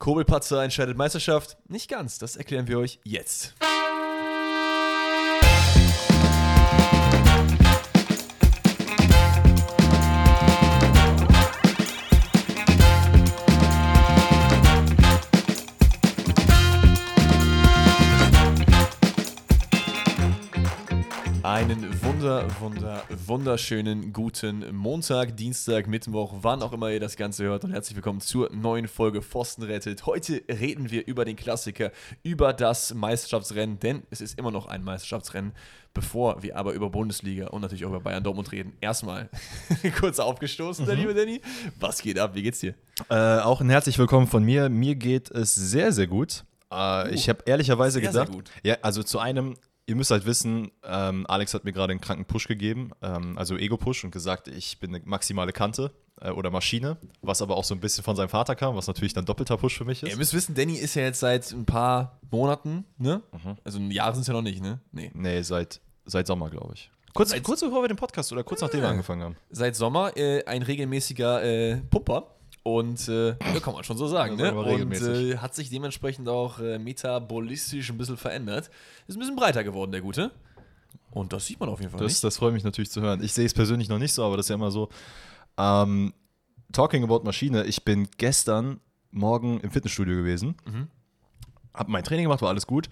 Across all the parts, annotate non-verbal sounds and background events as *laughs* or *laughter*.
Kobelpatzer entscheidet Meisterschaft? Nicht ganz, das erklären wir euch jetzt. Einen wunder, wunder, wunderschönen guten Montag, Dienstag, Mittwoch, wann auch immer ihr das Ganze hört und herzlich willkommen zur neuen Folge Pfosten rettet. Heute reden wir über den Klassiker, über das Meisterschaftsrennen, denn es ist immer noch ein Meisterschaftsrennen, bevor wir aber über Bundesliga und natürlich auch über Bayern Dortmund reden. Erstmal *laughs* kurz aufgestoßen, der liebe Danny. Was geht ab? Wie geht's dir? Äh, auch ein herzlich willkommen von mir. Mir geht es sehr, sehr gut. Äh, ich habe ehrlicherweise sehr, sehr gedacht, gut. ja, also zu einem, ihr müsst halt wissen, ähm, Alex hat mir gerade einen kranken Push gegeben, ähm, also Ego-Push und gesagt, ich bin eine maximale Kante äh, oder Maschine, was aber auch so ein bisschen von seinem Vater kam, was natürlich dann doppelter Push für mich ist. Ihr müsst wissen, Danny ist ja jetzt seit ein paar Monaten, ne? Mhm. Also ein Jahr sind es ja noch nicht, ne? Nee. Nee, seit, seit Sommer, glaube ich. Kurz, Seit- kurz bevor wir den Podcast oder kurz nachdem wir angefangen haben. Seit Sommer äh, ein regelmäßiger äh, Pumper. Und äh, kann man schon so sagen, ne? Und äh, hat sich dementsprechend auch äh, metabolistisch ein bisschen verändert. Ist ein bisschen breiter geworden, der Gute. Und das sieht man auf jeden Fall Das, nicht. das freut mich natürlich zu hören. Ich sehe es persönlich noch nicht so, aber das ist ja immer so. Ähm, talking about Maschine, ich bin gestern Morgen im Fitnessstudio gewesen, Mhm. habe mein Training gemacht, war alles gut.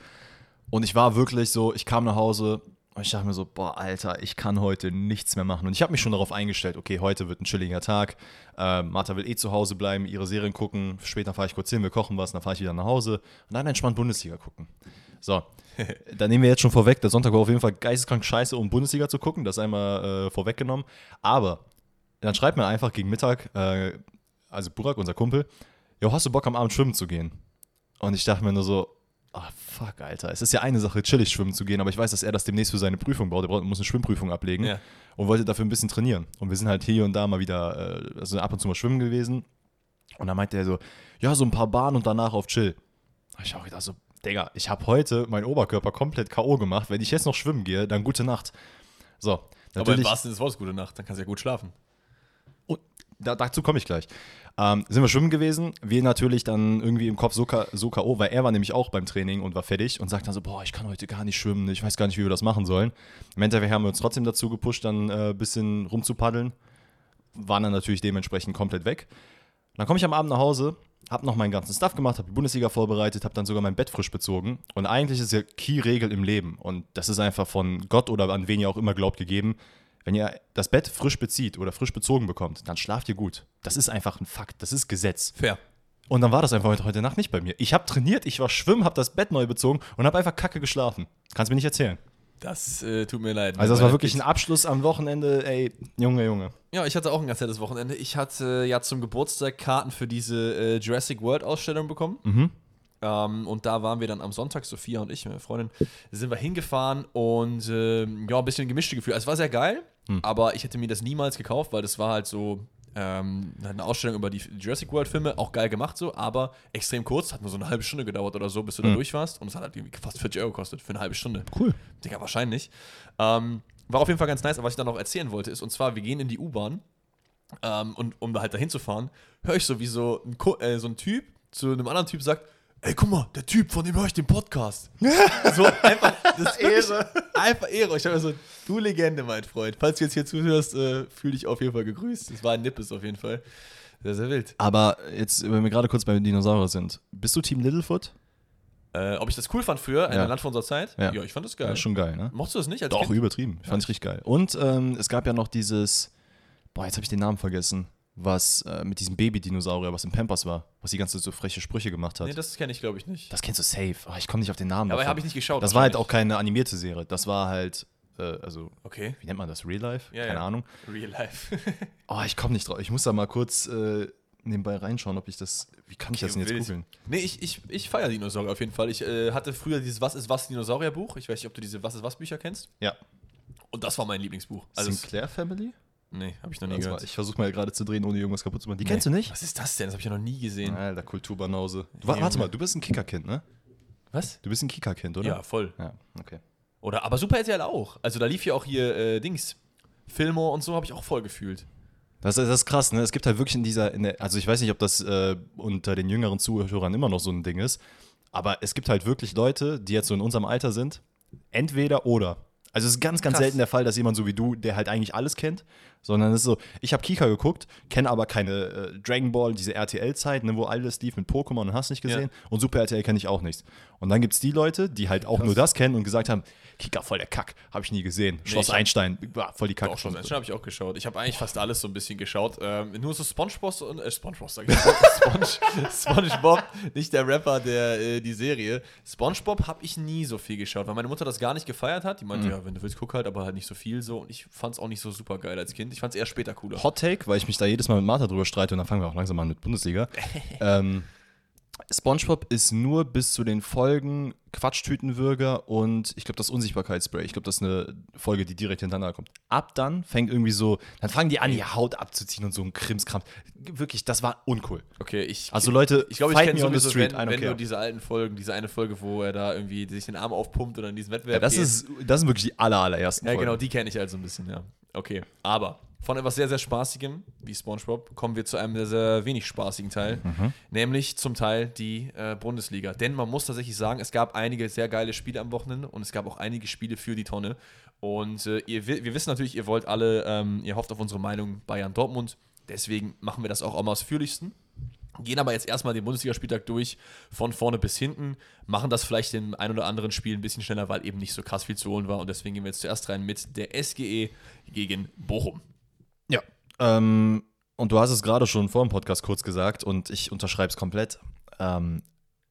Und ich war wirklich so, ich kam nach Hause und ich dachte mir so, boah, Alter, ich kann heute nichts mehr machen. Und ich habe mich schon darauf eingestellt, okay, heute wird ein chilliger Tag. Ähm, Martha will eh zu Hause bleiben, ihre Serien gucken. Später fahre ich kurz hin, wir kochen was, dann fahre ich wieder nach Hause und dann entspannt Bundesliga gucken. So, *laughs* dann nehmen wir jetzt schon vorweg, der Sonntag war auf jeden Fall geisteskrank scheiße, um Bundesliga zu gucken. Das einmal äh, vorweggenommen. Aber dann schreibt mir einfach gegen Mittag, äh, also Burak, unser Kumpel, jo, hast du Bock am Abend schwimmen zu gehen? Und ich dachte mir nur so, ah, fuck, Alter. Es ist ja eine Sache, chillig schwimmen zu gehen, aber ich weiß, dass er das demnächst für seine Prüfung braucht. Er muss eine Schwimmprüfung ablegen Ja. und wollte dafür ein bisschen trainieren. Und wir sind halt hier und da mal wieder, äh, also ab und zu mal schwimmen gewesen. Und dann meinte er so, ja, so ein paar Bahnen und danach auf Chill. Ich auch gedacht so, Digga, ich habe heute meinen Oberkörper komplett K.O. gemacht. Wenn ich jetzt noch schwimmen gehe, dann gute Nacht. So, Aber im natürlich. wahrsten Sinne des Wortes, gute Nacht. Dann kannst du ja gut schlafen. Und da, dazu komme ich gleich. Ähm, sind wir schwimmen gewesen, wir natürlich dann irgendwie im Kopf so, so K.O., weil er war nämlich auch beim Training und war fertig und sagt dann so, boah, ich kann heute gar nicht schwimmen, ich weiß gar nicht, wie wir das machen sollen. Im Endeffekt haben wir uns trotzdem dazu gepusht, dann ein äh, bisschen rumzupaddeln, waren dann natürlich dementsprechend komplett weg. Dann komme ich am Abend nach Hause, habe noch meinen ganzen Stuff gemacht, habe die Bundesliga vorbereitet, habe dann sogar mein Bett frisch bezogen. Und eigentlich ist ja Key-Regel im Leben und das ist einfach von Gott oder an wen ihr auch immer glaubt gegeben. Wenn ihr das Bett frisch bezieht oder frisch bezogen bekommt, dann schlaft ihr gut. Das ist einfach ein Fakt, das ist Gesetz. Fair. Und dann war das einfach heute, heute Nacht nicht bei mir. Ich habe trainiert, ich war schwimmen, habe das Bett neu bezogen und habe einfach kacke geschlafen. Kannst mir nicht erzählen. Das äh, tut mir leid. Also das war wirklich ein Abschluss am Wochenende, ey, Junge, Junge. Ja, ich hatte auch ein ganz nettes Wochenende. Ich hatte ja zum Geburtstag Karten für diese äh, Jurassic World Ausstellung bekommen. Mhm. Ähm, und da waren wir dann am Sonntag, Sophia und ich, meine Freundin, sind wir hingefahren und ähm, ja, ein bisschen gemischte Gefühle. Also, es war sehr geil, Hm. aber ich hätte mir das niemals gekauft, weil das war halt so ähm, eine Ausstellung über die Jurassic World Filme, auch geil gemacht so, aber extrem kurz, hat nur so eine halbe Stunde gedauert oder so, bis du da Hm. durch warst und es hat halt irgendwie fast 40 Euro gekostet für eine halbe Stunde. Cool. Digga, wahrscheinlich. Ähm, war auf jeden Fall ganz nice, aber was ich dann noch erzählen wollte, ist, und zwar, wir gehen in die U-Bahn ähm, und um da halt dahin zu fahren, höre ich so, wie so ein, äh, so ein Typ zu einem anderen Typ sagt, ey, guck mal, der Typ, von dem höre ich den Podcast. *laughs* so einfach, das ist Ehre. Einfach Ehre. Ich habe so, du Legende, mein Freund. Falls du jetzt hier zuhörst, äh, fühle dich auf jeden Fall gegrüßt. Das war ein Nippes auf jeden Fall. Sehr, sehr wild. Aber jetzt, wenn wir gerade kurz bei den Dinosauriern sind, bist du Team Littlefoot? Äh, ob ich das cool fand früher, in Ja. Land vor unserer Zeit? Ja. ich fand das Ja, geil. schon geil, ne? Mochtest du das nicht als Doch, Kind? übertrieben. Fand ich richtig geil. Und ähm, es gab ja noch dieses, boah, jetzt habe ich den Namen vergessen, was äh, mit diesem Baby-Dinosaurier, was im Pampers war, was die ganze Zeit so freche Sprüche gemacht hat. Nee, das kenne ich, glaube ich, nicht. das kennst du safe. Oh, ich komme nicht auf den Namen. Aber habe ich nicht geschaut. Das war halt auch keine animierte Serie. Das war halt, äh, also, Okay. wie nennt man das? Real Life? Ja, keine ja. Ahnung. Real Life. *laughs* Oh, ich komme nicht drauf. Ich muss da mal kurz äh, nebenbei reinschauen, ob ich das. Wie kann ich das denn jetzt wild. googeln? nee, ich, ich, ich feiere Dinosaurier auf jeden Fall. Ich äh, hatte früher dieses Was ist was Dinosaurier-Buch. Ich weiß nicht, ob du diese Was ist was Bücher kennst. Ja. Und das war mein Lieblingsbuch. Also, Sinclair Family? Nee, habe ich noch nie Also, gehört. ich versuche mal gerade zu drehen, ohne irgendwas kaputt zu machen. Die Nee. kennst du nicht? Was ist das denn? Das habe ich ja noch nie gesehen. Alter, Kulturbanause. Du, Junge. warte mal, du bist ein Kickerkind, ne? Was? Du bist ein Kickerkind, oder? Ja, voll. Ja, okay. Oder, aber Super RTL auch. Also da lief ja auch hier äh, Dings. Fillmore und so habe ich auch voll gefühlt. Das, ist- das ist krass, ne? Es gibt halt wirklich in dieser, in der, also ich weiß nicht, ob das äh, unter den jüngeren Zuhörern immer noch so ein Ding ist, aber es gibt halt wirklich Leute, die jetzt so in unserem Alter sind, entweder oder. Also es ist ganz, ganz Krass. selten der Fall, dass jemand so wie du, der halt eigentlich alles kennt, sondern es ist so, ich habe Kika geguckt, kenne aber keine äh, Dragon Ball, diese RTL-Zeit, ne, wo alles lief mit Pokémon und hast nicht gesehen und Super RTL kenne ich auch nicht. Und dann gibt es die Leute, die halt auch nur das kennen und gesagt haben, Kika voll der Kack, habe ich nie gesehen. Schloss Einstein, war voll die Kacke. Auch schon, schon habe ich auch geschaut. Ich habe eigentlich fast alles so ein bisschen geschaut. Ähm, nur so SpongeBob und äh, SpongeBob sag ich. *laughs* Sponge, SpongeBob, nicht der Rapper, der äh, die Serie. SpongeBob habe ich nie so viel geschaut, weil meine Mutter das gar nicht gefeiert hat. Die meinte, Mhm. ja, wenn du willst, guck halt, aber halt nicht so viel so. Und ich fand es auch nicht so super geil als Kind. Ich fand es eher später cooler. Hot Take, weil ich mich da jedes Mal mit Martha drüber streite und dann fangen wir auch langsam an mit Bundesliga. *laughs* ähm, SpongeBob ist nur bis zu den Folgen Quatschtütenwürger und ich glaube das Unsichtbarkeitsspray. Ich glaube, das ist eine Folge, die direkt hintereinander kommt. Ab dann fängt irgendwie so, dann fangen die an, die Haut abzuziehen und so ein Krimskram. Wirklich, das war uncool. Okay, ich. Also Leute, ich glaube, ich kenne me on the street, wenn, wenn nur diese alten Folgen, diese eine Folge, wo er da irgendwie sich den Arm aufpumpt oder in diesen Wettbewerb Ja, das, geht. ist, das sind wirklich die aller, allerersten Ja, Folgen. genau, die kenne ich halt so ein bisschen, ja. Okay, aber von etwas sehr, sehr Spaßigem, wie SpongeBob, kommen wir zu einem sehr, sehr wenig spaßigen Teil, Mhm. nämlich zum Teil die äh, Bundesliga. Denn man muss tatsächlich sagen, es gab einige sehr geile Spiele am Wochenende und es gab auch einige Spiele für die Tonne. Und äh, ihr, wi- wir wissen natürlich, ihr wollt alle, ähm, ihr hofft auf unsere Meinung Bayern-Dortmund. Deswegen machen wir das auch am ausführlichsten. Gehen aber jetzt erstmal den Bundesligaspieltag durch, von vorne bis hinten, machen das vielleicht im ein oder anderen Spiel ein bisschen schneller, weil eben nicht so krass viel zu holen war. Und deswegen gehen wir jetzt zuerst rein mit der SGE gegen Bochum. Ja. Ähm, und du hast es gerade schon vor dem Podcast kurz gesagt und ich unterschreibe es komplett. Ähm,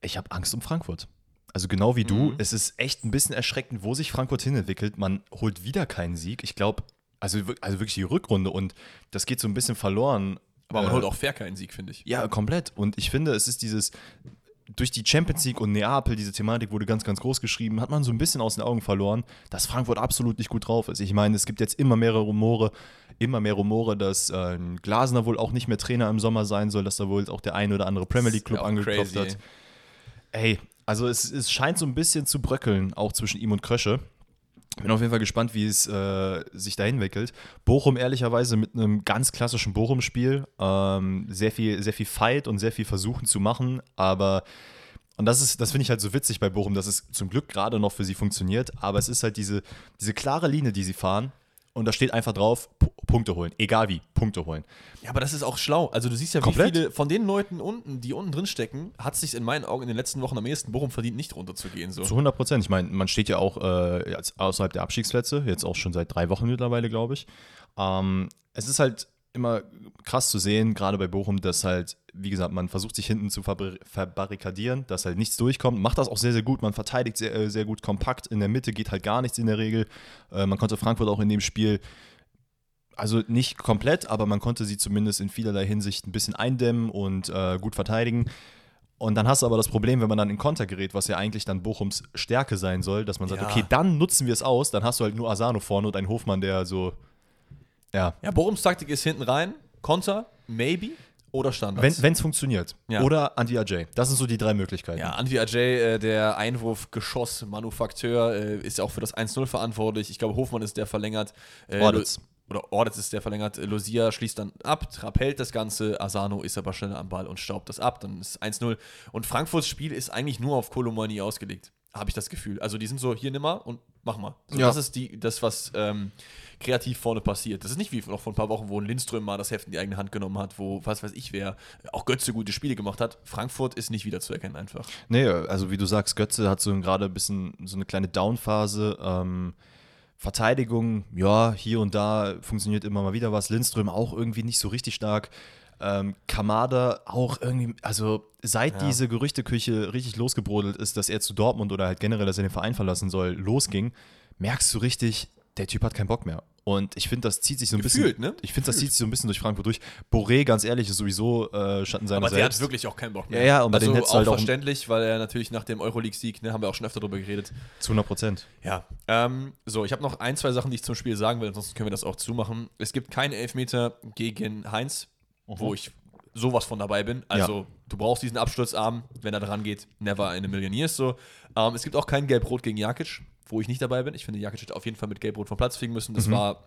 ich habe Angst um Frankfurt. Also genau wie du, Mhm. es ist echt ein bisschen erschreckend, wo sich Frankfurt hinentwickelt. Man holt wieder keinen Sieg. Ich glaube, also, also wirklich die Rückrunde und das geht so ein bisschen verloren. Aber man Äh, holt auch fair keinen Sieg, finde ich. Ja, komplett. Und ich finde, es ist dieses, durch die Champions League und Neapel, diese Thematik wurde ganz, ganz groß geschrieben, hat man so ein bisschen aus den Augen verloren, dass Frankfurt absolut nicht gut drauf ist. Ich meine, es gibt jetzt immer mehrere Rumore, immer mehr Rumore, dass äh, Glasner wohl auch nicht mehr Trainer im Sommer sein soll, dass da wohl auch der ein oder andere Premier League Club Ja, angeklopft hat. Ey, also es, es scheint so ein bisschen zu bröckeln, auch zwischen ihm und Krösche. Bin auf jeden Fall gespannt, wie es äh, sich dahin entwickelt. Bochum ehrlicherweise mit einem ganz klassischen Bochum-Spiel. Ähm, sehr viel, sehr viel Fight und sehr viel Versuchen zu machen, aber und das das finde ich halt so witzig bei Bochum, dass es zum Glück gerade noch für sie funktioniert, aber es ist halt diese, diese klare Linie, die sie fahren. Und da steht einfach drauf, Punkte holen. Egal wie, Punkte holen. Ja, aber das ist auch schlau. Also du siehst ja, Komplett. wie viele von den Leuten unten, die unten drin stecken, hat es sich in meinen Augen in den letzten Wochen am ehesten Bochum verdient, nicht runterzugehen. So. Zu 100 Prozent. Ich meine, man steht ja auch äh, außerhalb der Abstiegsplätze, jetzt auch schon seit drei Wochen mittlerweile, glaube ich. Ähm, es ist halt immer krass zu sehen, gerade bei Bochum, dass halt, wie gesagt, man versucht sich hinten zu verbar- verbarrikadieren, dass halt nichts durchkommt. Macht das auch sehr, sehr gut. Man verteidigt sehr, äh, sehr gut kompakt. In der Mitte geht halt gar nichts in der Regel. Äh, man konnte Frankfurt auch in dem Spiel also nicht komplett, aber man konnte sie zumindest in vielerlei Hinsicht ein bisschen eindämmen und äh, gut verteidigen. Und dann hast du aber das Problem, wenn man dann in Konter gerät, was ja eigentlich dann Bochums Stärke sein soll, dass man sagt, Ja. okay, dann nutzen wir es aus, dann hast du halt nur Asano vorne und einen Hofmann, der so, ja, Ja, Bochums Taktik ist hinten rein, Konter, maybe oder Standards. wenn es funktioniert. Ja. Oder Anti Ajay. Das sind so die drei Möglichkeiten. Ja, Anvi Ajay, äh, der Einwurfgeschoss-Manufakteur, äh, ist ja auch für das 1-0 verantwortlich. Ich glaube, Hofmann ist der verlängert. Äh, Ordetz. Oder Ordetz ist der verlängert. Lucia schließt dann ab, Trapp hält das Ganze. Asano ist aber schneller am Ball und staubt das ab. Dann ist 1-0. Und Frankfurts Spiel ist eigentlich nur auf Kolomani ausgelegt. Habe ich das Gefühl. Also die sind so, hier nimm mal und mach mal. So, Ja. Das ist die, das, was ähm, kreativ vorne passiert. Das ist nicht wie noch vor ein paar Wochen, wo ein Lindström mal das Heft in die eigene Hand genommen hat, wo, was weiß ich wer, auch Götze gute Spiele gemacht hat. Frankfurt ist nicht wiederzuerkennen einfach. Nee, also wie du sagst, Götze hat so gerade ein bisschen so eine kleine Downphase. Ähm, Verteidigung, ja, hier und da funktioniert immer mal wieder was. Lindström auch irgendwie nicht so richtig stark. Ähm, Kamada auch irgendwie, also seit Ja. diese Gerüchteküche richtig losgebrodelt ist, dass er zu Dortmund oder halt generell, dass er den Verein verlassen soll, losging, merkst du richtig, der Typ hat keinen Bock mehr. Und ich finde, das zieht sich so ein Gefühlt, bisschen. ne? Ich finde, das zieht sich so ein bisschen durch Frankfurt durch. Boré, ganz ehrlich, ist sowieso äh, Schatten seiner Aber der selbst. hat wirklich auch keinen Bock mehr. Ja, ja, und bei also du auch halt auch- verständlich, weil er natürlich nach dem Euroleague-Sieg, ne, haben wir auch schon öfter darüber geredet. Zu 100 Prozent. Ja. Ähm, so, ich habe noch ein, zwei Sachen, die ich zum Spiel sagen will, ansonsten können wir das auch zumachen. Es gibt keinen Elfmeter gegen Heinz, wo ich sowas von dabei bin. Also, du brauchst diesen Absturzarm, wenn er dran geht, never in a million years so. Ähm, es gibt auch kein Gelb-Rot gegen Jakic, wo ich nicht dabei bin. Ich finde, Jakic hätte auf jeden Fall mit Gelb-Rot vom Platz fliegen müssen. Das war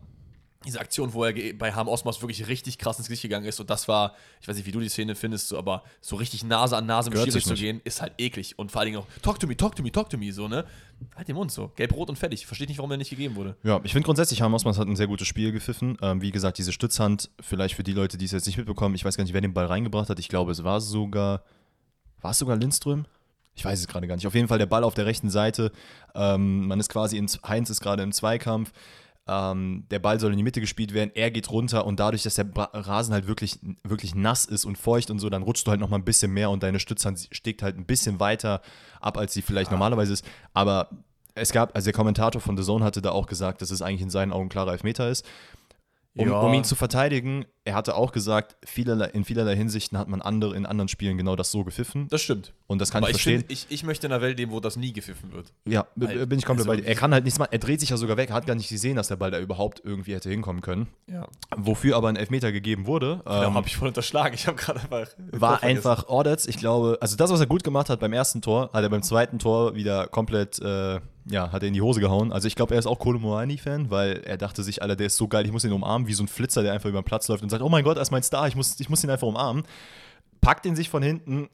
diese Aktion, wo er bei Harm Osmos wirklich richtig krass ins Gesicht gegangen ist. Und das war, ich weiß nicht, wie du die Szene findest, so, aber so richtig Nase an Nase mit Schiri zu gehen, ist halt eklig. Und vor allen Dingen auch, talk to me, talk to me, talk to me, so, ne? Halt den Mund so. Gelb, rot und fertig. Verstehe nicht, warum der nicht gegeben wurde. Ja, ich finde grundsätzlich, Harm Osmans hat ein sehr gutes Spiel gepfiffen. Ähm, wie gesagt, diese Stützhand, vielleicht für die Leute, die es jetzt nicht mitbekommen, ich weiß gar nicht, wer den Ball reingebracht hat. Ich glaube, es war sogar, war es sogar Lindström? Ich weiß es gerade gar nicht. Auf jeden Fall der Ball auf der rechten Seite. Ähm, man ist quasi in, Heinz ist gerade im Zweikampf. Ähm, der Ball soll in die Mitte gespielt werden, er geht runter und dadurch, dass der Rasen halt wirklich, wirklich nass ist und feucht und so, dann rutscht du halt noch mal ein bisschen mehr und deine Stützhand steckt halt ein bisschen weiter ab, als sie vielleicht normalerweise ist. Aber es gab, also der Kommentator von The Zone hatte da auch gesagt, dass es eigentlich in seinen Augen klarer Elfmeter ist. Um, Ja. um ihn zu verteidigen, er hatte auch gesagt, vielerlei, in vielerlei Hinsichten hat man andere, in anderen Spielen genau das so gepfiffen. Das stimmt. Und das kann aber ich ich, verstehen. find, ich, ich möchte in einer Welt leben, wo das nie gepfiffen wird. Ja, Weil- bin ich komplett also bei dir. Er kann halt nichts machen. Er dreht sich ja sogar weg. Er hat gar nicht gesehen, dass der Ball da überhaupt irgendwie hätte hinkommen können. Ja. Wofür aber ein Elfmeter gegeben wurde, Da ähm, habe ich voll unterschlagen. Ich habe gerade einfach. war einfach Ordets. Ich glaube, also das, was er gut gemacht hat beim ersten Tor, hat er beim zweiten Tor wieder komplett, äh, ja, hat er in die Hose gehauen. Also ich glaube, er ist auch Kolomoani-Fan, weil er dachte sich, Alter, der ist so geil, ich muss ihn umarmen, wie so ein Flitzer, der einfach über den Platz läuft und sagt, oh mein Gott, er ist mein Star, ich muss, ich muss ihn einfach umarmen. Packt ihn sich von hinten,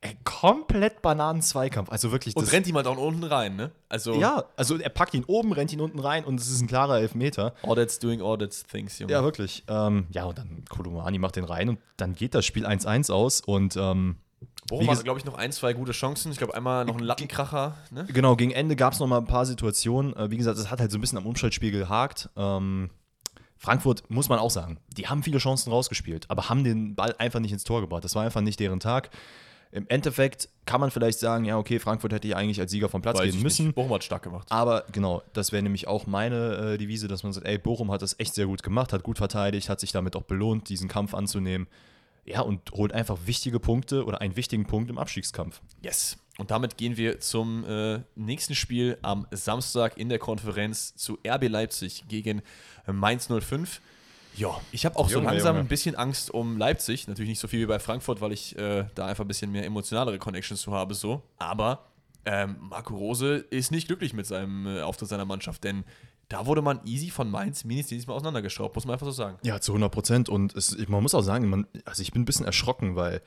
äh, komplett Bananen-Zweikampf. Also wirklich, Und das- rennt jemand auch unten rein, ne? Also. Ja, also er packt ihn oben, rennt ihn unten rein und es ist ein klarer Elfmeter. Audits doing audits things, Junge. Ja, wirklich. Ähm, ja, und dann Kolumani macht den rein und dann geht das Spiel 1-1 aus und ähm, Bochum hatte, glaube ich, noch ein, zwei gute Chancen. Ich glaube, einmal noch ein Lattenkracher, ne? genau, gegen Ende gab es noch mal ein paar Situationen. Äh, wie gesagt, es hat halt so ein bisschen am Umschaltspiel gehakt. Ähm, Frankfurt, muss man auch sagen, die haben viele Chancen rausgespielt, aber haben den Ball einfach nicht ins Tor gebracht. Das war einfach nicht deren Tag. Im Endeffekt kann man vielleicht sagen, ja, okay, Frankfurt hätte ja eigentlich als Sieger vom Platz Weiß gehen ich müssen. Nicht. Bochum hat stark gemacht. Aber genau, das wäre nämlich auch meine äh, Devise, dass man sagt, ey, Bochum hat das echt sehr gut gemacht, hat gut verteidigt, hat sich damit auch belohnt, diesen Kampf anzunehmen. Ja, und holt einfach wichtige Punkte oder einen wichtigen Punkt im Abstiegskampf. Yes. Und damit gehen wir zum äh, nächsten Spiel am Samstag in der Konferenz zu RB Leipzig gegen Mainz 05. Ja, ich habe auch so Junge, langsam Junge. ein bisschen Angst um Leipzig. Natürlich nicht so viel wie bei Frankfurt, weil ich äh, da einfach ein bisschen mehr emotionalere Connections zu habe. So. Aber ähm, Marco Rose ist nicht glücklich mit seinem äh, Auftritt seiner Mannschaft, denn da wurde man easy von Mainz mindestens mal auseinandergeschraubt, muss man einfach so sagen. Ja, zu 100 Prozent. Und es, man muss auch sagen, man, also ich bin ein bisschen erschrocken, weil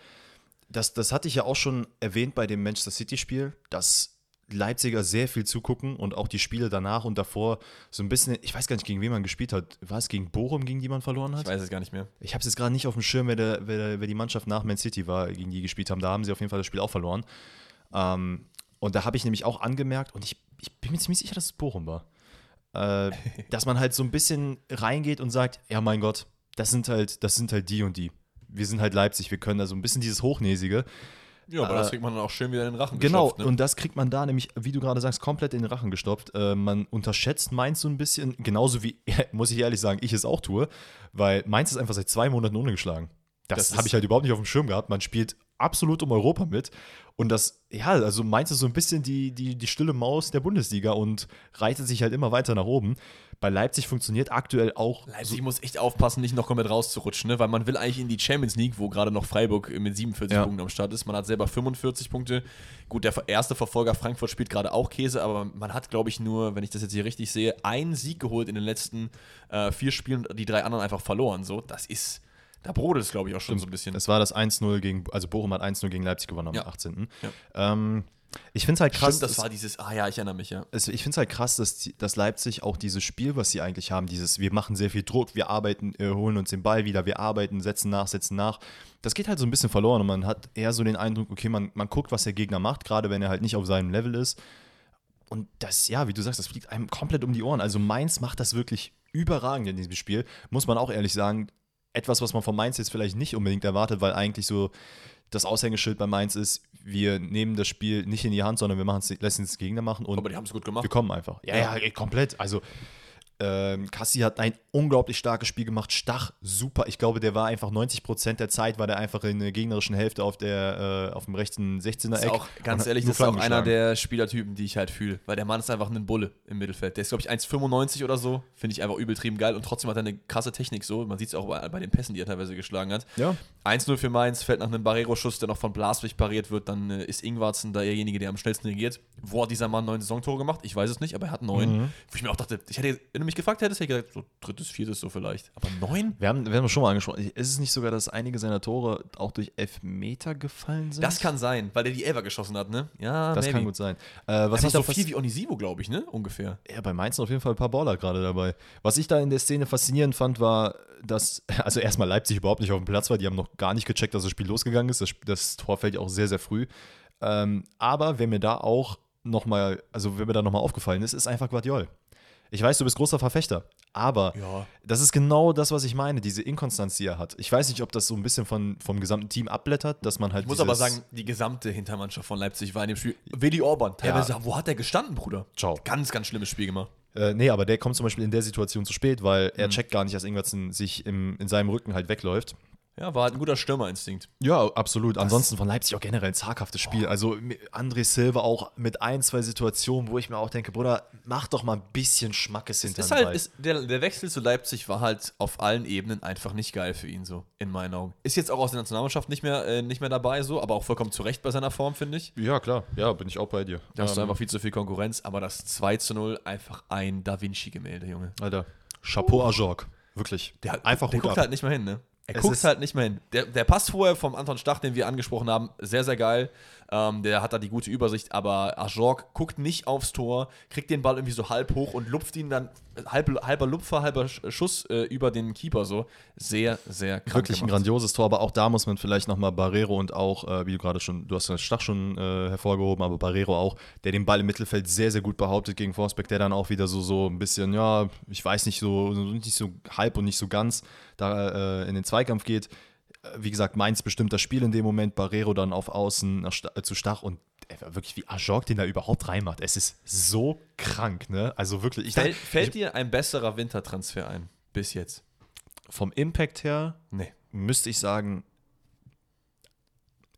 das, das hatte ich ja auch schon erwähnt bei dem Manchester City-Spiel, dass Leipziger sehr viel zugucken und auch die Spiele danach und davor so ein bisschen, ich weiß gar nicht, gegen wen man gespielt hat. War es gegen Bochum, gegen die man verloren hat? Ich weiß es gar nicht mehr. Ich habe es jetzt gerade nicht auf dem Schirm, wer, der, wer, der, wer die Mannschaft nach Man City war, gegen die gespielt haben. Da haben sie auf jeden Fall das Spiel auch verloren. Ähm, und da habe ich nämlich auch angemerkt, und ich, ich bin mir ziemlich sicher, dass es Bochum war, äh, dass man halt so ein bisschen reingeht und sagt, ja mein Gott, das sind halt, das sind halt die und die. Wir sind halt Leipzig, wir können da so ein bisschen dieses Hochnäsige. Ja, aber das Äh, kriegt man dann auch schön wieder in den Rachen Genau, gestopft, ne? und das kriegt man da nämlich, wie du gerade sagst, komplett in den Rachen gestopft. Äh, man unterschätzt Mainz so ein bisschen, genauso wie, *laughs* muss ich ehrlich sagen, ich es auch tue, weil Mainz ist einfach seit zwei Monaten ungeschlagen. Das, Das habe ich halt überhaupt nicht auf dem Schirm gehabt. Man spielt absolut um Europa mit. Und das, ja, also Mainz ist so ein bisschen die, die, die stille Maus der Bundesliga und reitet sich halt immer weiter nach oben. Bei Leipzig funktioniert aktuell auch. Leipzig muss echt aufpassen, nicht noch komplett rauszurutschen, ne? weil man will eigentlich in die Champions League, wo gerade noch Freiburg mit 47 Ja. Punkten am Start ist. Man hat selber 45 Punkte. Gut, der erste Verfolger Frankfurt spielt gerade auch Käse, aber man hat, glaube ich, nur, wenn ich das jetzt hier richtig sehe, einen Sieg geholt in den letzten äh, vier Spielen und die drei anderen einfach verloren. So, das ist, da brodelt es, glaube ich, auch schon so ein bisschen. Das war das 1-0 gegen, also Bochum hat 1-0 gegen Leipzig gewonnen am Ja. 18. Ja. Ähm, ich finde es halt krass. Stimmt, das es- war dieses, ah ja, ich erinnere mich, ja. es, ich finde es halt krass, dass, dass Leipzig auch dieses Spiel, was sie eigentlich haben, dieses, wir machen sehr viel Druck, wir arbeiten, äh, holen uns den Ball wieder, wir arbeiten, setzen nach, setzen nach. Das geht halt so ein bisschen verloren und man hat eher so den Eindruck, okay, man, man guckt, was der Gegner macht, gerade wenn er halt nicht auf seinem Level ist. Und das, ja, wie du sagst, das fliegt einem komplett um die Ohren. Also Mainz macht das wirklich überragend in diesem Spiel, muss man auch ehrlich sagen. Etwas, was man von Mainz jetzt vielleicht nicht unbedingt erwartet, weil eigentlich so das Aushängeschild bei Mainz ist, wir nehmen das Spiel nicht in die Hand, sondern wir machen es, lassen es Gegner machen und Aber die haben es gut gemacht. wir kommen einfach. Ja, ja, ey, komplett. Also, ähm, Kassi hat ein unglaublich starkes Spiel gemacht. Stach, super. Ich glaube, der war einfach 90% der Zeit, war der einfach in der gegnerischen Hälfte auf, der, äh, auf dem rechten 16er Ist Eck. auch, ganz ehrlich, das ist auch einer der Spielertypen, die ich halt fühle. Weil der Mann ist einfach ein Bulle im Mittelfeld. Der ist, glaube ich, 1,95 oder so. Finde ich einfach übeltrieben geil. Und trotzdem hat er eine krasse Technik so. Man sieht es auch bei, bei den Pässen, die er teilweise geschlagen hat. Ja. 1-0 für Mainz, fällt nach einem Barrero-Schuss, der noch von Blaswig pariert wird. Dann äh, ist Ingwarzen da derjenige, der am schnellsten reagiert. Wo hat dieser Mann neun Saisontore gemacht? Ich weiß es nicht, aber er hat neun. Mhm. Wo ich mir auch dachte, ich hätte, mich gefragt hättest, hätte ich gesagt, so drittes, viertes so vielleicht. Aber neun? Wir haben, wir haben schon mal angesprochen. Ist es nicht sogar, dass einige seiner Tore auch durch Elfmeter gefallen sind? Das kann sein, weil der die Elfer geschossen hat, ne? Ja, Das maybe. kann gut sein. Äh, was Was ich so da viel wie Onisivo, glaube ich, ne? Ungefähr. ja, bei Mainz sind auf jeden Fall ein paar Baller gerade dabei. Was ich da in der Szene faszinierend fand, war, dass, *laughs* also erstmal Leipzig überhaupt nicht auf dem Platz war. Die haben noch gar nicht gecheckt, dass das Spiel losgegangen ist. Das, das Tor fällt ja auch sehr, sehr früh. Ähm, aber wer mir da auch nochmal, also wer mir da nochmal aufgefallen ist, ist einfach Guardiol. Ich weiß, du bist großer Verfechter, aber Ja. das ist genau das, was ich meine, diese Inkonstanz, die er hat. Ich weiß nicht, ob das so ein bisschen von, vom gesamten Team abblättert, dass man halt Ich muss aber sagen, die gesamte Hintermannschaft von Leipzig war in dem Spiel. Willi Orban, teilweise, wo hat der gestanden, Bruder? Ciao. Ganz, ganz schlimmes Spiel gemacht. Äh, nee, aber der kommt zum Beispiel in der Situation zu spät, weil Mhm. er checkt gar nicht, dass Ingwertsen sich im, in seinem Rücken halt wegläuft. Ja, war halt ein guter Stürmerinstinkt. Ja, absolut. Ansonsten von Leipzig auch generell ein zaghaftes Oh. Spiel. Also mi- André Silva auch mit ein, zwei Situationen, wo ich mir auch denke, Bruder, mach doch mal ein bisschen Schmackes hinter Ist halt, ist, der, der Wechsel zu Leipzig war halt auf allen Ebenen einfach nicht geil für ihn, so, in meinen Augen. Ist jetzt auch aus der Nationalmannschaft nicht mehr, äh, nicht mehr dabei, so, aber auch vollkommen zu Recht bei seiner Form, finde ich. ja, klar. Ja, bin ich auch bei dir. Da hast du Ähm, einfach viel zu viel Konkurrenz, aber das 2 zu 0 einfach ein Da Vinci-Gemälde, Junge. Alter, Chapeau Ajorg. Wirklich. Der, hat- einfach der guckt ab. halt nicht mehr hin, ne? Er guckt halt nicht mehr hin. Der, der Pass vorher vom Anton Stach, den wir angesprochen haben, sehr, sehr geil. Ähm, der hat da die gute Übersicht, aber Ajorg guckt nicht aufs Tor, kriegt den Ball irgendwie so halb hoch und lupft ihn dann, äh, halb, halber Lupfer, halber Sch- Schuss äh, über den Keeper so. Sehr, sehr krank Wirklich ein gemacht. grandioses Tor, aber auch da muss man vielleicht nochmal Barrero und auch, äh, wie du gerade schon, du hast den Stach schon äh, hervorgehoben, aber Barrero auch, der den Ball im Mittelfeld sehr, sehr gut behauptet gegen Forsberg, der dann auch wieder so, so ein bisschen, ja, ich weiß nicht, so, so nicht so halb und nicht so ganz da äh, in den Zweikampf geht. Äh, Wie gesagt, Mainz bestimmt das Spiel in dem Moment, Barrero dann auf Außen nach, Sta- äh, zu Stach und war wirklich wie Ajorg den da überhaupt reinmacht. Es ist so krank, ne? Also wirklich, ich Fällt, dachte, fällt dir ein besserer Wintertransfer ein? Bis jetzt? vom Impact her Nee. müsste ich sagen,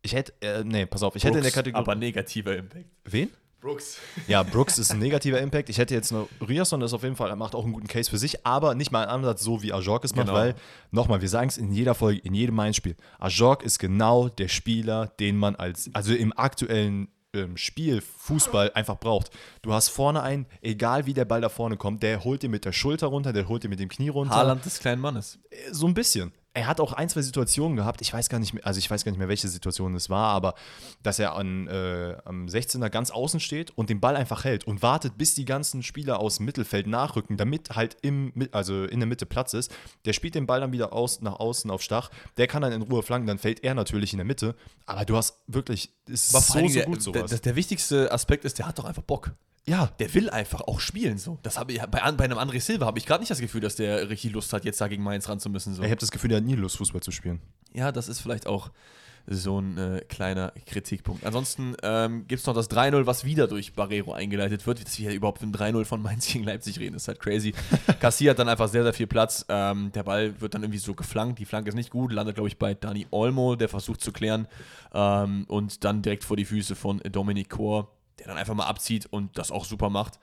ich hätte, äh, nee, pass auf, ich hätte in der Kategorie. aber negativer Impact. wen? Brooks. *laughs* Ja, Brooks ist ein negativer Impact. Ich hätte jetzt noch Riasson, ist auf jeden Fall, er macht auch einen guten Case für sich, aber nicht mal einen Ansatz so wie Ajork es macht, Genau. weil, nochmal, wir sagen es in jeder Folge, in jedem Mainz-Spiel, Ajork ist genau der Spieler, den man als, also im aktuellen ähm, Spiel, Fußball einfach braucht. Du hast vorne einen, egal wie der Ball da vorne kommt, der holt dir mit der Schulter runter, der holt dir mit dem Knie runter. Haaland des kleinen Mannes. So ein bisschen. Er hat auch ein, zwei Situationen gehabt, ich weiß gar nicht mehr, also ich weiß gar nicht mehr, welche Situation es war, aber dass er an, äh, am 16er ganz außen steht und den Ball einfach hält und wartet, bis die ganzen Spieler aus dem Mittelfeld nachrücken, damit halt im, also in der Mitte Platz ist. Der spielt den Ball dann wieder aus, nach außen auf Stach, der kann dann in Ruhe flanken, dann fällt er natürlich in der Mitte, aber du hast wirklich, es ist so, so gut der, sowas. der, der wichtigste Aspekt ist, der hat doch einfach Bock. Ja, Der will einfach auch spielen so. Das habe ich bei, bei einem André Silva habe ich gerade nicht das Gefühl, dass der richtig Lust hat, jetzt da gegen Mainz ran zu müssen. So. ich habe das Gefühl, der hat nie Lust, Fußball zu spielen. Ja, das ist vielleicht auch so ein äh, kleiner Kritikpunkt. Ansonsten ähm, gibt es noch das 3-0, was wieder durch Barrero eingeleitet wird. Dass wir überhaupt von 3-0 von Mainz gegen Leipzig reden, ist halt crazy. *laughs* Kassiert dann einfach sehr, sehr viel Platz. Ähm, der Ball wird dann irgendwie so geflankt. Die Flanke ist nicht gut, landet, glaube ich, bei Dani Olmo, der versucht zu klären. Ähm, und dann direkt vor die Füße von Dominik Kor, der dann einfach mal abzieht und das auch super macht.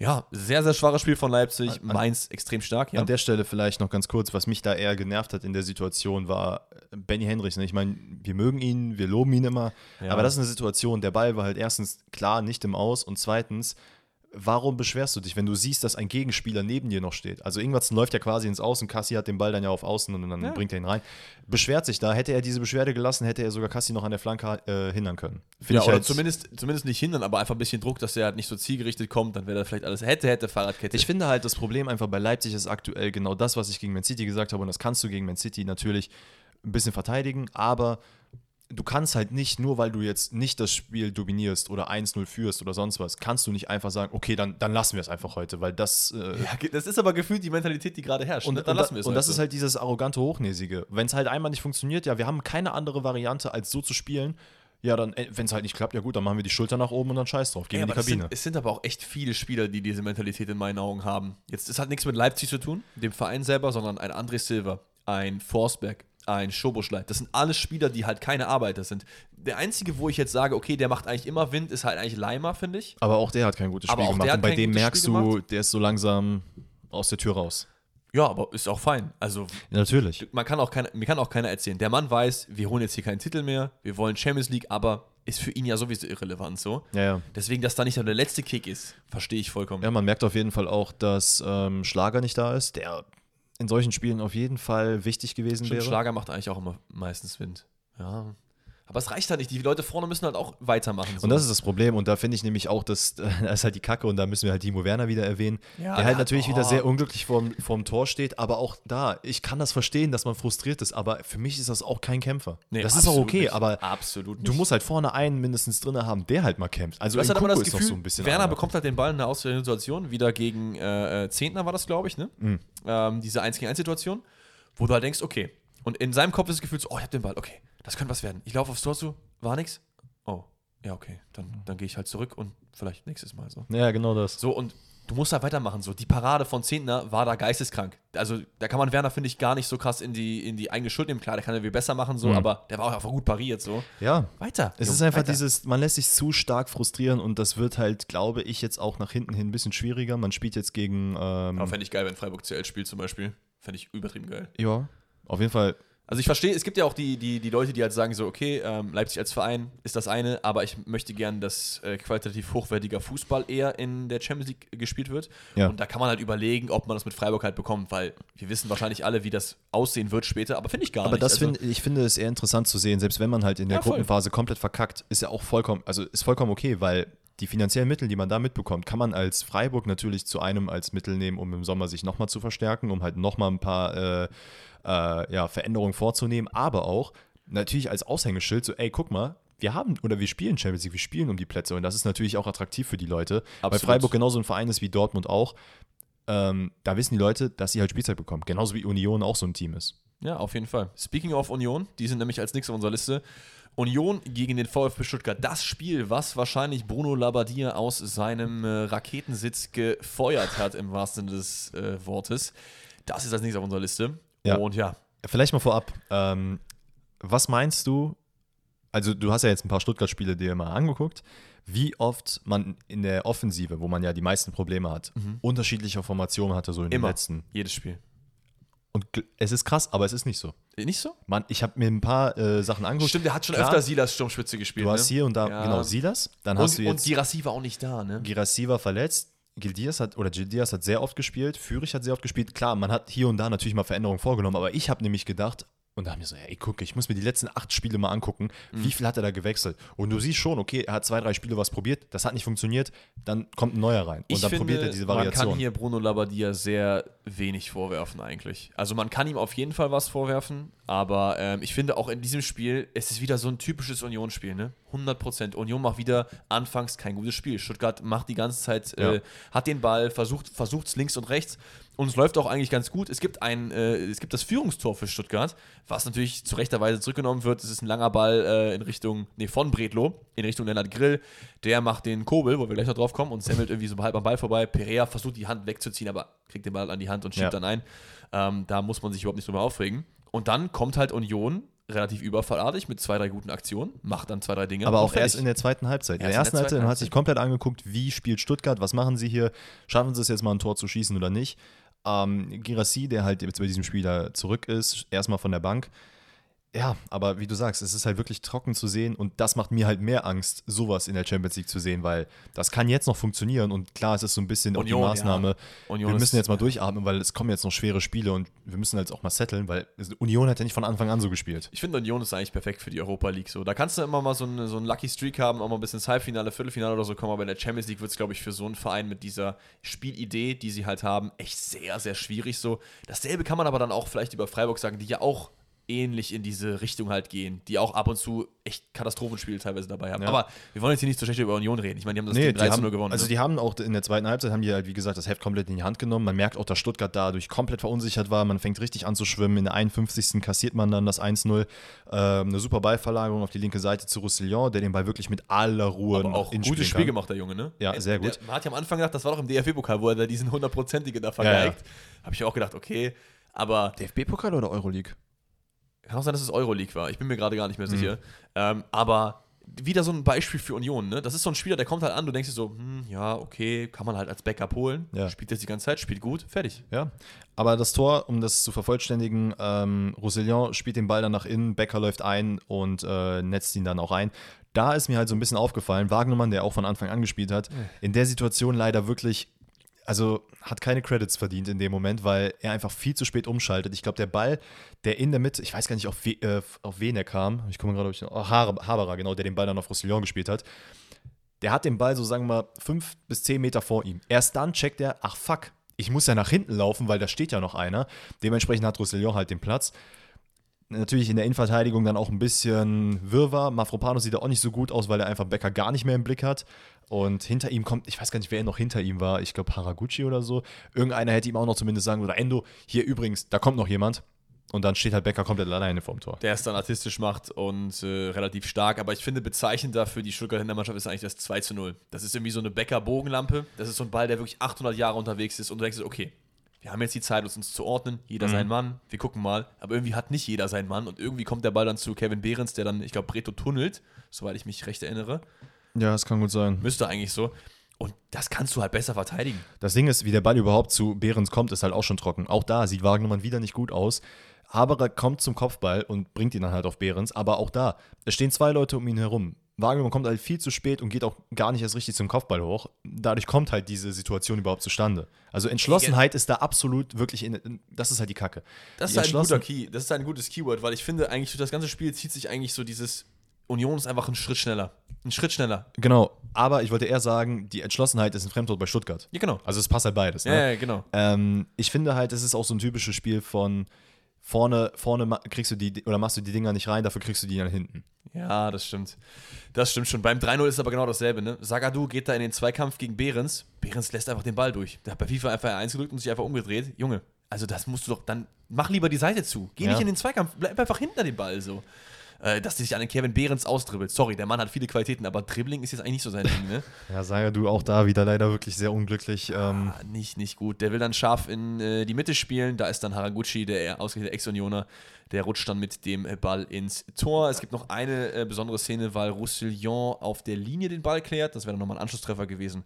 Ja, sehr, sehr schwaches Spiel von Leipzig. An- Mainz extrem stark, ja. An der Stelle vielleicht noch ganz kurz, was mich da eher genervt hat in der Situation, war äh, Benny Hendricks. ne? Ich meine, wir mögen ihn, wir loben ihn immer, Ja. aber das ist eine Situation, der Ball war halt erstens klar nicht im Aus und zweitens, warum beschwerst du dich, wenn du siehst, dass ein Gegenspieler neben dir noch steht? Also Ingwertsen läuft ja quasi ins Außen, Kassi hat den Ball dann ja auf Außen und dann Ja. bringt er ihn rein. Beschwert sich da, hätte er diese Beschwerde gelassen, hätte er sogar Kassi noch an der Flanke äh, hindern können. Finde Ja, oder halt- zumindest, zumindest nicht hindern, aber einfach ein bisschen Druck, dass er halt nicht so zielgerichtet kommt, dann wäre da vielleicht alles hätte, hätte, Fahrradkette. Ich finde halt, das Problem einfach bei Leipzig ist aktuell genau das, was ich gegen Man City gesagt habe. Und das kannst du gegen Man City natürlich ein bisschen verteidigen, aber du kannst halt nicht, nur weil du jetzt nicht das Spiel dominierst oder 1-0 führst oder sonst was, kannst du nicht einfach sagen, okay, dann, dann lassen wir es einfach heute, weil das. Äh, ja, das ist aber gefühlt die Mentalität, die gerade herrscht. und, ne? und, da- und das ist halt dieses arrogante, hochnäsige. Wenn es halt einmal nicht funktioniert, ja, wir haben keine andere Variante, als so zu spielen. Ja, dann, wenn es halt nicht klappt, ja gut, dann machen wir die Schulter nach oben und dann scheiß drauf, gehen Ja, in die es Kabine. Sind, es sind aber auch echt viele Spieler, die diese Mentalität in meinen Augen haben. Jetzt, es hat nichts mit Leipzig zu tun, dem Verein selber, sondern ein André Silva, ein Forsberg, ein Schoboschleit. Das sind alles Spieler, die halt keine Arbeiter sind. Der einzige, wo ich jetzt sage, okay, der macht eigentlich immer Wind, ist halt eigentlich Leimer, finde ich. Aber auch der hat kein gutes Spiel gemacht. Und bei dem merkst Spiel du, der ist so langsam aus der Tür raus. Ja, aber ist auch fein. Also Natürlich. man kann auch keine, mir kann auch keiner erzählen. Der Mann weiß, wir holen jetzt hier keinen Titel mehr, wir wollen Champions League, aber ist für ihn ja sowieso irrelevant so. Ja, ja. Deswegen, dass da nicht der letzte Kick ist, verstehe ich vollkommen. Ja, man merkt auf jeden Fall auch, dass ähm, Schlager nicht da ist, der in solchen Spielen auf jeden Fall wichtig gewesen Stimmt, wäre. Schlager macht eigentlich auch immer meistens Wind. Ja. Aber es reicht halt nicht. Die Leute vorne müssen halt auch weitermachen. So. Und das ist das Problem. Und da finde ich nämlich auch, dass da ist halt die Kacke und da müssen wir halt Timo Werner wieder erwähnen, Ja, der halt ja, natürlich oh. wieder sehr unglücklich vorm, vorm Tor steht. Aber auch da, ich kann das verstehen, dass man frustriert ist, aber für mich ist das auch kein Kämpfer. Nee, das ist auch okay, nicht. aber absolut du nicht. musst halt vorne einen mindestens drin haben, der halt mal kämpft. Also Du hast halt immer das Gefühl, so ein bisschen Werner einer. bekommt halt den Ball in einer auswählenden Situation, wieder gegen äh, äh, Zehntner war das, glaube ich, ne? Mhm. Ähm, diese 1 gegen 1 Situation, wo du halt denkst, okay. Und in seinem Kopf ist das Gefühl so, oh, ich hab den Ball, okay, das könnte was werden. Ich laufe aufs Tor zu, war nix. Oh, ja, okay, dann, dann gehe ich halt zurück und vielleicht nächstes Mal so. Ja, genau das. So, und du musst da weitermachen. So, die Parade von Zehntner war da geisteskrank. Also, da kann man Werner, finde ich, gar nicht so krass in die, in die eigene Schuld nehmen. Klar, der kann ja viel besser machen, so, Mhm. aber der war auch einfach gut pariert. So. Ja, Weiter. Es Junge, ist einfach weiter. dieses, man lässt sich zu stark frustrieren und das wird halt, glaube ich, jetzt auch nach hinten hin ein bisschen schwieriger. Man spielt jetzt gegen, ähm, Aber fände ich geil, wenn Freiburg CL spielt zum Beispiel. Fände ich übertrieben geil. ja, auf jeden Fall. Also ich verstehe, es gibt ja auch die, die, die Leute, die halt sagen so, okay, ähm, Leipzig als Verein ist das eine, aber ich möchte gern, dass äh, qualitativ hochwertiger Fußball eher in der Champions League gespielt wird. Ja. Und da kann man halt überlegen, ob man das mit Freiburg halt bekommt, weil wir wissen wahrscheinlich alle, wie das aussehen wird später, aber finde ich gar Aber nicht. das Also, finde ich finde es eher interessant zu sehen, selbst wenn man halt in der Ja, voll. Gruppenphase komplett verkackt, ist ja auch vollkommen, also ist vollkommen okay, weil die finanziellen Mittel, die man da mitbekommt, kann man als Freiburg natürlich zu einem als Mittel nehmen, um im Sommer sich nochmal zu verstärken, um halt nochmal ein paar äh, äh, ja, Veränderungen vorzunehmen, aber auch natürlich als Aushängeschild, so, ey, guck mal, wir haben oder wir spielen Champions League, wir spielen um die Plätze und das ist natürlich auch attraktiv für die Leute, weil Absolut. Freiburg genauso ein Verein ist wie Dortmund auch. Ähm, da wissen die Leute, dass sie halt Spielzeit bekommen, genauso wie Union auch so ein Team ist. Ja, auf jeden Fall. Speaking of Union, die sind nämlich als nächstes auf unserer Liste. Union gegen den VfB Stuttgart. Das Spiel, was wahrscheinlich Bruno Labbadia aus seinem äh, Raketensitz gefeuert hat, im wahrsten Sinne des äh, Wortes. Das ist als nächstes auf unserer Liste. Ja. Und ja, Vielleicht mal vorab, ähm, was meinst du, also du hast ja jetzt ein paar Stuttgart-Spiele dir mal angeguckt, wie oft man in der Offensive, wo man ja die meisten Probleme hat, unterschiedliche Formationen hatte, so in den immer. letzten. Jedes Spiel. Und es ist krass, aber es ist nicht so. Äh, Nicht so? Man, ich habe mir ein paar äh, Sachen angeguckt. Stimmt, der hat schon Klar, öfter Silas Sturmspitze gespielt. Du hast ne? hier und da, Ja. genau, Silas. Dann hast und, du und jetzt Girassi war auch nicht da, ne? Girassi war verletzt. Gildias hat, oder Gildias hat sehr oft gespielt, Fürich hat sehr oft gespielt. Klar, man hat hier und da natürlich mal Veränderungen vorgenommen, aber ich habe nämlich gedacht, und da haben wir so, ey, guck, ich muss mir die letzten acht Spiele mal angucken, Mhm. wie viel hat er da gewechselt? Und du siehst schon, okay, er hat zwei, drei Spiele was probiert, das hat nicht funktioniert, dann kommt ein neuer rein. Und Ich dann finde, probiert er diese man Variation. kann hier Bruno Labbadia sehr wenig vorwerfen eigentlich. Also man kann ihm auf jeden Fall was vorwerfen, aber ähm, ich finde auch in diesem Spiel, es ist wieder so ein typisches Union-Spiel, ne? 100 Prozent. Union macht wieder anfangs kein gutes Spiel. Stuttgart macht die ganze Zeit, äh, Ja. hat den Ball, versucht es links und rechts und es läuft auch eigentlich ganz gut. Es gibt ein, äh, es gibt das Führungstor für Stuttgart, was natürlich zu rechter Weise zurückgenommen wird. Es ist ein langer Ball äh, in Richtung, nee, von Bredlo, in Richtung Lennart Grill. Der macht den Kobel, wo wir gleich noch drauf kommen, und semmelt irgendwie so halb am Ball vorbei. Perea versucht die Hand wegzuziehen, aber kriegt den Ball an die Hand und schiebt Ja. dann ein. Ähm, da muss man sich überhaupt nicht drüber aufregen. Und dann kommt halt Union relativ überfallartig mit zwei, drei guten Aktionen, macht dann zwei, drei Dinge. aber auch erst in der zweiten Halbzeit. In der Erst in der ersten Halbzeit hat sich komplett angeguckt, wie spielt Stuttgart, was machen sie hier, schaffen sie es jetzt mal ein Tor zu schießen oder nicht. Ähm, Girassi, der halt jetzt bei diesem Spiel da zurück ist, erstmal von der Bank. Ja, aber wie du sagst, es ist halt wirklich trocken zu sehen und das macht mir halt mehr Angst, sowas in der Champions League zu sehen, weil das kann jetzt noch funktionieren und klar, es ist so ein bisschen auch Union, die Maßnahme. ja. Union wir müssen jetzt mal durchatmen, weil es kommen jetzt noch schwere Spiele und wir müssen jetzt auch mal setteln, weil Union hat ja nicht von Anfang an so gespielt. Ich finde, Union ist eigentlich perfekt für die Europa League. So. Da kannst du immer mal so einen, so einen Lucky Streak haben, auch mal ein bisschen ins Halbfinale, Viertelfinale oder so kommen, aber in der Champions League wird es, glaube ich, für so einen Verein mit dieser Spielidee, die sie halt haben, echt sehr, sehr schwierig. So. Dasselbe kann man aber dann auch vielleicht über Freiburg sagen, die ja auch ähnlich in diese Richtung halt gehen, die auch ab und zu echt Katastrophenspiele teilweise dabei haben. Ja. Aber wir wollen jetzt hier nicht so schlecht über Union reden. Ich meine, die haben das Nee, Ding die 13 haben, 0 gewonnen. also ne? die haben auch in der zweiten Halbzeit haben die halt, wie gesagt, das Heft komplett in die Hand genommen. Man merkt auch, dass Stuttgart dadurch komplett verunsichert war. Man fängt richtig an zu schwimmen. In der 51. kassiert man dann das 1-0. Ähm, eine super Ballverlagerung auf die linke Seite zu Roussillon, der den Ball wirklich mit aller Ruhe aber auch gutes Spiel kann. gemacht, der Junge, ne? Ja, Äh, sehr der- gut. Man hat ja am Anfang gedacht, das war doch im DFB-Pokal, wo er da diesen hundertprozentigen da ja. vergeigt. Habe ich auch gedacht, okay, aber DFB-Pokal oder Euroleague? Kann auch sein, dass es Euroleague war. Ich bin mir gerade gar nicht mehr Mhm. sicher. Ähm, aber wieder so ein Beispiel für Union, ne? Das ist so ein Spieler, der kommt halt an, du denkst dir so, hm, ja, okay, kann man halt als Backup holen. Ja. Spielt jetzt die ganze Zeit, spielt gut, fertig. Ja, aber das Tor, um das zu vervollständigen, ähm, Roussillon spielt den Ball dann nach innen, Becker läuft ein und äh, netzt ihn dann auch ein. da ist mir halt so ein bisschen aufgefallen, Wagnermann, der auch von Anfang an gespielt hat, in der Situation leider wirklich, also hat keine Credits verdient in dem Moment, weil er einfach viel zu spät umschaltet. Ich glaube, der Ball, der in der Mitte, ich weiß gar nicht, auf, we, äh, auf wen er kam, ich komme gerade, oh, Haberer, genau, der den Ball dann auf Roussillon gespielt hat, der hat den Ball so, sagen wir mal, fünf bis zehn Meter vor ihm. Erst dann checkt er, ach fuck, ich muss ja nach hinten laufen, weil da steht ja noch einer. Dementsprechend hat Roussillon halt den Platz. Natürlich in der Innenverteidigung dann auch ein bisschen Wirrwarr. Mafropanos sieht auch nicht so gut aus, weil er einfach Becker gar nicht mehr im Blick hat. Und hinter ihm kommt, ich weiß gar nicht, wer noch hinter ihm war. Ich glaube Haraguchi oder so. Irgendeiner hätte ihm auch noch zumindest sagen, oder Endo, hier übrigens, da kommt noch jemand. Und dann steht halt Becker komplett alleine vorm Tor. Der es dann artistisch macht und äh, relativ stark. Aber ich finde, bezeichnend dafür die Stuttgarter Hintermannschaft ist eigentlich das 2 zu 0. Das ist irgendwie so eine Becker-Bogenlampe. Das ist so ein Ball, der wirklich 800 Jahre unterwegs ist. Und du denkst, okay, wir haben jetzt die Zeit, uns zu ordnen, jeder mhm. sein Mann, wir gucken mal, aber irgendwie hat nicht jeder seinen Mann und irgendwie kommt der Ball dann zu Kevin Behrens, der dann, ich glaube, Breto tunnelt, soweit ich mich recht erinnere. Ja, das kann gut sein. Müsste eigentlich so. Und das kannst du halt besser verteidigen. Das Ding ist, wie der Ball überhaupt zu Behrens kommt, ist halt auch schon trocken. Auch da sieht Wagnermann wieder nicht gut aus. Haberer kommt zum Kopfball und bringt ihn dann halt auf Behrens, aber auch da, es stehen zwei Leute um ihn herum. Wagner kommt halt viel zu spät und geht auch gar nicht erst richtig zum Kopfball hoch. Dadurch kommt halt diese Situation überhaupt zustande. Also Entschlossenheit ist da absolut wirklich in, das ist halt die Kacke. Das die ist ein guter Key, das ist ein gutes Keyword, weil ich finde eigentlich durch das ganze Spiel zieht sich eigentlich so dieses Union ist einfach ein Schritt schneller. Ein Schritt schneller. Genau, aber ich wollte eher sagen, die Entschlossenheit ist ein Fremdwort bei Stuttgart. Ja, genau. Also es passt halt beides. Ne? Ja, ja, genau. Ähm, ich finde halt, es ist auch so ein typisches Spiel von vorne, vorne kriegst du die oder machst du die Dinger nicht rein, dafür kriegst du die dann hinten. Ja, das stimmt. Das stimmt schon. Beim 3-0 ist aber genau dasselbe, ne? Sagadu geht da in den Zweikampf gegen Behrens. Behrens lässt einfach den Ball durch. Der hat bei FIFA einfach eins gedrückt und sich einfach umgedreht. Junge, also das musst du doch, dann mach lieber die Seite zu. Geh ja. nicht in den Zweikampf, bleib einfach hinter dem Ball so äh, dass sich an den Kevin Behrens austribbelt. Sorry, der Mann hat viele Qualitäten, aber Dribbling ist jetzt eigentlich nicht so sein Ding, ne? *laughs* ja, sage du auch da wieder leider wirklich sehr unglücklich. Ähm. Ah, nicht, nicht gut. Der will dann scharf in äh, die Mitte spielen. Da ist dann Haraguchi, der ausgerechnete Ex-Unioner, der rutscht dann mit dem Ball ins Tor. Es gibt noch eine äh, besondere Szene, weil Roussillon auf der Linie den Ball klärt. Das wäre dann nochmal ein Anschlusstreffer gewesen.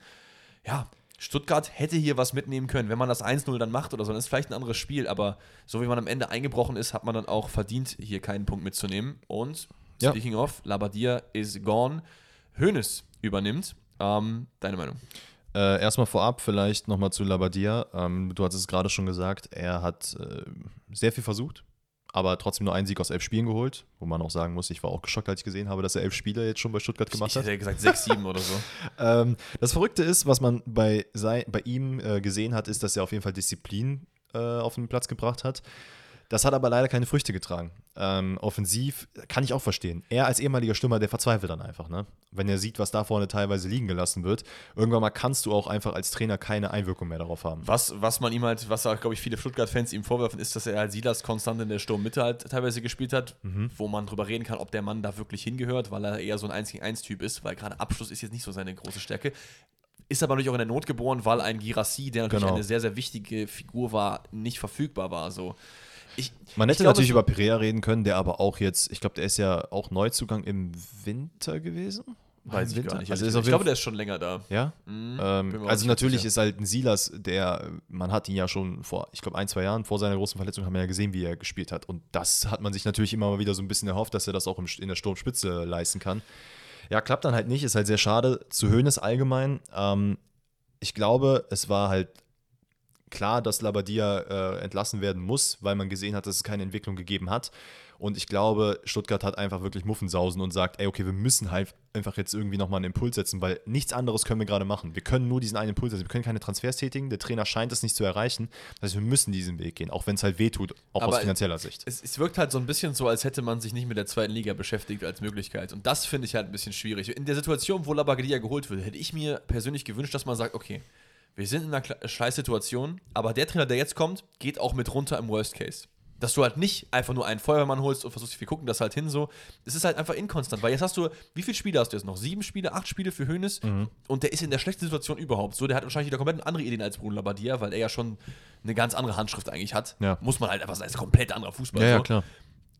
Ja, Stuttgart hätte hier was mitnehmen können. Wenn man das 1-0 dann macht oder so, dann ist vielleicht ein anderes Spiel. Aber so wie man am Ende eingebrochen ist, hat man dann auch verdient, hier keinen Punkt mitzunehmen. Und ja. speaking of, Labadia is gone. Hoeneß übernimmt. Ähm, deine Meinung? Äh, erstmal vorab vielleicht nochmal zu Labadia. Ähm, du hattest es gerade schon gesagt, er hat äh, sehr viel versucht aber trotzdem nur einen Sieg aus elf Spielen geholt, wo man auch sagen muss, ich war auch geschockt, als ich gesehen habe, dass er elf Spiele jetzt schon bei Stuttgart gemacht ich hat. Ich hätte gesagt sechs, sieben oder so. *laughs* ähm, das Verrückte ist, was man bei, sei, bei ihm äh, gesehen hat, ist, dass er auf jeden Fall Disziplin äh, auf den Platz gebracht hat. Das hat aber leider keine Früchte getragen. Ähm, offensiv kann ich auch verstehen. Er als ehemaliger Stürmer, der verzweifelt dann einfach, ne? Wenn er sieht, was da vorne teilweise liegen gelassen wird. Irgendwann mal kannst du auch einfach als Trainer keine Einwirkung mehr darauf haben. Was, was man ihm halt, was glaube ich viele Stuttgart-Fans ihm vorwerfen, ist, dass er halt Silas konstant in der Sturmmitte halt teilweise gespielt hat, mhm. wo man drüber reden kann, ob der Mann da wirklich hingehört, weil er eher so ein 1 gegen 1 Typ ist, weil gerade Abschluss ist jetzt nicht so seine große Stärke. Ist aber natürlich auch in der Not geboren, weil ein Girassi, der natürlich genau. eine sehr, sehr wichtige Figur war, nicht verfügbar war. So. Ich, Man hätte glaube, natürlich über Perea reden können, der aber auch jetzt, ich glaube, der ist ja auch Neuzugang im Winter gewesen. Weiß ich gar nicht. Also ich glaube, der ist schon länger da. Ja? Mhm, ähm, also natürlich ist halt ein Silas, der, man hat ihn ja schon vor, ich glaube, ein, zwei Jahren vor seiner großen Verletzung haben wir ja gesehen, wie er gespielt hat. Und das hat man sich natürlich immer mal wieder so ein bisschen erhofft, dass er das auch im, in der Sturmspitze leisten kann. Ja, klappt dann halt nicht, ist halt sehr schade. Zu Höhnes allgemein. Ähm, ich glaube, es war halt klar, dass Labadia äh, entlassen werden muss, weil man gesehen hat, dass es keine Entwicklung gegeben hat. Und ich glaube, Stuttgart hat einfach wirklich Muffensausen und sagt, ey, okay, wir müssen halt einfach jetzt irgendwie nochmal einen Impuls setzen, weil nichts anderes können wir gerade machen. Wir können nur diesen einen Impuls setzen. Wir können keine Transfers tätigen. Der Trainer scheint es nicht zu erreichen. Das heißt, wir müssen diesen Weg gehen, auch wenn es halt wehtut, auch Aber aus finanzieller Sicht. Es, es, wirkt halt so ein bisschen so, als hätte man sich nicht mit der zweiten Liga beschäftigt als Möglichkeit. Und das finde ich halt ein bisschen schwierig. In der Situation, wo Labadia geholt wird, hätte ich mir persönlich gewünscht, dass man sagt, okay, wir sind in einer Scheißsituation, aber der Trainer, der jetzt kommt, geht auch mit runter im Worst Case. Dass du halt nicht einfach nur einen Feuerwehrmann holst und versuchst, wir gucken das halt hin so. Es ist halt einfach inkonstant, weil jetzt hast du, wie viele Spiele hast du jetzt noch? Sieben Spiele, acht Spiele für Hönes mhm. und der ist in der schlechtesten Situation überhaupt. So, der hat wahrscheinlich wieder komplett andere Ideen als Bruno Labbadia, weil er ja schon eine ganz andere Handschrift eigentlich hat. Ja. Muss man halt einfach sagen, ist ein komplett anderer Fußball. Ja, so. ja, klar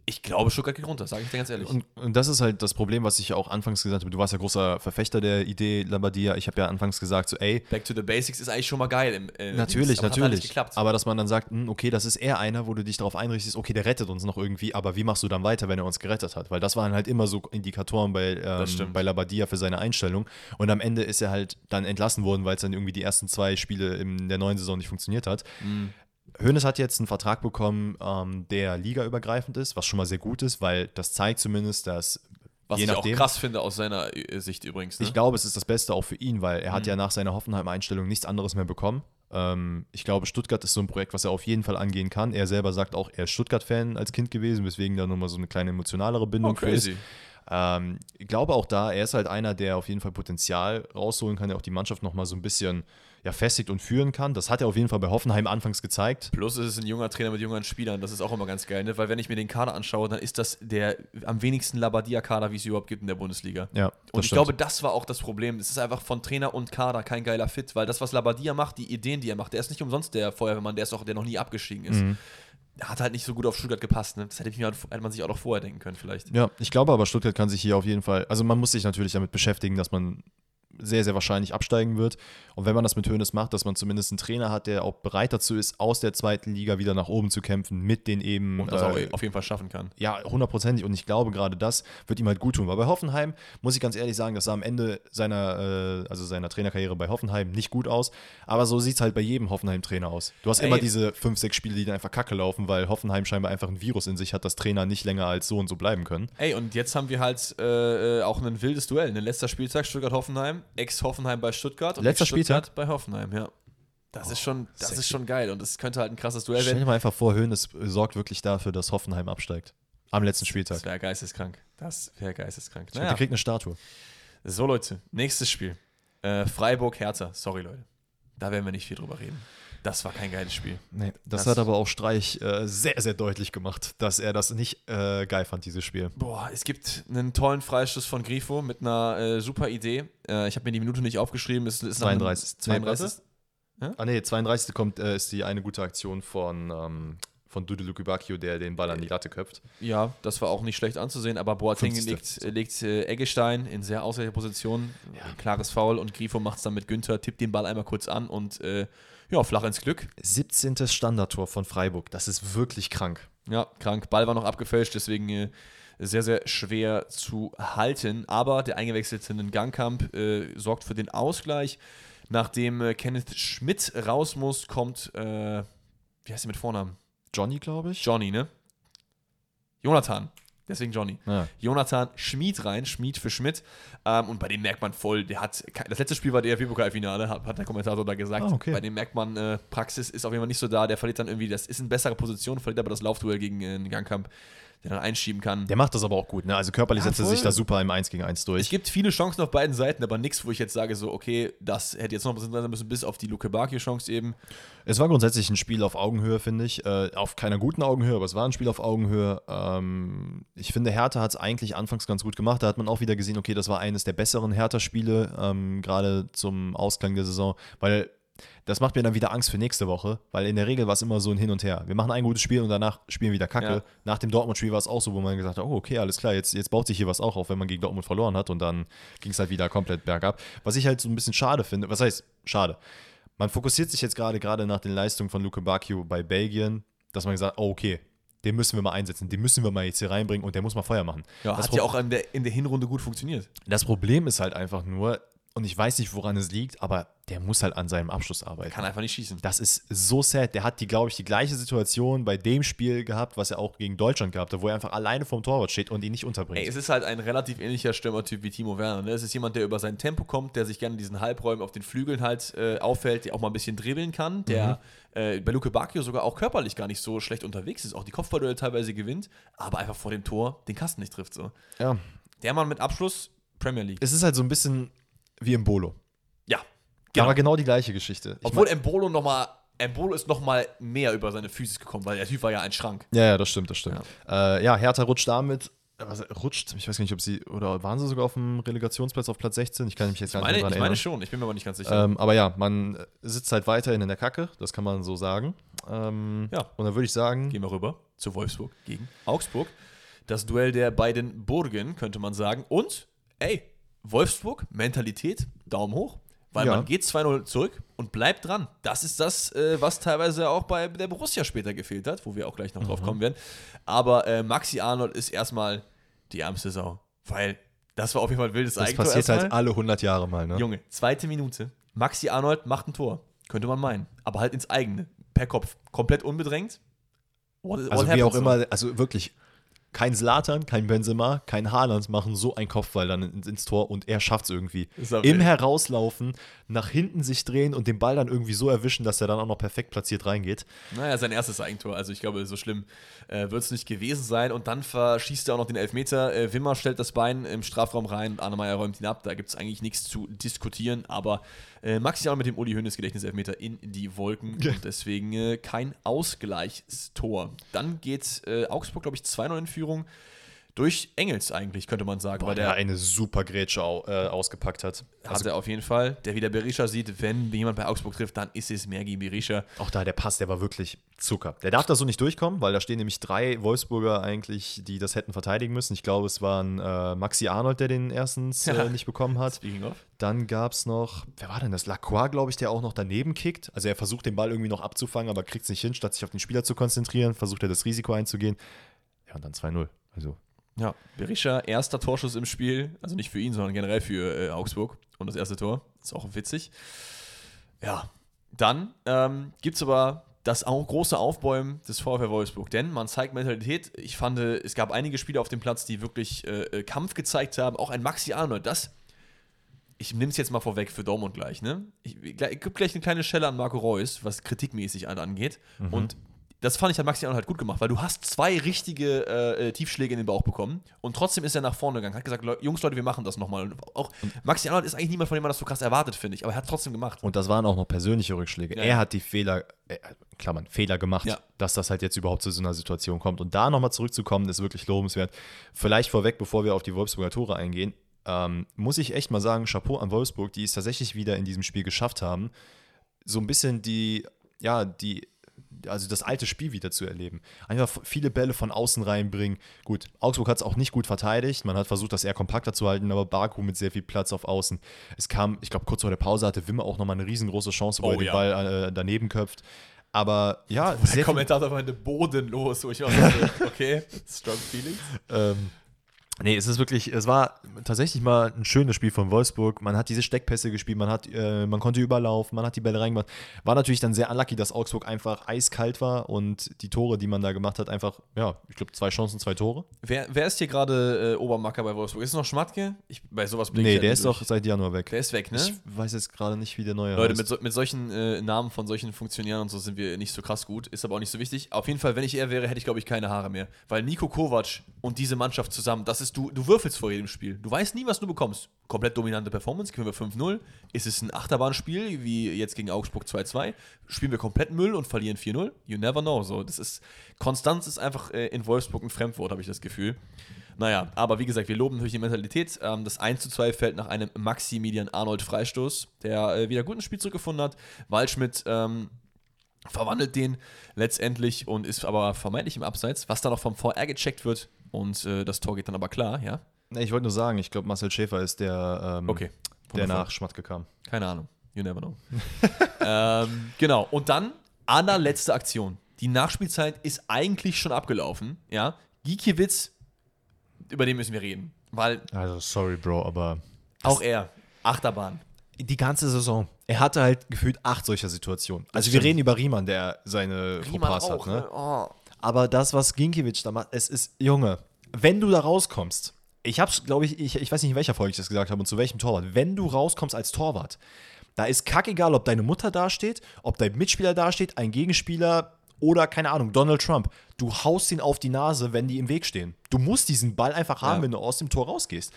Ich glaube, Stuttgart geht runter, sage ich dir ganz ehrlich. Und, und, das ist halt das Problem, was ich auch anfangs gesagt habe. Du warst ja großer Verfechter der Idee Labadia. Ich habe ja anfangs gesagt, so, ey. Back to the Basics ist eigentlich schon mal geil. Im, äh, natürlich, aber natürlich. Aber dass man dann sagt, hm, okay, das ist eher einer, wo du dich darauf einrichtest, okay, der rettet uns noch irgendwie, aber wie machst du dann weiter, wenn er uns gerettet hat? Weil das waren halt immer so Indikatoren bei, ähm, bei Labadia für seine Einstellung. Und am Ende ist er halt dann entlassen worden, weil es dann irgendwie die ersten zwei Spiele in der neuen Saison nicht funktioniert hat. Mhm. Hoeneß hat jetzt einen Vertrag bekommen, ähm, der ligaübergreifend ist, was schon mal sehr gut ist, weil das zeigt zumindest, dass was je ich nachdem, auch krass finde aus seiner äh, Sicht übrigens. Ne? Ich glaube, es ist das Beste auch für ihn, weil er mhm. hat ja nach seiner Hoffenheim-Einstellung nichts anderes mehr bekommen. Ähm, ich glaube, Stuttgart ist so ein Projekt, was er auf jeden Fall angehen kann. Er selber sagt auch, er ist Stuttgart-Fan als Kind gewesen, weswegen da nochmal so eine kleine emotionalere Bindung oh, für ist. Ähm, ich glaube auch da, er ist halt einer, der auf jeden Fall Potenzial rausholen kann, der auch die Mannschaft nochmal so ein bisschen ja, festigt und führen kann. Das hat er auf jeden Fall bei Hoffenheim anfangs gezeigt. Plus ist es ein junger Trainer mit jungen Spielern, das ist auch immer ganz geil, ne? weil wenn ich mir den Kader anschaue, dann ist das der am wenigsten Labadia-Kader, wie es überhaupt gibt in der Bundesliga. Ja, und ich stimmt. glaube, das war auch das Problem. Es ist einfach von Trainer und Kader kein geiler Fit, weil das, was Labadia macht, die Ideen, die er macht, der ist nicht umsonst der Feuerwehrmann, der ist auch, der noch nie abgestiegen ist. Mhm hat halt nicht so gut auf Stuttgart gepasst. Ne? Das hätte, mir, hätte, man sich auch noch vorher denken können, vielleicht. Ja, ich glaube aber, Stuttgart kann sich hier auf jeden Fall, also man muss sich natürlich damit beschäftigen, dass man sehr, sehr wahrscheinlich absteigen wird. Und wenn man das mit Hönes macht, dass man zumindest einen Trainer hat, der auch bereit dazu ist, aus der zweiten Liga wieder nach oben zu kämpfen, mit den eben. Und das äh, auch auf jeden Fall schaffen kann. Ja, hundertprozentig. Und ich glaube, gerade das wird ihm halt gut tun. Weil bei Hoffenheim, muss ich ganz ehrlich sagen, das sah am Ende seiner, äh, also seiner Trainerkarriere bei Hoffenheim nicht gut aus. Aber so sieht es halt bei jedem Hoffenheim-Trainer aus. Du hast Ey. immer diese fünf, sechs Spiele, die dann einfach kacke laufen, weil Hoffenheim scheinbar einfach ein Virus in sich hat, dass Trainer nicht länger als so und so bleiben können. Ey, und jetzt haben wir halt äh, äh auch ein wildes Duell. Ein letzter Spieltag, Stuttgart-Hoffenheim, Ex-Hoffenheim bei Stuttgart und Letzter Spieltag bei Hoffenheim, ja. Das oh, ist schon, das sexy. ist schon geil und es könnte halt ein krasses Duell werden. Stell dir mal einfach vor, Höhnes sorgt wirklich dafür, dass Hoffenheim absteigt. Am letzten Spieltag. Das wäre geisteskrank. Das wäre geisteskrank. Naja. Der kriegt eine Statue. So, Leute, nächstes Spiel. Äh, Freiburg-Hertha. Sorry, Leute. Da werden wir nicht viel drüber reden. Das war kein geiles Spiel. Nee, das, das hat aber auch Streich äh, sehr, sehr deutlich gemacht, dass er das nicht äh, geil fand, dieses Spiel. Boah, es gibt einen tollen Freistoß von Grifo mit einer äh, super Idee. Äh, ich habe mir die Minute nicht aufgeschrieben. Es ist 32. 32. Ja? Ah, nee, 32. kommt, äh, ist die eine gute Aktion von. Ähm, von Dudu Lukubakio, der den Ball an die Latte köpft. Ja, das war auch nicht schlecht anzusehen, aber Boateng legt, legt äh, Eggestein in sehr ausreichender Position, ja. klares Foul und Grifo macht es dann mit Günther, tippt den Ball einmal kurz an und äh, ja, flach ins Glück. 17. Standardtor von Freiburg. Das ist wirklich krank. Ja, krank. Ball war noch abgefälscht, deswegen äh, sehr, sehr schwer zu halten. Aber der eingewechselte Gangkamp äh, sorgt für den Ausgleich. Nachdem äh, Kenneth Schmidt raus muss, kommt, äh, wie heißt er mit Vornamen? Johnny, glaube ich. Johnny, ne? Jonathan. Deswegen Johnny. Ja. Jonathan Schmid rein, Schmid für Schmidt. Ähm, und bei dem merkt man voll, der hat, das letzte Spiel war der DFB-Pokalfinale, hat, hat, der Kommentator da gesagt. Ah, okay. Bei dem merkt man, äh, Praxis ist auf jeden Fall nicht so da. Der verliert dann irgendwie, das ist in bessere Position, verliert aber das Laufduell gegen äh, Gangkamp der dann einschieben kann. Der macht das aber auch gut, ne? Also körperlich ja, setzt er sich da super im 1 gegen 1 durch. Es gibt viele Chancen auf beiden Seiten, aber nichts, wo ich jetzt sage, so, okay, das hätte jetzt noch ein bisschen sein müssen, bis auf die Luke Bakio-Chance eben. Es war grundsätzlich ein Spiel auf Augenhöhe, finde ich. Äh, auf keiner guten Augenhöhe, aber es war ein Spiel auf Augenhöhe. Ähm, ich finde, Hertha hat es eigentlich anfangs ganz gut gemacht. Da hat man auch wieder gesehen, okay, das war eines der besseren Hertha-Spiele, ähm, gerade zum Ausklang der Saison, weil das macht mir dann wieder Angst für nächste Woche, weil in der Regel war es immer so ein Hin und Her. Wir machen ein gutes Spiel und danach spielen wir wieder Kacke. Ja. Nach dem Dortmund-Spiel war es auch so, wo man gesagt hat, oh, okay, alles klar, jetzt, jetzt baut sich hier was auch auf, wenn man gegen Dortmund verloren hat und dann ging es halt wieder komplett bergab. Was ich halt so ein bisschen schade finde, was heißt schade? Man fokussiert sich jetzt gerade, gerade nach den Leistungen von Luke Bacchio bei Belgien, dass man gesagt, oh, okay, den müssen wir mal einsetzen, den müssen wir mal jetzt hier reinbringen und der muss mal Feuer machen. Ja, das hat ja auch der, in der Hinrunde gut funktioniert. Das Problem ist halt einfach nur, und ich weiß nicht, woran es liegt, aber der muss halt an seinem Abschluss arbeiten. Kann einfach nicht schießen. Das ist so sad. Der hat die, glaube ich, die gleiche Situation bei dem Spiel gehabt, was er auch gegen Deutschland gehabt hat, wo er einfach alleine vom Torwart steht und ihn nicht unterbringt. Ey, es ist halt ein relativ ähnlicher Stürmertyp wie Timo Werner. Ne? Es ist jemand, der über sein Tempo kommt, der sich gerne in diesen Halbräumen auf den Flügeln halt äh, auffällt, der auch mal ein bisschen dribbeln kann, der mhm. äh, bei Luke Bacchio sogar auch körperlich gar nicht so schlecht unterwegs ist, auch die Kopfballduelle teilweise gewinnt, aber einfach vor dem Tor den Kasten nicht trifft. So. Ja. Der Mann mit Abschluss, Premier League. Es ist halt so ein bisschen wie im Bolo. Ja. Genau. Aber genau die gleiche Geschichte. Ich Obwohl Embolo noch mal Embolo ist noch mal mehr über seine Physis gekommen, weil der Typ war ja ein Schrank. Ja, ja, das stimmt, das stimmt. Ja, äh, ja Hertha rutscht damit also rutscht, ich weiß gar nicht, ob sie, oder waren sie sogar auf dem Relegationsplatz auf Platz 16? Ich kann mich jetzt gar meine, nicht dran Ich meine schon, ich bin mir aber nicht ganz sicher. Ähm, aber ja, man sitzt halt weiterhin in der Kacke, das kann man so sagen. Ähm, ja. Und dann würde ich sagen. Gehen wir rüber zu Wolfsburg gegen Augsburg. Das Duell der beiden Burgen, könnte man sagen. Und, ey, Wolfsburg, Mentalität, Daumen hoch. Weil Ja. man geht 2-0 zurück und bleibt dran. Das ist das, äh, was teilweise auch bei der Borussia später gefehlt hat, wo wir auch gleich noch Mhm. drauf kommen werden. Aber äh, Maxi Arnold ist erstmal die ärmste Sau. Weil das war auf jeden Fall ein wildes Das Eigentor passiert erstmal. halt alle 100 Jahre mal, ne? Junge, zweite Minute. Maxi Arnold macht ein Tor. Könnte man meinen. Aber halt ins eigene. Per Kopf. Komplett unbedrängt. What, what Also wie auch so? immer, also wirklich, kein Slatan, kein Benzema, kein Haaland machen so einen Kopfball dann ins, Tor und er schafft es irgendwie. Im wild. Herauslaufen, nach hinten sich drehen und den Ball dann irgendwie so erwischen, dass er dann auch noch perfekt platziert reingeht. Naja, sein erstes Eigentor. Also ich glaube, so schlimm äh, wird es nicht gewesen sein. Und dann verschießt er auch noch den Elfmeter. Äh, Wimmer stellt das Bein im Strafraum rein und Arnemeyer räumt ihn ab. Da gibt es eigentlich nichts zu diskutieren. Aber äh, Maxi auch mit dem Uli Hoeneß Gedächtniselfmeter in die Wolken. Ja. Und deswegen äh, kein Ausgleichstor. Dann geht äh, Augsburg, glaube ich, 2-0 in Führung. Durch Engels eigentlich, könnte man sagen. Weil weil der der eine super Grätsche au, äh, ausgepackt hat. hat Also er auf jeden Fall. Der wieder Berisha sieht, wenn jemand bei Augsburg trifft, dann ist es Mergi Berisha. auch da, der Pass, der war wirklich Zucker. Der darf da so nicht durchkommen, weil da stehen nämlich drei Wolfsburger eigentlich, die das hätten verteidigen müssen. Ich glaube, es waren äh, Maxi Arnold, der den erstens äh, *laughs* nicht bekommen hat. Dann gab es noch, wer war denn das? Lacroix, glaube ich, der auch noch daneben kickt. Also er versucht den Ball irgendwie noch abzufangen, aber kriegt es nicht hin, statt sich auf den Spieler zu konzentrieren, versucht er das Risiko einzugehen. Ja, und dann 2-0. Also Ja, Berisha, erster Torschuss im Spiel, also nicht für ihn, sondern generell für äh, Augsburg und das erste Tor. Ist auch witzig. Ja, dann ähm, gibt es aber das auch große Aufbäumen des VfL Wolfsburg, denn man zeigt Mentalität. Ich fand, äh, es gab einige Spieler auf dem Platz, die wirklich äh, äh, Kampf gezeigt haben. Auch ein Maxi Arnold, das. Ich nehme es jetzt mal vorweg für Dortmund gleich, ne? Ich, ich gebe gleich eine kleine Schelle an Marco Reus, was kritikmäßig an angeht. Und das fand ich hat Maxi Arnold halt gut gemacht, weil du hast zwei richtige äh, äh, Tiefschläge in den Bauch bekommen und trotzdem ist er nach vorne gegangen, hat gesagt, "Leu- Jungs, Leute, wir machen das nochmal. Und auch Maxi Arnold ist eigentlich niemand, von dem man das so krass erwartet, finde ich, aber er hat trotzdem gemacht. Und das waren auch noch persönliche Rückschläge. Ja, er hat die Fehler, äh, Klammern, Fehler gemacht, Ja. dass das halt jetzt überhaupt zu so einer Situation kommt. Und da nochmal zurückzukommen, ist wirklich lobenswert. Vielleicht vorweg, bevor wir auf die Wolfsburger Tore eingehen, ähm, muss ich echt mal sagen, Chapeau an Wolfsburg, die es tatsächlich wieder in diesem Spiel geschafft haben, so ein bisschen die, ja, die, also das alte Spiel wieder zu erleben. Einfach viele Bälle von außen reinbringen. Gut, Augsburg hat es auch nicht gut verteidigt. Man hat versucht, das eher kompakter zu halten, aber Baku mit sehr viel Platz auf Außen. Es kam, ich glaube, kurz vor der Pause hatte Wimmer auch nochmal eine riesengroße Chance, wo Oh er den ja. Ball äh, daneben köpft. Aber ja, Der Kommentator meinte bodenlos, wo ich auch dachte, okay, strong feelings. ähm, Nee, es ist wirklich, es war tatsächlich mal ein schönes Spiel von Wolfsburg. Man hat diese Steckpässe gespielt, man, hat, äh, man konnte überlaufen, man hat die Bälle reingemacht. War natürlich dann sehr unlucky, dass Augsburg einfach eiskalt war und die Tore, die man da gemacht hat, einfach, ja, ich glaube, zwei Chancen, zwei Tore. Wer, wer ist hier gerade äh, Obermacker bei Wolfsburg? Ist es noch Schmatke? Ich, bei sowas ich Nee, halt der ist durch. doch seit Januar weg. Der ist weg, ne? Ich weiß jetzt gerade nicht, wie der neue Leute, heißt. mit, so, mit solchen äh, Namen von solchen Funktionären und so sind wir nicht so krass gut, ist aber auch nicht so wichtig. Auf jeden Fall, wenn ich er wäre, hätte ich, glaube ich, keine Haare mehr. Weil Nico Kovac und diese Mannschaft zusammen, das ist, du, du würfelst vor jedem Spiel. Du weißt nie, was du bekommst. Komplett dominante Performance, gewinnen wir 5-0. Ist es ein Achterbahnspiel, wie jetzt gegen Augsburg 2-2? Spielen wir komplett Müll und verlieren 4-0? You never know. So, das ist, Konstanz ist einfach äh, in Wolfsburg ein Fremdwort, habe ich das Gefühl. Naja, aber wie gesagt, wir loben natürlich die Mentalität. Ähm, das 1 zu 2 fällt nach einem Maximilian Arnold Freistoß, der äh, wieder gut ins Spiel zurückgefunden hat. Waldschmidt ähm, verwandelt den letztendlich und ist aber vermeintlich im Abseits, was dann auch vom VR gecheckt wird und äh, das Tor geht dann aber klar, ja? Ich wollte nur sagen, ich glaube, Marcel Schäfer ist der, ähm, Okay. der nach Schmatke kam. Keine Ahnung. You never know. *laughs* ähm, genau. Und dann allerletzte Aktion. Die Nachspielzeit ist eigentlich schon abgelaufen. Ja. Gikiewicz, über den müssen wir reden. Weil Also, sorry, Bro, aber auch er, Achterbahn. die ganze Saison. Er hatte halt gefühlt acht solcher Situationen. Also wir reden über Riemann, der seine Fauxpas hat. Ne? Oh. Aber das, was Ginkiewicz da macht, es ist, Junge, wenn du da rauskommst, ich hab's, glaube ich, ich, ich weiß nicht, in welcher Folge ich das gesagt habe und zu welchem Torwart, wenn du rauskommst als Torwart, da ist kackegal, ob deine Mutter dasteht, ob dein Mitspieler dasteht, ein Gegenspieler oder, keine Ahnung, Donald Trump. Du haust ihn auf die Nase, wenn die im Weg stehen. Du musst diesen Ball einfach haben, Ja. wenn du aus dem Tor rausgehst.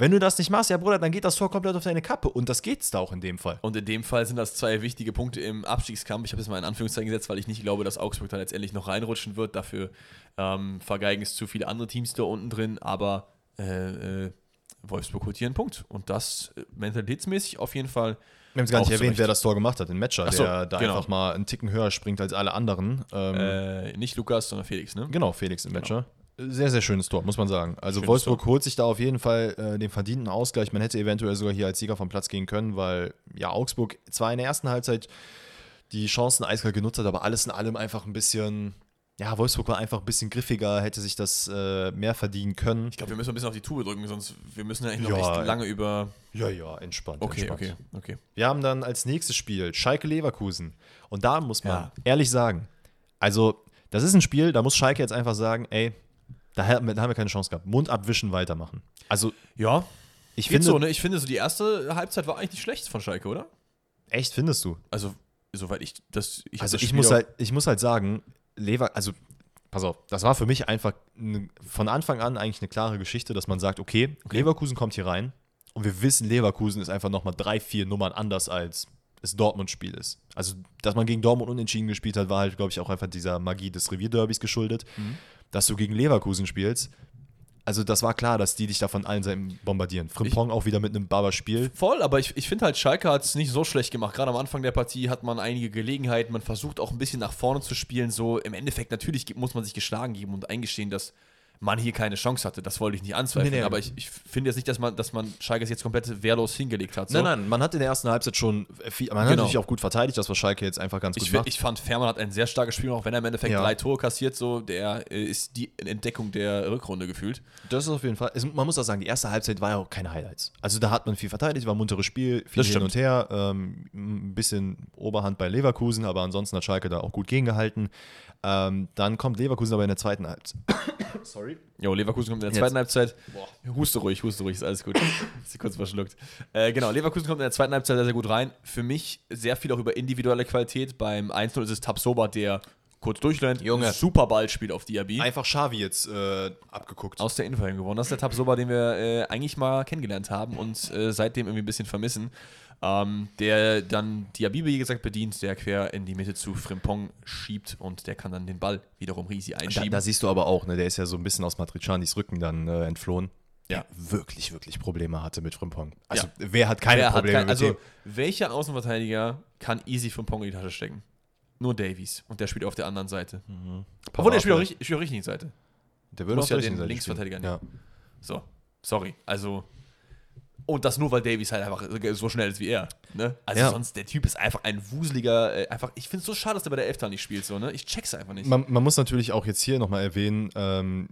Wenn du das nicht machst, ja, Bruder, dann geht das Tor komplett auf deine Kappe. Und das geht's da auch in dem Fall. Und in dem Fall sind das zwei wichtige Punkte im Abstiegskampf. Ich habe es mal in Anführungszeichen gesetzt, weil ich nicht glaube, dass Augsburg da letztendlich noch reinrutschen wird. Dafür ähm, vergeigen es zu viele andere Teams da unten drin. Aber äh, äh, Wolfsburg holt hier einen Punkt. Und das äh, mentalitätsmäßig auf jeden Fall. Wir haben es gar nicht erwähnt, wer das Tor gemacht hat, den Matcher, so, der da genau. einfach mal einen Ticken höher springt als alle anderen. Ähm, Äh, nicht Lukas, sondern Felix, ne? genau, Felix im Matcher. Sehr, sehr schönes Tor, muss man sagen. Also Schönes Wolfsburg Tor. holt sich da auf jeden Fall äh, den verdienten Ausgleich. Man hätte eventuell sogar hier als Sieger vom Platz gehen können, weil ja Augsburg zwar in der ersten Halbzeit die Chancen eiskalt genutzt hat, aber alles in allem einfach ein bisschen, ja, Wolfsburg war einfach ein bisschen griffiger, hätte sich das äh, mehr verdienen können. Ich glaube, wir müssen ein bisschen auf die Tube drücken, sonst wir müssen ja eigentlich Ja, noch ey. echt lange über. Ja, ja, entspannt. Okay, entspannt. okay, okay. Wir haben dann als nächstes Spiel Schalke Leverkusen. Und da muss man Ja. ehrlich sagen, also das ist ein Spiel, da muss Schalke jetzt einfach sagen, ey, da haben wir, da haben wir keine Chance gehabt. Mund abwischen, weitermachen. Also Ja, ich finde, so, ne? Ich finde, so die erste Halbzeit war eigentlich nicht schlecht von Schalke, oder? echt findest du? Also, soweit ich das. Ich Also das ich muss halt, ich muss halt sagen, Lever, also pass auf, das war für mich einfach ne, von Anfang an eigentlich eine klare Geschichte, dass man sagt, okay, Leverkusen kommt hier rein und wir wissen, Leverkusen ist einfach nochmal drei, vier Nummern anders als es Dortmund-Spiel ist. Also, dass man gegen Dortmund unentschieden gespielt hat, war halt, glaube ich, auch einfach dieser Magie des Revierderbys geschuldet. Dass du gegen Leverkusen spielst, also das war klar, dass die dich da von allen Seiten bombardieren. Frimpong auch wieder mit einem Baba-Spiel. Voll, aber ich, ich finde halt, Schalke hat es nicht so schlecht gemacht. Gerade am Anfang der Partie hat man einige Gelegenheiten. Man versucht auch ein bisschen nach vorne zu spielen. So im Endeffekt, natürlich muss man sich geschlagen geben und eingestehen, dass man hier keine Chance hatte. Das wollte ich nicht anzweifeln. Nee, nee. Aber ich, ich finde jetzt nicht, dass man, dass man Schalke jetzt komplett wehrlos hingelegt hat. So. Nein, nein, man hat in der ersten Halbzeit schon viel, man hat Genau. natürlich auch gut verteidigt, das was Schalke jetzt einfach ganz gut Ich, macht. ich fand, Fährmann hat ein sehr starkes Spiel, auch wenn er im Endeffekt Ja. drei Tore kassiert. So, der äh, ist die Entdeckung der Rückrunde gefühlt. Das ist auf jeden Fall. Man muss auch sagen, die erste Halbzeit war ja auch keine Highlights. Also da hat man viel verteidigt, war ein munteres Spiel, viel Das hin stimmt. und her, ähm, ein bisschen Oberhand bei Leverkusen, aber ansonsten hat Schalke da auch gut gegengehalten. Ähm, dann kommt Leverkusen aber in der zweiten Halbzeit. *coughs* Sorry. Jo, Leverkusen kommt in der Jetzt. zweiten Halbzeit. Huste ruhig, huste ruhig, ist alles gut. *coughs* ist sie kurz verschluckt. Äh, genau, Leverkusen kommt in der zweiten Halbzeit sehr, sehr gut rein. Für mich sehr viel auch über individuelle Qualität. Beim 1-0 ist es Tabsoba, der kurz durchlernt. Junge. Super Ball spielt auf Diaby. Einfach Xavi jetzt äh, abgeguckt. Aus der Innenverteidigung gewonnen. Das ist der Tabsoba, den wir äh, eigentlich mal kennengelernt haben und äh, seitdem irgendwie ein bisschen vermissen. Ähm, der dann Diaby, wie gesagt, bedient, der quer in die Mitte zu Frimpong schiebt und der kann dann den Ball wiederum Risi da, einschieben. da siehst du aber auch, ne, der ist ja so ein bisschen aus Matricianis Rücken dann äh, entflohen. Ja. Der wirklich, wirklich Probleme hatte mit Frimpong. Also Ja. wer hat keine Wer hat Probleme kein- mit also, dem? welcher Außenverteidiger kann easy Frimpong in die Tasche stecken? Nur Davies. Und der spielt auf der anderen Seite. Obwohl, der spielt auch, richtig, spielt auch richtigen Seite. Der würde auf ja der den Linksverteidiger nehmen. So, sorry. Also. Und das nur, weil Davies halt einfach so schnell ist wie er. Ne? Also Ja. sonst, der Typ ist einfach ein wuseliger, äh, einfach, ich finde es so schade, dass der bei der Elftal nicht spielt, so, ne? Ich check's einfach nicht. Man, man muss natürlich auch jetzt hier nochmal erwähnen, ähm,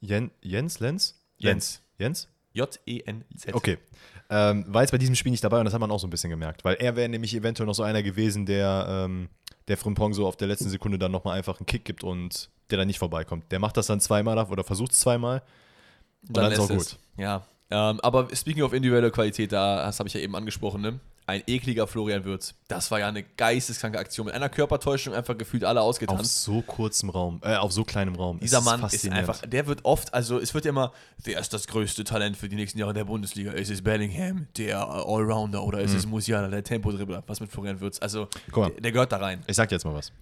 Jen, Jens Lenz? Jens. Jens? J-E-N-Z. Okay. Ähm, war jetzt bei diesem Spiel nicht dabei und das hat man auch so ein bisschen gemerkt, weil er wäre nämlich eventuell noch so einer gewesen, der, ähm, der Frimpong so auf der letzten Sekunde dann nochmal einfach einen Kick gibt und der dann nicht vorbeikommt. Der macht das dann zweimal oder versucht es zweimal. Dann, dann ist auch es. Ja. Ähm, aber speaking of individuelle Qualität, da, das habe ich ja eben angesprochen, ne? Ein ekliger Florian Würz. Das war ja eine geisteskranke Aktion. Mit einer Körpertäuschung einfach gefühlt alle Auf ausgetanzt. so kurzem Raum, äh, auf so kleinem Raum. Dieser Es Mann ist einfach, der wird oft, also es wird ja immer, wer ist das größte Talent für die nächsten Jahre der Bundesliga? Ist es Bellingham, der Allrounder, oder ist es Musiala, der Tempodribbler? Was mit Florian Würz? Also, Mhm. Mal. der, der gehört da rein. Ich sag dir jetzt mal was.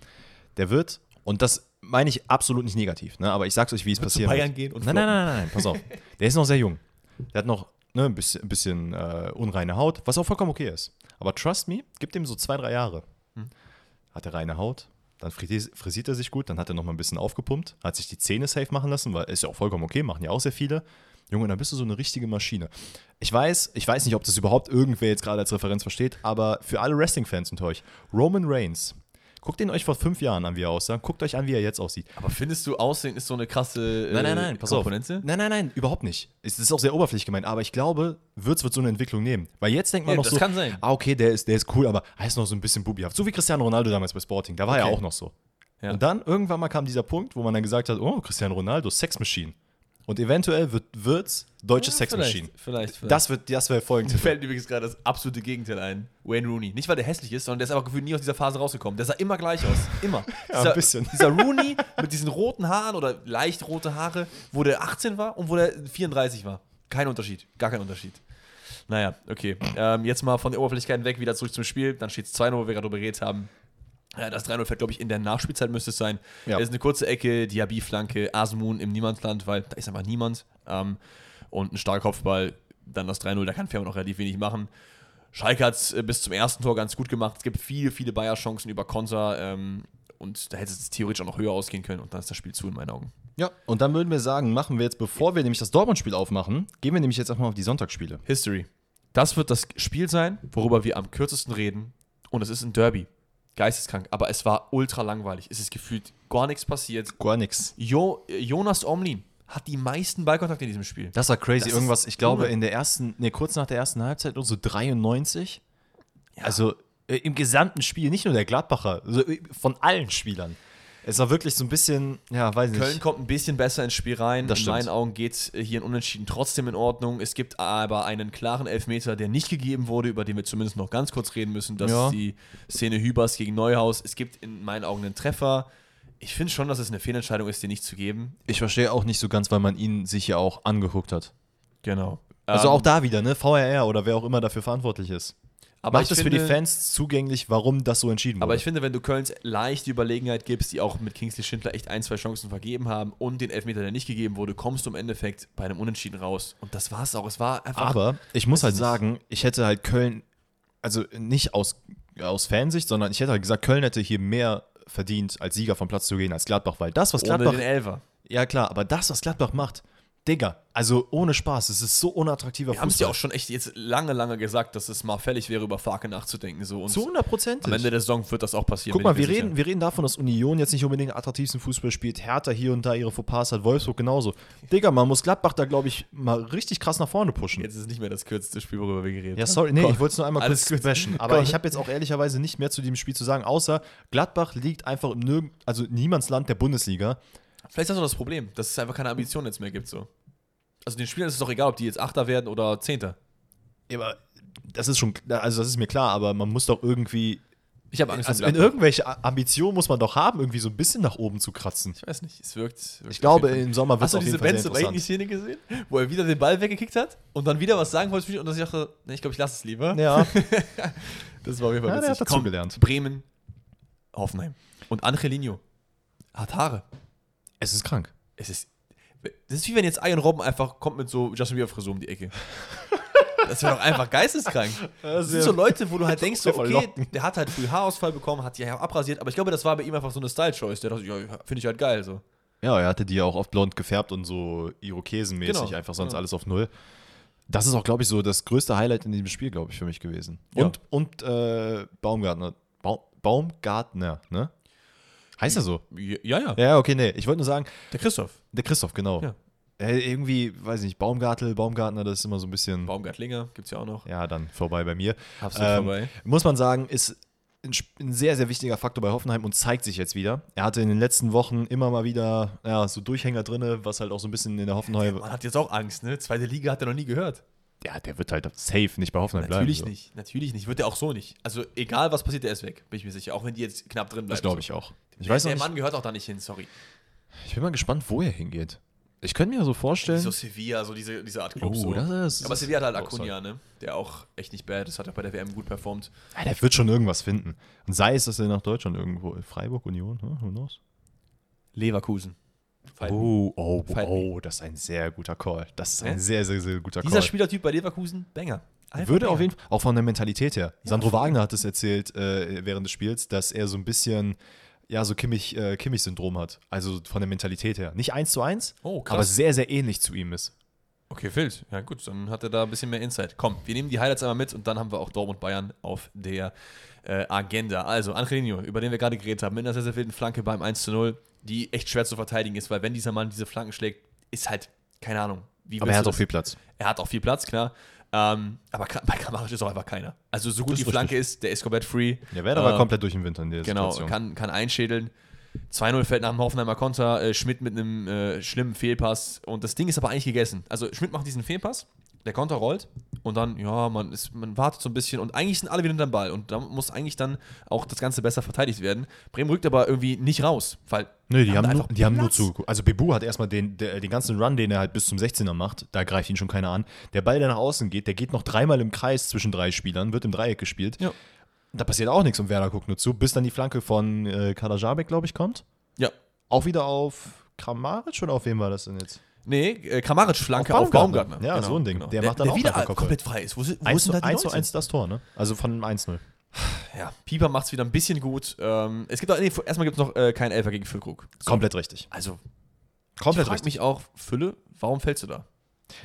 Der wird, und das meine ich absolut nicht negativ, ne? aber ich sag's euch, wie es passieren Bayern wird. gehen und nein, nein, nein, nein, nein, pass auf. Der ist noch sehr jung. Der hat noch ne, ein bisschen, ein bisschen äh, unreine Haut, was auch vollkommen okay ist. Aber trust me, gibt ihm so zwei, drei Jahre. Hm. Hat er reine Haut, dann frisiert, frisiert er sich gut, dann hat er noch mal ein bisschen aufgepumpt, hat sich die Zähne safe machen lassen, weil ist ja auch vollkommen okay, machen ja auch sehr viele. Junge, dann bist du so eine richtige Maschine. Ich weiß, ich weiß nicht, ob das überhaupt irgendwer jetzt gerade als Referenz versteht, aber für alle Wrestling-Fans unter euch, Roman Reigns, guckt ihn euch vor fünf Jahren an, wie er aussah, guckt euch an, wie er jetzt aussieht. Aber findest du, Aussehen ist so eine krasse äh, Nein, nein, nein, pass Komponente? auf. Nein, nein, nein, überhaupt nicht. Es ist auch sehr oberflächlich gemeint, aber ich glaube, Würz wird so eine Entwicklung nehmen. Weil jetzt denkt man Ja, noch das so, kann sein. ah, okay, der ist, der ist cool, aber er ist noch so ein bisschen bubihaft. So wie Cristiano Ronaldo damals bei Sporting, da war er Okay. auch noch so. Ja. Und dann irgendwann mal kam dieser Punkt, wo man dann gesagt hat, oh, Cristiano Ronaldo, Sex Machine. Und eventuell wird Würz deutsche Ja, Sex vielleicht, Machine. Vielleicht, vielleicht. Das wird, das wäre Mir folgendes. fällt übrigens gerade das absolute Gegenteil ein. Wayne Rooney. Nicht, weil der hässlich ist, sondern der ist einfach gefühlt nie aus dieser Phase rausgekommen. Der sah immer gleich aus. Immer. *laughs* Ja, dieser, ein bisschen. Dieser Rooney mit diesen roten Haaren oder leicht rote Haare, wo der 18 war und wo der 34 war. Kein Unterschied. Gar kein Unterschied. Naja, okay. Ähm, jetzt mal von der Oberflächlichkeit weg, wieder zurück zum Spiel. Dann steht es 2-0, wo wir gerade drüber geredet haben. Ja, das 3-0 fällt, glaube ich, in der Nachspielzeit müsste es sein. Ja. Es ist eine kurze Ecke, Diaby-Flanke, Asmun im Niemandsland, weil da ist einfach niemand. Ähm, und ein starker Kopfball, dann das 3-0, da kann Fährmann auch relativ wenig machen. Schalke hat es bis zum ersten Tor ganz gut gemacht. Es gibt viele, viele Bayer-Chancen über Konter. Ähm, und da hätte es theoretisch auch noch höher ausgehen können. Und dann ist das Spiel zu in meinen Augen. Ja, und dann würden wir sagen, machen wir jetzt, bevor wir nämlich das Dortmund-Spiel aufmachen, gehen wir nämlich jetzt erstmal auf die Sonntagsspiele. History. Das wird das Spiel sein, worüber wir am kürzesten reden. Und es ist ein Derby. Geisteskrank. Aber es war ultra langweilig. Es ist gefühlt gar nichts passiert. Gar nichts. Jo, Jonas Omlin hat die meisten Ballkontakte in diesem Spiel. Das war crazy. Das Irgendwas, ich glaube, in der ersten, ne, kurz nach der ersten Halbzeit nur so 93. Also äh, im gesamten Spiel, nicht nur der Gladbacher, also, von allen Spielern. Es war wirklich so ein bisschen, ja, weiß nicht. Köln kommt ein bisschen besser ins Spiel rein. Das in stimmt. meinen Augen geht hier ein Unentschieden trotzdem in Ordnung. Es gibt aber einen klaren Elfmeter, der nicht gegeben wurde, über den wir zumindest noch ganz kurz reden müssen. Das Ja. ist die Szene Hübers gegen Neuhaus. Es gibt in meinen Augen einen Treffer. Ich finde schon, dass es eine Fehlentscheidung ist, den nicht zu geben. Ich verstehe auch nicht so ganz, weil man ihn sich ja auch angeguckt hat. Genau. Also Ähm, auch da wieder, ne? VRR oder wer auch immer dafür verantwortlich ist. Aber Macht ich es für finde, die Fans zugänglich, warum das so entschieden wurde. Aber ich finde, wenn du Kölns leicht die Überlegenheit gibst, die auch mit Kingsley Schindler echt ein, zwei Chancen vergeben haben und den Elfmeter, der nicht gegeben wurde, kommst du im Endeffekt bei einem Unentschieden raus. Und das war es auch. Es war einfach. Aber ich muss halt sagen, ich hätte halt Köln, also nicht aus, aus Fansicht, sondern ich hätte halt gesagt, Köln hätte hier mehr verdient, als Sieger vom Platz zu gehen als Gladbach, weil das, was ohne Gladbach. den Elfer. Ja, klar, aber das, was Gladbach macht, Digga, also ohne Spaß, es ist so unattraktiver Wir haben es ja auch schon echt jetzt lange, lange gesagt, dass es mal fällig wäre, über Farke nachzudenken. So. Und Zu 100 Prozent. am Ende der Saison wird das auch passieren. Guck mal, wir reden, wir reden davon, dass Union jetzt nicht unbedingt den attraktivsten Fußball spielt. Hertha hier und da ihre Fauxpas hat, Wolfsburg genauso. Digga, man muss Gladbach da, glaube ich, mal richtig krass nach vorne pushen. Jetzt ist es nicht mehr das kürzeste Spiel, worüber wir geredet Ja, haben. sorry, nee, Komm. ich wollte es nur einmal Alles kurz bashen. *laughs* Aber Komm. ich habe jetzt auch ehrlicherweise nicht mehr zu dem Spiel zu sagen, außer Gladbach liegt einfach im Nirg also Niemandsland der Bundesliga. Vielleicht ist das auch das Problem, dass es einfach keine Ambition jetzt mehr gibt. So. Also den Spielern ist es doch egal, ob die jetzt Achter werden oder Zehnter. Ja, aber das ist schon, also das ist mir klar, aber man muss doch irgendwie, Ich habe Angst also in irgendwelche Ambitionen muss man doch haben, irgendwie so ein bisschen nach oben zu kratzen. Ich weiß nicht, es wirkt. wirkt Ich glaube, im Sommer wird Hast es du auf diese jeden Fall Ben sehr Sebaini interessant. Szene gesehen, wo er wieder den Ball weggekickt hat und dann wieder was sagen wollte und dass ich dachte, nee, ich glaube, ich lasse es lieber. Ja, *laughs* Das war auf jeden Fall Ja, der witzig. hat dazugelernt. Bremen, Hoffenheim. Und Angelino hat Haare. Es ist krank. Es ist. Das ist wie wenn jetzt Ian Robben einfach kommt mit so Justin Bieber Frisur um die Ecke. Das wäre doch einfach geisteskrank. *laughs* Das sind so Leute, wo du halt denkst, so, *laughs* okay, der hat halt früh Haarausfall bekommen, hat Haare abrasiert, aber ich glaube, das war bei ihm einfach so eine Style-Choice. Der dachte, ja, finde ich halt geil. So. Ja, er hatte die ja auch oft blond gefärbt und so Irokesenmäßig, Genau, einfach sonst genau. alles auf Null. Das ist auch, glaube ich, so das größte Highlight in diesem Spiel, glaube ich, für mich gewesen. Ja. Und, und äh, Baumgartner. Baum, Baumgartner, ne? Heißt er so? Ja, ja. Ja, okay, nee. Ich wollte nur sagen, Der Christoph. der Christoph, genau. Ja. Äh, irgendwie, weiß ich nicht, Baumgartel, Baumgartner, das ist immer so ein bisschen. Baumgartlinger gibt es ja auch noch. Ja, dann vorbei bei mir. Absolut Ähm, vorbei. Muss man sagen, ist ein, ein sehr, sehr wichtiger Faktor bei Hoffenheim und zeigt sich jetzt wieder. Er hatte in den letzten Wochen immer mal wieder ja, so Durchhänger drin, was halt auch so ein bisschen in der Hoffenheim. Man hat jetzt auch Angst, ne? Zweite Liga hat er noch nie gehört. Ja, der wird halt safe nicht bei Hoffenheim Natürlich bleiben. nicht. Natürlich nicht. Wird er auch so nicht. Also, egal was passiert, der ist weg. Bin ich mir sicher. Auch wenn die jetzt knapp drin So. bleiben. Das glaube so. ich auch. Ich Der, weiß der nicht, Mann gehört auch da nicht hin, sorry. ich bin mal gespannt, wo er hingeht. Ich könnte mir so vorstellen. So Sevilla, so diese, diese Art Club. Oh, so. das ist- Aber Sevilla hat halt Oh, Acuna, ne? Der auch echt nicht bad ist, hat auch bei der WM gut performt. Ja, der wird schon irgendwas finden. Und sei es, dass er nach Deutschland irgendwo. Freiburg, Union, hm, who knows? Leverkusen. Oh, oh, Fight oh, das ist ein sehr guter Call. Das ist ein Ja? sehr, sehr, sehr guter Dieser Call. Spielertyp bei Leverkusen, Banger. Einfach Würde Banger. auf jeden Fall, auch von der Mentalität her. Sandro Wagner hat es erzählt äh, während des Spiels, dass er so ein bisschen, ja, so Kimmich, äh, Kimmich-Syndrom hat. Also von der Mentalität her. Nicht eins zu eins, Oh, aber sehr, sehr ähnlich zu ihm ist. Okay, wild. Ja, gut, dann hat er da ein bisschen mehr Insight. Komm, wir nehmen die Highlights einmal mit und dann haben wir auch Dortmund Bayern auf der äh, Agenda. Also, Angelino, über den wir gerade geredet haben, mit einer sehr, sehr wilden Flanke beim 1 zu 0, die echt schwer zu verteidigen ist, weil wenn dieser Mann diese Flanken schlägt, ist halt, keine Ahnung. Wie Aber er hat auch viel Platz. Er hat auch viel Platz, klar. Ähm, aber bei Kramaric ist auch einfach keiner. Also, so gut die Flanke ist, der ist komplett free. Der wäre aber Ähm, komplett durch den Winter in der Genau, Situation. kann, kann einschädeln. 2-0 fällt nach dem Hoffenheimer Konter, äh, Schmidt mit einem äh, schlimmen Fehlpass. Und das Ding ist aber eigentlich gegessen. Also Schmidt macht diesen Fehlpass, der Konter rollt und dann, ja, man, ist, man wartet so ein bisschen und eigentlich sind alle wieder hinterm Ball. Und da muss eigentlich dann auch das Ganze besser verteidigt werden. Bremen rückt aber irgendwie nicht raus, weil Nö, die da haben, nur, die haben nur zugeguckt. Also Bebu hat erstmal den, der, den ganzen Run, den er halt bis zum 16er macht, da greift ihn schon keiner an. Der Ball, der nach außen geht, der geht noch dreimal im Kreis zwischen drei Spielern, wird im Dreieck gespielt. Ja. Da passiert auch nichts und Werder guckt nur zu, bis dann die Flanke von äh, Kadajabek, glaube ich, kommt. Ja. Auch wieder auf Kramaric oder auf wem war das denn jetzt? Nee, äh, Kramaric-Flanke Auf auf Baumgartner. Ja, so ein Ding. Der Der, macht dann der auch wieder komplett frei ist. Wo, wo 1 ist denn da die 1, zu 19? 1 das Tor, ne? Also von 1-0. Ja, Pieper macht es wieder ein bisschen gut. Ähm, es gibt auch, nee, erstmal gibt es noch äh, keinen Elfer gegen Füllkrug. So. Komplett richtig. Also, Komplett ich frage mich auch, Fülle, warum fällst du da?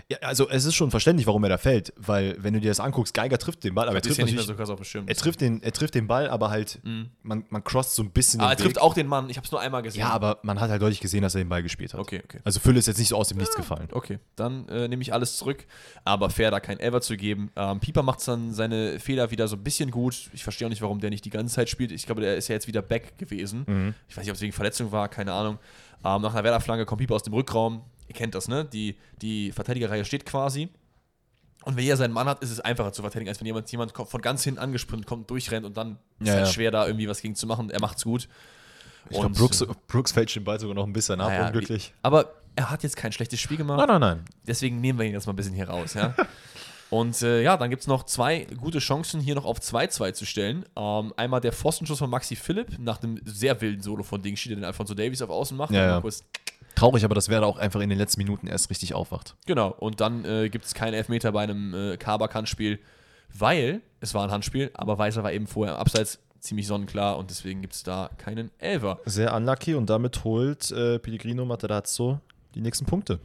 Ja, also es ist schon verständlich, warum er da fällt, weil wenn du dir das anguckst, Geiger trifft den Ball, aber er trifft, ja nicht mehr so krass auf dem Schirm. er, trifft den, er trifft den Ball, aber halt, man, man crosst so ein bisschen ah, er trifft Weg. auch den Mann. Ich habe es nur einmal gesehen. Ja, aber man hat halt deutlich gesehen, dass er den Ball gespielt hat. Okay, okay. Also Fülle ist jetzt nicht so aus dem Nichts gefallen. Okay, dann äh, nehme ich alles zurück. Aber fair, da kein Ever zu geben. Ähm, Pieper macht dann seine Fehler wieder so ein bisschen gut. Ich verstehe auch nicht, warum der nicht die ganze Zeit spielt. Ich glaube, der ist ja jetzt wieder back gewesen. Mhm. Ich weiß nicht, ob es wegen Verletzung war, keine Ahnung. Ähm, nach einer Werder-Flanke kommt Pieper aus dem Rückraum. Ihr kennt das, ne? Die, die Verteidigerreihe steht quasi. Und wenn er seinen Mann hat, ist es einfacher zu verteidigen, als wenn jemand, jemand kommt- von ganz hinten angesprintet kommt, durchrennt und dann ist Ja, halt ja. schwer, da irgendwie was gegen zu machen. Er macht's gut. Ich glaube, Und, Brooks, Brooks fällt den Ball sogar noch ein bisschen ab, naja, unglücklich. Aber er hat jetzt kein schlechtes Spiel gemacht. Nein, nein, nein. Deswegen nehmen wir ihn jetzt mal ein bisschen hier raus, ja. *laughs* Und äh, ja, dann gibt es noch zwei gute Chancen, hier noch auf 2-2 zu stellen. Ähm, einmal der Pfostenschuss von Maxi Philipp nach einem sehr wilden Solo von Dingshi, der den Alfonso Davies auf Außen macht. Ja, ja. kurz- Traurig, aber das wäre auch einfach in den letzten Minuten erst richtig aufwacht. Genau, und dann äh, gibt es keinen Elfmeter bei einem äh, Kabak-Handspiel, weil es war ein Handspiel, aber Weißer war eben vorher im Abseits ziemlich sonnenklar und deswegen gibt es da keinen Elfer. Sehr unlucky und damit holt äh, Pellegrino Materazzo die nächsten Punkte.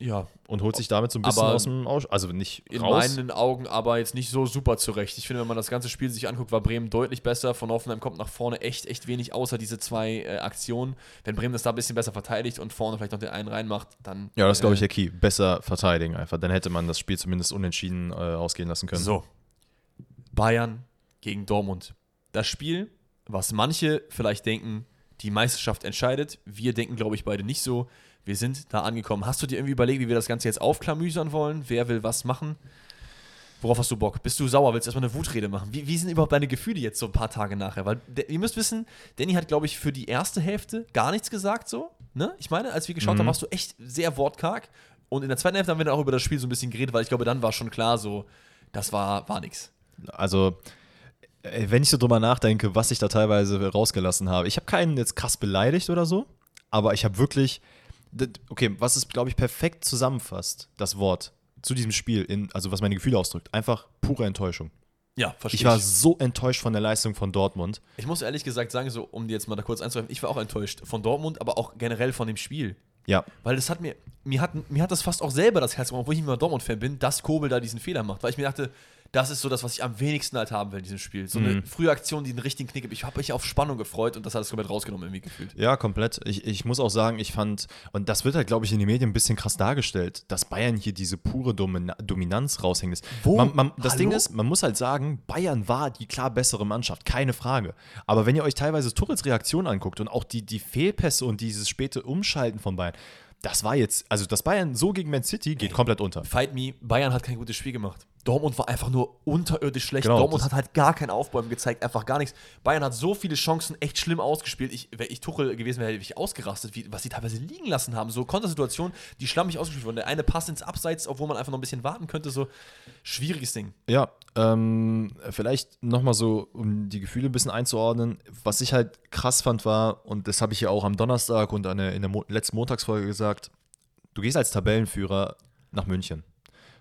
Ja, Und holt sich damit so ein bisschen Aber aus dem Aus also nicht in raus. meinen Augen aber jetzt nicht so super zurecht. Ich finde, wenn man das ganze Spiel sich anguckt, war Bremen deutlich besser. Von Hoffenheim kommt nach vorne echt, echt wenig, außer diese zwei äh, Aktionen. Wenn Bremen das da ein bisschen besser verteidigt und vorne vielleicht noch den einen reinmacht, dann. Ja, das ist, glaube ich, äh, der Key. Besser verteidigen einfach. Dann hätte man das Spiel zumindest unentschieden äh, ausgehen lassen können. So. Bayern gegen Dortmund. Das Spiel, was manche vielleicht denken, die Meisterschaft entscheidet. Wir denken, glaube ich, beide nicht so. Wir sind da angekommen. Hast du dir irgendwie überlegt, wie wir das Ganze jetzt aufklamüsern wollen? Wer will was machen? Worauf hast du Bock? Bist du sauer? Willst du erstmal eine Wutrede machen? Wie, wie sind überhaupt deine Gefühle jetzt so ein paar Tage nachher? Weil ihr müsst wissen, Danny hat, glaube ich, für die erste Hälfte gar nichts gesagt, so. Ne? Ich meine, als wir geschaut Mhm. haben, warst du echt sehr wortkarg. Und in der zweiten Hälfte haben wir dann auch über das Spiel so ein bisschen geredet, weil ich glaube, dann war schon klar, so, das war, war nix. Also, äh, wenn ich so drüber nachdenke, was ich da teilweise rausgelassen habe. Ich habe keinen jetzt krass beleidigt oder so, aber ich habe wirklich. Okay, was es, glaube ich, perfekt zusammenfasst, das Wort zu diesem Spiel, in, also was meine Gefühle ausdrückt, einfach pure Enttäuschung. Ja, verstehe Ich war so enttäuscht von der Leistung von Dortmund. Ich muss ehrlich gesagt sagen, so um dir jetzt mal da kurz einzuhalten, ich war auch enttäuscht von Dortmund, aber auch generell von dem Spiel. Ja, Weil das hat mir, mir hat, mir hat das fast auch selber das Herz gebrochen, obwohl ich nicht mehr Dortmund-Fan bin, dass Kobel da diesen Fehler macht. Weil ich mir dachte, das ist so das, was ich am wenigsten halt haben will in diesem Spiel. So eine frühe Aktion, die einen richtigen Knick gibt. Ich habe mich auf Spannung gefreut und das hat es komplett rausgenommen, irgendwie gefühlt. Ja, komplett. Ich, ich muss auch sagen, ich fand, und das wird halt, glaube ich, in den Medien ein bisschen krass dargestellt, dass Bayern hier diese pure Domina Dominanz raushängen lässt. Wo? Man, man, das Hallo? Ding ist, man muss halt sagen, Bayern war die klar bessere Mannschaft, keine Frage. Aber wenn ihr euch teilweise Tuchels Reaktion anguckt und auch die, die Fehlpässe und dieses späte Umschalten von Bayern, das war jetzt, also das Bayern so gegen Man City geht komplett unter. Fight me, Bayern hat kein gutes Spiel gemacht. Dortmund war einfach nur unterirdisch schlecht. Genau, Dortmund hat halt gar kein Aufbäumen gezeigt, einfach gar nichts. Bayern hat so viele Chancen echt schlimm ausgespielt. Ich, wäre ich Tuchel gewesen wäre, hätte ich ausgerastet, wie, was sie teilweise liegen lassen haben. So Kontersituationen, die schlammig ausgespielt wurden. Der eine Pass ins Abseits, obwohl man einfach noch ein bisschen warten könnte. So schwieriges Ding. Ja, ähm, vielleicht nochmal so, um die Gefühle ein bisschen einzuordnen. Was ich halt krass fand war, und das habe ich ja auch am Donnerstag und an der, in der Mo letzten Montagsfolge gesagt, du gehst als Tabellenführer nach München.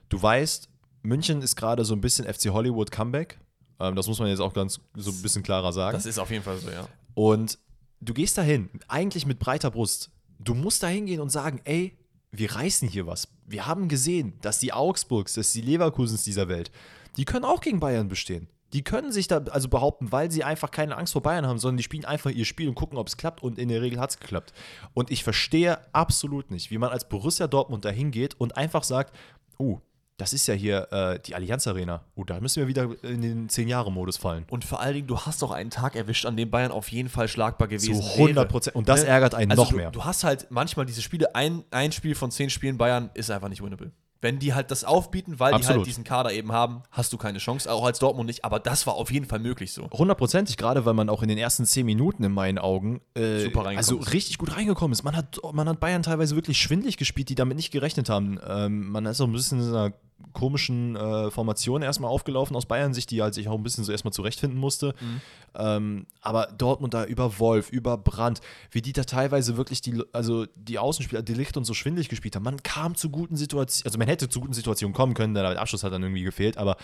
Du weißt, München ist gerade so ein bisschen FC Hollywood Comeback. Ähm, das muss man jetzt auch ganz so ein bisschen klarer sagen. Das ist auf jeden Fall so, ja. Und du gehst dahin, eigentlich mit breiter Brust. Du musst da hingehen und sagen, ey, wir reißen hier was. Wir haben gesehen, dass die Augsburgs, dass die Leverkusens dieser Welt, die können auch gegen Bayern bestehen. Die können sich da also behaupten, weil sie einfach keine Angst vor Bayern haben, sondern die spielen einfach ihr Spiel und gucken, ob es klappt. Und in der Regel hat es geklappt. Und ich verstehe absolut nicht, wie man als Borussia Dortmund da hingeht und einfach sagt, oh, das ist ja hier äh, die Allianz Arena. Oh, da müssen wir wieder in den 10-Jahre-Modus fallen. Und vor allen Dingen, du hast doch einen Tag erwischt, an dem Bayern auf jeden Fall schlagbar gewesen Zu wäre. 100 Prozent. Und das Ne? ärgert einen Also noch du, mehr. Du hast halt manchmal diese Spiele, ein, ein Spiel von zehn Spielen Bayern ist einfach nicht winnable. Wenn die halt das aufbieten, weil die Absolut. halt diesen Kader eben haben, hast du keine Chance, auch als Dortmund nicht. Aber das war auf jeden Fall möglich so. Hundertprozentig, gerade weil man auch in den ersten zehn Minuten in meinen Augen äh, also ist. richtig gut reingekommen ist. Man hat, man hat Bayern teilweise wirklich schwindlig gespielt, die damit nicht gerechnet haben. Ähm, man ist auch ein bisschen in einer komischen äh, Formation erstmal aufgelaufen aus Bayern-Sicht, die halt sich auch ein bisschen so erstmal zurechtfinden musste. Mhm. Ähm, aber Dortmund da über Wolf, über Brandt, wie die da teilweise wirklich die, also die Außenspieler, die Licht und so schwindlig gespielt haben. Man kam zu guten Situationen, also man hätte zu guten Situationen kommen können, der Abschluss hat dann irgendwie gefehlt, aber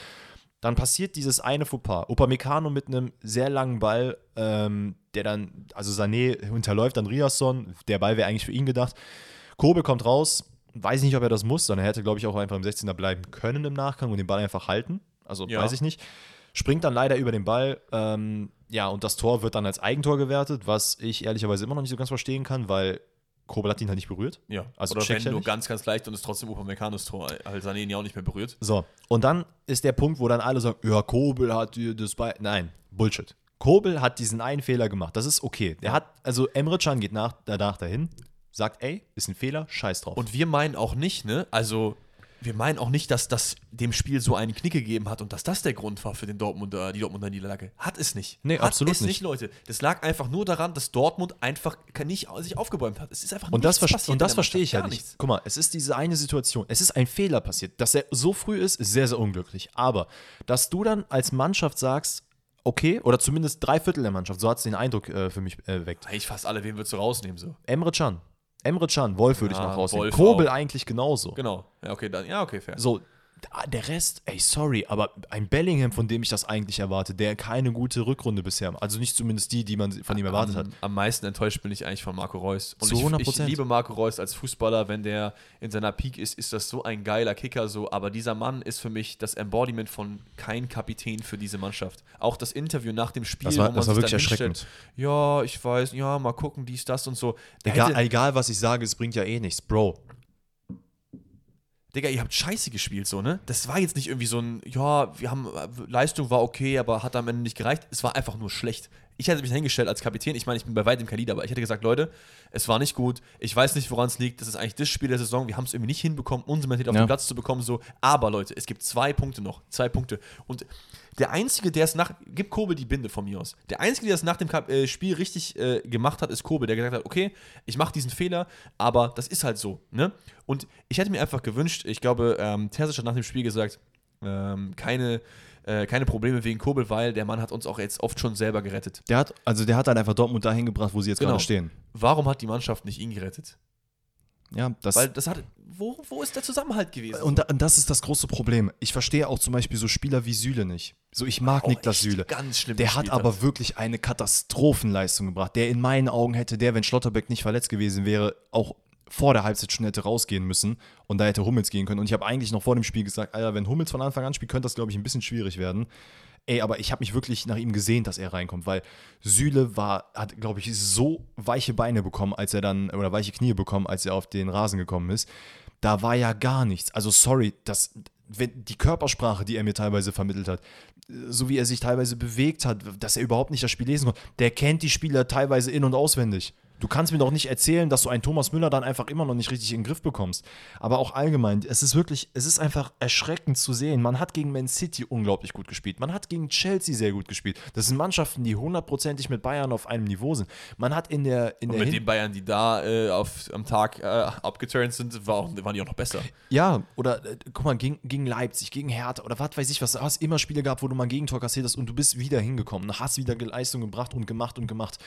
dann passiert dieses eine Fauxpas. Upamecano mit einem sehr langen Ball, ähm, der dann, also Sané hinterläuft dann Riasson, der Ball wäre eigentlich für ihn gedacht. Kobel kommt raus, weiß nicht, ob er das muss, sondern er hätte, glaube ich, auch einfach im 16er bleiben können im Nachgang und den Ball einfach halten. Also Ja. weiß ich nicht. Springt dann leider über den Ball. Ähm, ja, und das Tor wird dann als Eigentor gewertet, was ich ehrlicherweise immer noch nicht so ganz verstehen kann, weil Kobel hat ihn halt nicht berührt. Ja, Also oder wenn nur nicht. ganz, ganz leicht und es trotzdem Upamecano's Tor, weil Sané ihn ja auch nicht mehr berührt. So, und dann ist der Punkt, wo dann alle sagen, ja, Kobel hat das bei. Nein, Bullshit. Kobel hat diesen einen Fehler gemacht. Das ist okay. Der hat, also Emre Can geht nach, danach dahin, sagt, ey, ist ein Fehler, scheiß drauf. Und wir meinen auch nicht, ne, also wir meinen auch nicht, dass das dem Spiel so einen Knick gegeben hat und dass das der Grund war für den Dortmunder, die Dortmunder Niederlage. Hat es nicht. Nee, hat absolut es nicht, nicht. Leute. Das lag einfach nur daran, dass Dortmund einfach nicht sich aufgebäumt hat. Es ist einfach Und das, passiert und das verstehe ich halt Gar nicht. nichts. Guck mal, es ist diese eine Situation. Es ist ein Fehler passiert. Dass er so früh ist, ist sehr, sehr unglücklich. Aber, dass du dann als Mannschaft sagst, okay, oder zumindest drei Viertel der Mannschaft, so hat es den Eindruck äh, für mich äh, weckt. Eigentlich fast alle, wen würdest du rausnehmen so? Emre Can. Emre Can, Wolf würde ich Ja, noch rausnehmen. Wolf Kobel auch. eigentlich genauso. Genau. Ja, okay, dann, ja, okay, fair. So, der Rest, ey, sorry, aber ein Bellingham, von dem ich das eigentlich erwarte, der keine gute Rückrunde bisher, also nicht zumindest die, die man von ihm erwartet hat. am, meisten enttäuscht bin ich eigentlich von Marco Reus. Und Zu ich, 100%. ich liebe Marco Reus als Fußballer, wenn der in seiner Peak ist, ist das so ein geiler Kicker so. Aber dieser Mann ist für mich das Embodiment von kein Kapitän für diese Mannschaft. Auch das Interview nach dem Spiel, Das war- wo man das war wirklich erschreckend. Ja, ich weiß, ja, mal gucken, dies, das und so. Der Egal, hätte- egal, was ich sage, es bringt ja eh nichts, Bro. Digga, ihr habt scheiße gespielt, so, ne? Das war jetzt nicht irgendwie so ein, ja, wir haben, Leistung war okay, aber hat am Ende nicht gereicht. Es war einfach nur schlecht. Ich hätte mich hingestellt als Kapitän. Ich meine, ich bin bei weitem kein Leader, aber ich hätte gesagt, Leute, es war nicht gut. Ich weiß nicht, woran es liegt. Das ist eigentlich das Spiel der Saison. Wir haben es irgendwie nicht hinbekommen, unsere Mentalität auf Ja. den Platz zu bekommen, so. Aber, Leute, es gibt zwei Punkte noch. Zwei Punkte. Und der Einzige, der es nach, gib Kobel die Binde von mir aus. Der Einzige, der es nach dem Kap äh, Spiel richtig äh, gemacht hat, ist Kobel, der gesagt hat, okay, ich mache diesen Fehler, aber das ist halt so, ne? Und ich hätte mir einfach gewünscht, ich glaube, ähm, Terzic hat nach dem Spiel gesagt, ähm, keine, äh, keine Probleme wegen Kobel, weil der Mann hat uns auch jetzt oft schon selber gerettet. Der hat, also der hat dann einfach Dortmund dahin gebracht, wo sie jetzt Genau. gerade stehen. Warum hat die Mannschaft nicht ihn gerettet? Ja, das, Weil das hat, wo, wo ist der Zusammenhalt gewesen? und, da, und das ist das große Problem. Ich verstehe auch zum Beispiel so Spieler wie Süle nicht. So, ich mag Auch Niklas Süle. ganz schlimm Der hat aber wirklich eine Katastrophenleistung gebracht. Der in meinen Augen hätte der, wenn Schlotterbeck nicht verletzt gewesen wäre, auch vor der Halbzeit schon hätte rausgehen müssen und da hätte Hummels gehen können. Und ich habe eigentlich noch vor dem Spiel gesagt, Alter, wenn Hummels von Anfang an spielt, könnte das, glaube ich, ein bisschen schwierig werden. Ey, aber ich habe mich wirklich nach ihm gesehen, dass er reinkommt, weil Süle war, hat, glaube ich, so weiche Beine bekommen, als er dann, oder weiche Knie bekommen, als er auf den Rasen gekommen ist. Da war ja gar nichts. Also sorry, das, wenn, die Körpersprache, die er mir teilweise vermittelt hat, so wie er sich teilweise bewegt hat, dass er überhaupt nicht das Spiel lesen konnte, der kennt die Spieler teilweise in- und auswendig. Du kannst mir doch nicht erzählen, dass du einen Thomas Müller dann einfach immer noch nicht richtig in den Griff bekommst. Aber auch allgemein, es ist wirklich, es ist einfach erschreckend zu sehen. Man hat gegen Man City unglaublich gut gespielt. Man hat gegen Chelsea sehr gut gespielt. Das sind Mannschaften, die hundertprozentig mit Bayern auf einem Niveau sind. Man hat in der, in Und der mit Hin- den Bayern, die da äh, auf, am Tag äh, abgeturnt sind, war auch, waren die auch noch besser. Ja, oder äh, guck mal, gegen, gegen Leipzig, gegen Hertha oder was weiß ich was. Du hast immer Spiele gehabt, wo du mal ein Gegentor kassiert hast und du bist wieder hingekommen. Du hast wieder Leistung gebracht und gemacht und gemacht.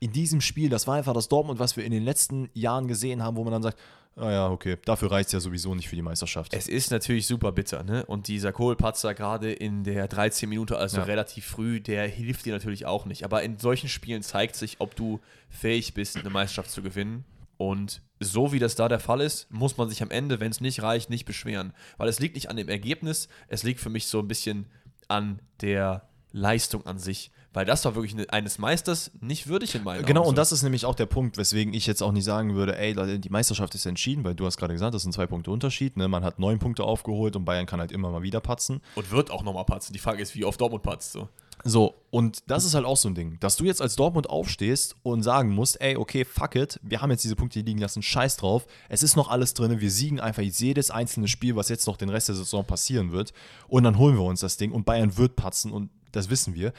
In diesem Spiel, das war einfach das Dortmund, was wir in den letzten Jahren gesehen haben, wo man dann sagt, ah ja, okay, dafür reicht es ja sowieso nicht für die Meisterschaft. Es ist natürlich super bitter, ne? Und dieser Kohlpatzer gerade in der 13 Minute, also Ja. relativ früh, der hilft dir natürlich auch nicht. Aber in solchen Spielen zeigt sich, ob du fähig bist, eine Meisterschaft zu gewinnen. Und so wie das da der Fall ist, muss man sich am Ende, wenn es nicht reicht, nicht beschweren. Weil es liegt nicht an dem Ergebnis, es liegt für mich so ein bisschen an der Leistung an sich. Weil das war wirklich eine, eines Meisters nicht würdig in meinen Genau, Augen. und das ist nämlich auch der Punkt, weswegen ich jetzt auch nicht sagen würde, ey, die Meisterschaft ist entschieden, weil du hast gerade gesagt, das sind zwei Punkte Unterschied. Ne? Man hat neun Punkte aufgeholt und Bayern kann halt immer mal wieder patzen. Und wird auch nochmal patzen. Die Frage ist, wie oft Dortmund patzt. So. So, und das ist halt auch so ein Ding, dass du jetzt als Dortmund aufstehst und sagen musst, ey, okay, fuck it, wir haben jetzt diese Punkte hier liegen lassen, scheiß drauf, es ist noch alles drin, wir siegen einfach jedes einzelne Spiel, was jetzt noch den Rest der Saison passieren wird und dann holen wir uns das Ding und Bayern wird patzen und das wissen wir.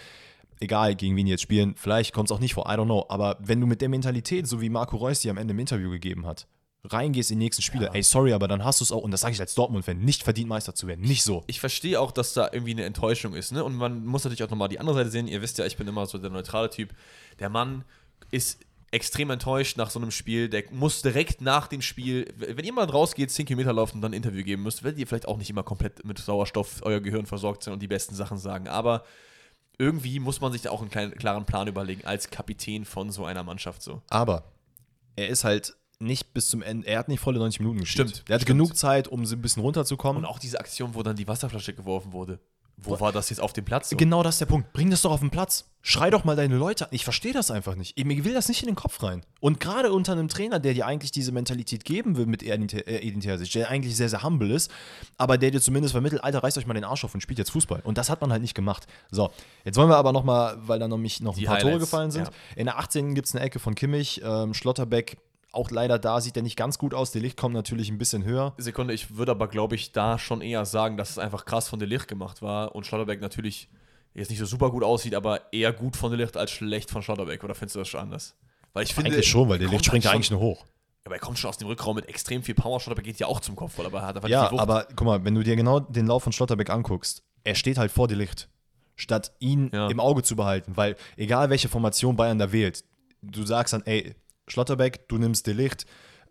Egal, gegen wen die jetzt spielen, vielleicht kommt es auch nicht vor, I don't know, aber wenn du mit der Mentalität, so wie Marco Reus die am Ende im Interview gegeben hat, reingehst in die nächsten Spiele, ey, sorry, aber dann hast du es auch, und das sage ich als Dortmund-Fan, nicht verdient Meister zu werden, nicht so. ich verstehe auch, dass da irgendwie eine Enttäuschung ist, ne? Und man muss natürlich auch nochmal die andere Seite sehen. Ihr wisst ja, ich bin immer so der neutrale Typ. Der Mann ist extrem enttäuscht nach so einem Spiel. Der muss direkt nach dem Spiel, wenn ihr mal rausgeht, 10 Kilometer laufen und dann ein Interview geben müsst, werdet ihr vielleicht auch nicht immer komplett mit Sauerstoff euer Gehirn versorgt sein und die besten Sachen sagen. Aber irgendwie muss man sich da auch einen kleinen, klaren Plan überlegen, als Kapitän von so einer Mannschaft so. Aber er ist halt nicht bis zum Ende, er hat nicht volle 90 Minuten gespielt. Stimmt, Der hatte stimmt. genug Zeit, um so ein bisschen runterzukommen. Und auch diese Aktion, wo dann die Wasserflasche geworfen wurde. Wo war das jetzt auf dem Platz? So? Genau das ist der Punkt. Bring das doch auf den Platz. Schrei doch mal deine Leute an. Ich verstehe das einfach nicht. Mir will das nicht in den Kopf rein. Und gerade unter einem Trainer, der dir eigentlich diese Mentalität geben will mit Identitä- äh, identitärer Sicht, der eigentlich sehr, sehr humble ist, aber der dir zumindest vermittelt, Alter, reißt euch mal den Arsch auf und spielt jetzt Fußball. Und das hat man halt nicht gemacht. So, jetzt wollen wir aber noch mal, weil da noch, mich noch ein Die paar Tore Highlights, gefallen sind. ja. In der 18. gibt es eine Ecke von Kimmich, ähm, Schlotterbeck, auch leider da, sieht er nicht ganz gut aus. Der Licht kommt natürlich ein bisschen höher. Sekunde, ich würde aber, glaube ich, da schon eher sagen, dass es einfach krass von der Licht gemacht war und Schlotterbeck natürlich jetzt nicht so super gut aussieht, aber eher gut von der Licht als schlecht von Schlotterbeck. Oder findest du das schon anders? Weil ich finde. Eigentlich schon, weil der Licht springt ja halt eigentlich nur hoch. Aber er kommt schon aus dem Rückraum mit extrem viel Power. Schlotterbeck geht ja auch zum Kopfball, aber er hat einfach Ja, die aber guck mal, wenn du dir genau den Lauf von Schlotterbeck anguckst, er steht halt vor dir Licht, statt ihn Ja. im Auge zu behalten, weil egal welche Formation Bayern da wählt, du sagst dann, ey, Schlotterbeck, du nimmst Licht,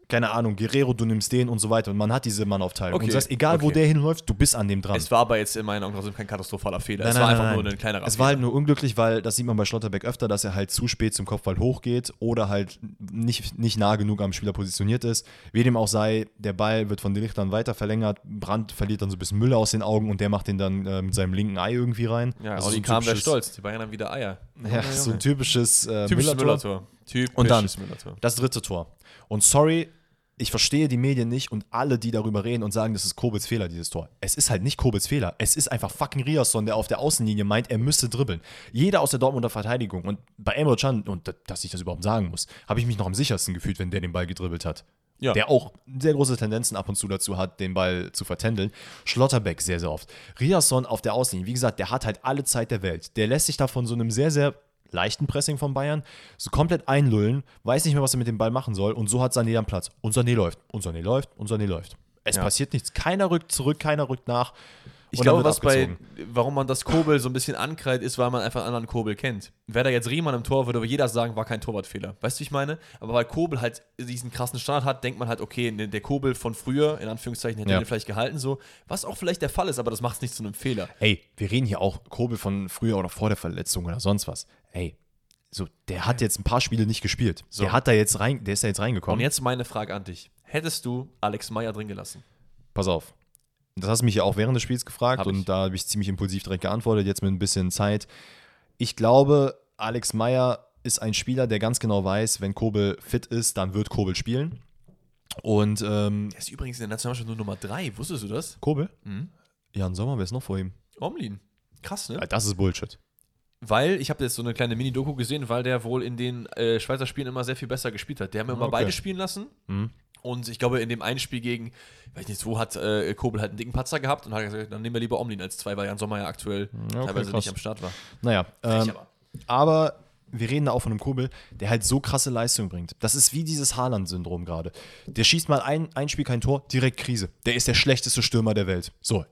keine Ahnung, Guerrero, du nimmst den und so weiter und man hat diese Mannaufteilung. Okay, Und das heißt, egal wo okay. der hinläuft, du bist an dem dran. es war aber jetzt in meinen Augen kein katastrophaler Fehler. Nein, es nein, war nein, einfach nur ein kleinerer Es war halt Fehler. nur unglücklich, weil das sieht man bei Schlotterbeck öfter, dass er halt zu spät zum Kopfball hochgeht oder halt nicht, nicht nah genug am Spieler positioniert ist. Wie dem auch sei, der Ball wird von den Lichtern weiter verlängert, Brandt verliert dann so ein bisschen Müll aus den Augen und der macht den dann äh, mit seinem linken Ei irgendwie rein. Ja, Also Olli so kam der stolz. Die Bayern haben wieder Eier. Ja, so ein typisches, äh, Typisches Müller-Tor. Müller-Tor. Typisches Und dann das dritte Tor. Und sorry, ich verstehe die Medien nicht und alle, die darüber reden und sagen, das ist Kobels Fehler, dieses Tor. Es ist halt nicht Kobels Fehler. Es ist einfach fucking Riasson, der auf der Außenlinie meint, er müsste dribbeln. Jeder aus der Dortmunder Verteidigung und bei Emre Can, und da- dass ich das überhaupt sagen muss, habe ich mich noch am sichersten gefühlt, wenn der den Ball gedribbelt hat. Ja. Der auch sehr große Tendenzen ab und zu dazu hat, den Ball zu vertändeln. Schlotterbeck sehr, sehr oft. Riasson auf der Außenlinie, wie gesagt, der hat halt alle Zeit der Welt. Der lässt sich da von so einem sehr, sehr leichten Pressing von Bayern so komplett einlullen, weiß nicht mehr, was er mit dem Ball machen soll und so hat Sané dann Platz. Und Sané läuft, und Sané läuft, und Sané läuft. Es Ja. passiert nichts. Keiner rückt zurück, keiner rückt nach. Ich Und glaube, was bei, warum man das Kobel so ein bisschen ankreidet, ist, weil man einfach einen anderen Kobel kennt. Wäre da jetzt Riemann im Tor, würde aber jeder sagen, war kein Torwartfehler. Weißt du, wie ich meine? Aber weil Kobel halt diesen krassen Start hat, denkt man halt, okay, ne, der Kobel von früher, in Anführungszeichen, hätte Ja. den vielleicht gehalten, so. Was auch vielleicht der Fall ist, aber das macht es nicht zu einem Fehler. Ey, wir reden hier auch Kobel von früher oder vor der Verletzung oder sonst was. Ey, so, der hat jetzt ein paar Spiele nicht gespielt. Der hat da jetzt rein, der ist da jetzt Und reingekommen. jetzt meine Frage an dich. Hättest du Alex Meyer drin gelassen? Pass auf. Das hast du mich ja auch während des Spiels gefragt Hab und ich. da habe ich ziemlich impulsiv direkt geantwortet, jetzt mit ein bisschen Zeit. Ich glaube, Alex Meyer ist ein Spieler, der ganz genau weiß, wenn Kobel fit ist, dann wird Kobel spielen. Und ähm, Er ist übrigens in der Nationalmannschaft nur Nummer 3. Wusstest du das? Kobel? Mhm. Jan Sommer, wer ist noch vor ihm? Omlin. Krass, ne? Das ist Bullshit. Weil, ich habe jetzt so eine kleine Mini-Doku gesehen, weil der wohl in den äh, Schweizer Spielen immer sehr viel besser gespielt hat. Der haben immer Okay. beide spielen lassen. Mhm. Und ich glaube, in dem einen Spiel gegen, weiß nicht, wo hat äh, Kobel halt einen dicken Patzer gehabt und hat gesagt, dann nehmen wir lieber Omlin als zwei, weil Jan Sommer ja aktuell Ja, okay, teilweise krass. nicht am Start war. Naja, ähm, aber. aber wir reden da auch von einem Kobel, der halt so krasse Leistung bringt. Das ist wie dieses Haaland-Syndrom gerade. Der schießt mal ein, ein Spiel kein Tor, direkt Krise. Der ist der schlechteste Stürmer der Welt. So.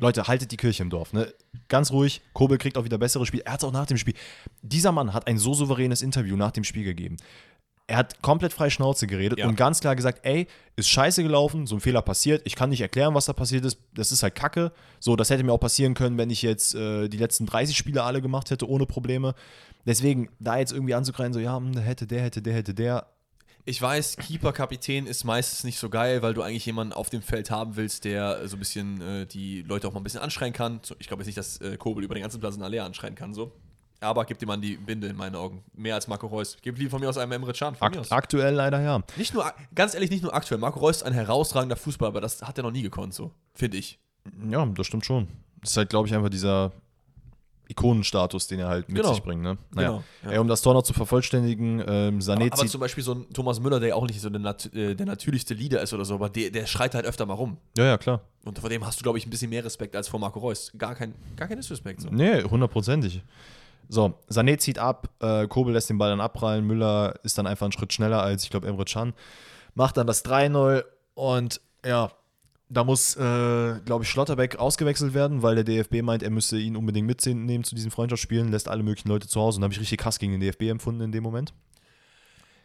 Leute, haltet die Kirche im Dorf. Ne? Ganz ruhig, Kobel kriegt auch wieder bessere Spiele. Er hat es auch nach dem Spiel. Dieser Mann hat ein so souveränes Interview nach dem Spiel gegeben. Er hat komplett frei Schnauze geredet Ja. und ganz klar gesagt, ey, ist scheiße gelaufen, so ein Fehler passiert, ich kann nicht erklären, was da passiert ist, das ist halt Kacke. So, das hätte mir auch passieren können, wenn ich jetzt äh, die letzten 30 Spiele alle gemacht hätte, ohne Probleme. Deswegen, da jetzt irgendwie anzukreien, so, ja, hm, hätte, der hätte, der hätte, der. Ich weiß, Keeper-Kapitän ist meistens nicht so geil, weil du eigentlich jemanden auf dem Feld haben willst, der so ein bisschen äh, die Leute auch mal ein bisschen anschreien kann. So, Ich glaube jetzt nicht, dass äh, Kobel über den ganzen Platz in Alea anschreien kann, so. Aber gibt ihm an die Binde in meinen Augen. Mehr als Marco Reus. Gibt lieber von mir aus einem Emre Can. Von mir aus. Akt, aktuell leider ja. Nicht nur, ganz ehrlich, nicht nur aktuell. Marco Reus ist ein herausragender Fußballer, aber das hat er noch nie gekonnt, so. Finde ich. Ja, das stimmt schon. Das ist halt, glaube ich, einfach dieser Ikonenstatus, den er halt mit Genau. sich bringt. Ne? Naja. Genau, ja. Ey, um das Tor noch zu vervollständigen, ähm, Sané Aber, aber zum Beispiel so ein Thomas Müller, der ja auch nicht so der, nat äh, der natürlichste Leader ist oder so, aber der, der schreit halt öfter mal rum. Ja, ja, klar. Und vor dem hast du, glaube ich, ein bisschen mehr Respekt als vor Marco Reus. Gar kein, gar kein Disrespect. So. Nee, hundertprozentig. So, Sané zieht ab, äh, Kobel lässt den Ball dann abprallen, Müller ist dann einfach einen Schritt schneller als, ich glaube, Emre Can. Macht dann das 3-0 und ja, da muss, äh, glaube ich, Schlotterbeck ausgewechselt werden, weil der DFB meint, er müsse ihn unbedingt mitnehmen zu diesen Freundschaftsspielen, lässt alle möglichen Leute zu Hause und da habe ich richtig Hass gegen den DFB empfunden in dem Moment.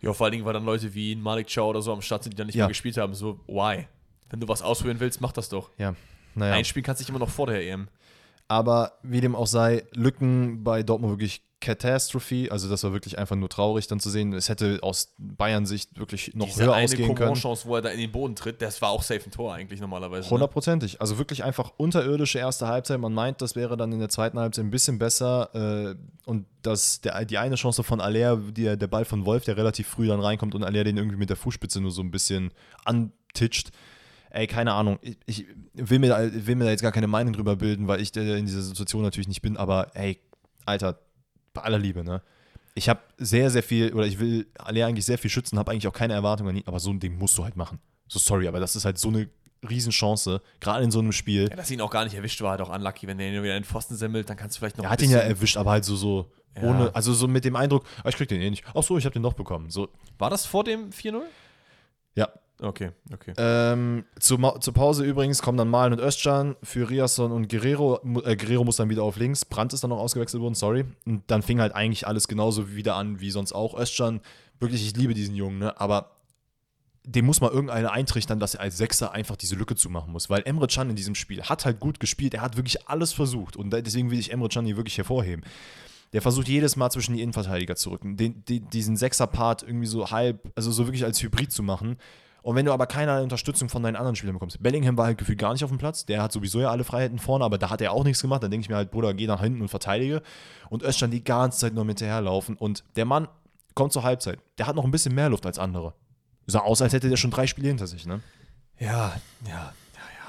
Ja, vor allen Dingen, weil dann Leute wie Malik Chow oder so am Start sind, die dann nicht Ja. mehr gespielt haben. So, why? Wenn du was ausprobieren willst, mach das doch. Ja, naja. Ein Spiel kannst du dich immer noch vor der EM. Aber wie dem auch sei, Lücken bei Dortmund wirklich Catastrophe. Also das war wirklich einfach nur traurig dann zu sehen. Es hätte aus Bayern-Sicht wirklich noch Diese höher eine ausgehen können. Chance, wo er da in den Boden tritt, das war auch safe ein Tor eigentlich normalerweise. Ne? Hundertprozentig. Also wirklich einfach unterirdische erste Halbzeit. Man meint, das wäre dann in der zweiten Halbzeit ein bisschen besser. Äh, und das, der, die eine Chance von Aller, die, der Ball von Wolf, der relativ früh dann reinkommt und Aller den irgendwie mit der Fußspitze nur so ein bisschen antitscht. Ey, keine Ahnung. Ich, ich will, mir, da- will mir da jetzt gar keine Meinung drüber bilden, weil ich äh, in dieser Situation natürlich nicht bin. Aber ey, Alter, bei aller Liebe, ne? Ich habe sehr, sehr viel, oder ich will Aller eigentlich sehr viel schützen, habe eigentlich auch keine Erwartungen an ihn, aber so ein Ding musst du halt machen. So sorry, aber das ist halt so eine Riesenchance, gerade in so einem Spiel. Ja, dass ihn auch gar nicht erwischt war, halt auch unlucky. Wenn der ihn wieder in den Pfosten semmelt, dann kannst du vielleicht noch Er hat ihn ja erwischt, aber halt so, so Ja. ohne, also so mit dem Eindruck, ah, ich krieg den eh nicht. Ach so, ich habe den doch bekommen. So, War das vor dem 4-0? ja. Okay, okay. Ähm, Ma- zur Pause übrigens kommen dann Malen und Özcan für Riasson und Guerrero. Äh, Guerrero muss dann wieder auf links. Brandt ist dann noch ausgewechselt worden, sorry. Und dann fing halt eigentlich alles genauso wieder an wie sonst auch. Özcan, wirklich, ich liebe diesen Jungen, ne? aber dem muss mal irgendeiner eintrichtern, dass er als Sechser einfach diese Lücke zumachen muss. Weil Emre Can in diesem Spiel hat halt gut gespielt. Er hat wirklich alles versucht. Und deswegen will ich Emre Can hier wirklich hervorheben. Der versucht jedes Mal zwischen die Innenverteidiger zu rücken, den, den, diesen Sechser-Part irgendwie so halb, also so wirklich als Hybrid zu machen. Und wenn du aber keine Unterstützung von deinen anderen Spielern bekommst, Bellingham war halt gefühlt gar nicht auf dem Platz, der hat sowieso ja alle Freiheiten vorne, aber da hat er auch nichts gemacht, dann denke ich mir halt, Bruder, geh nach hinten und verteidige. Und Özcan die ganze Zeit nur hinterherlaufen und der Mann kommt zur Halbzeit, der hat noch ein bisschen mehr Luft als andere. Sah aus, als hätte der schon drei Spiele hinter sich, ne? Ja, ja.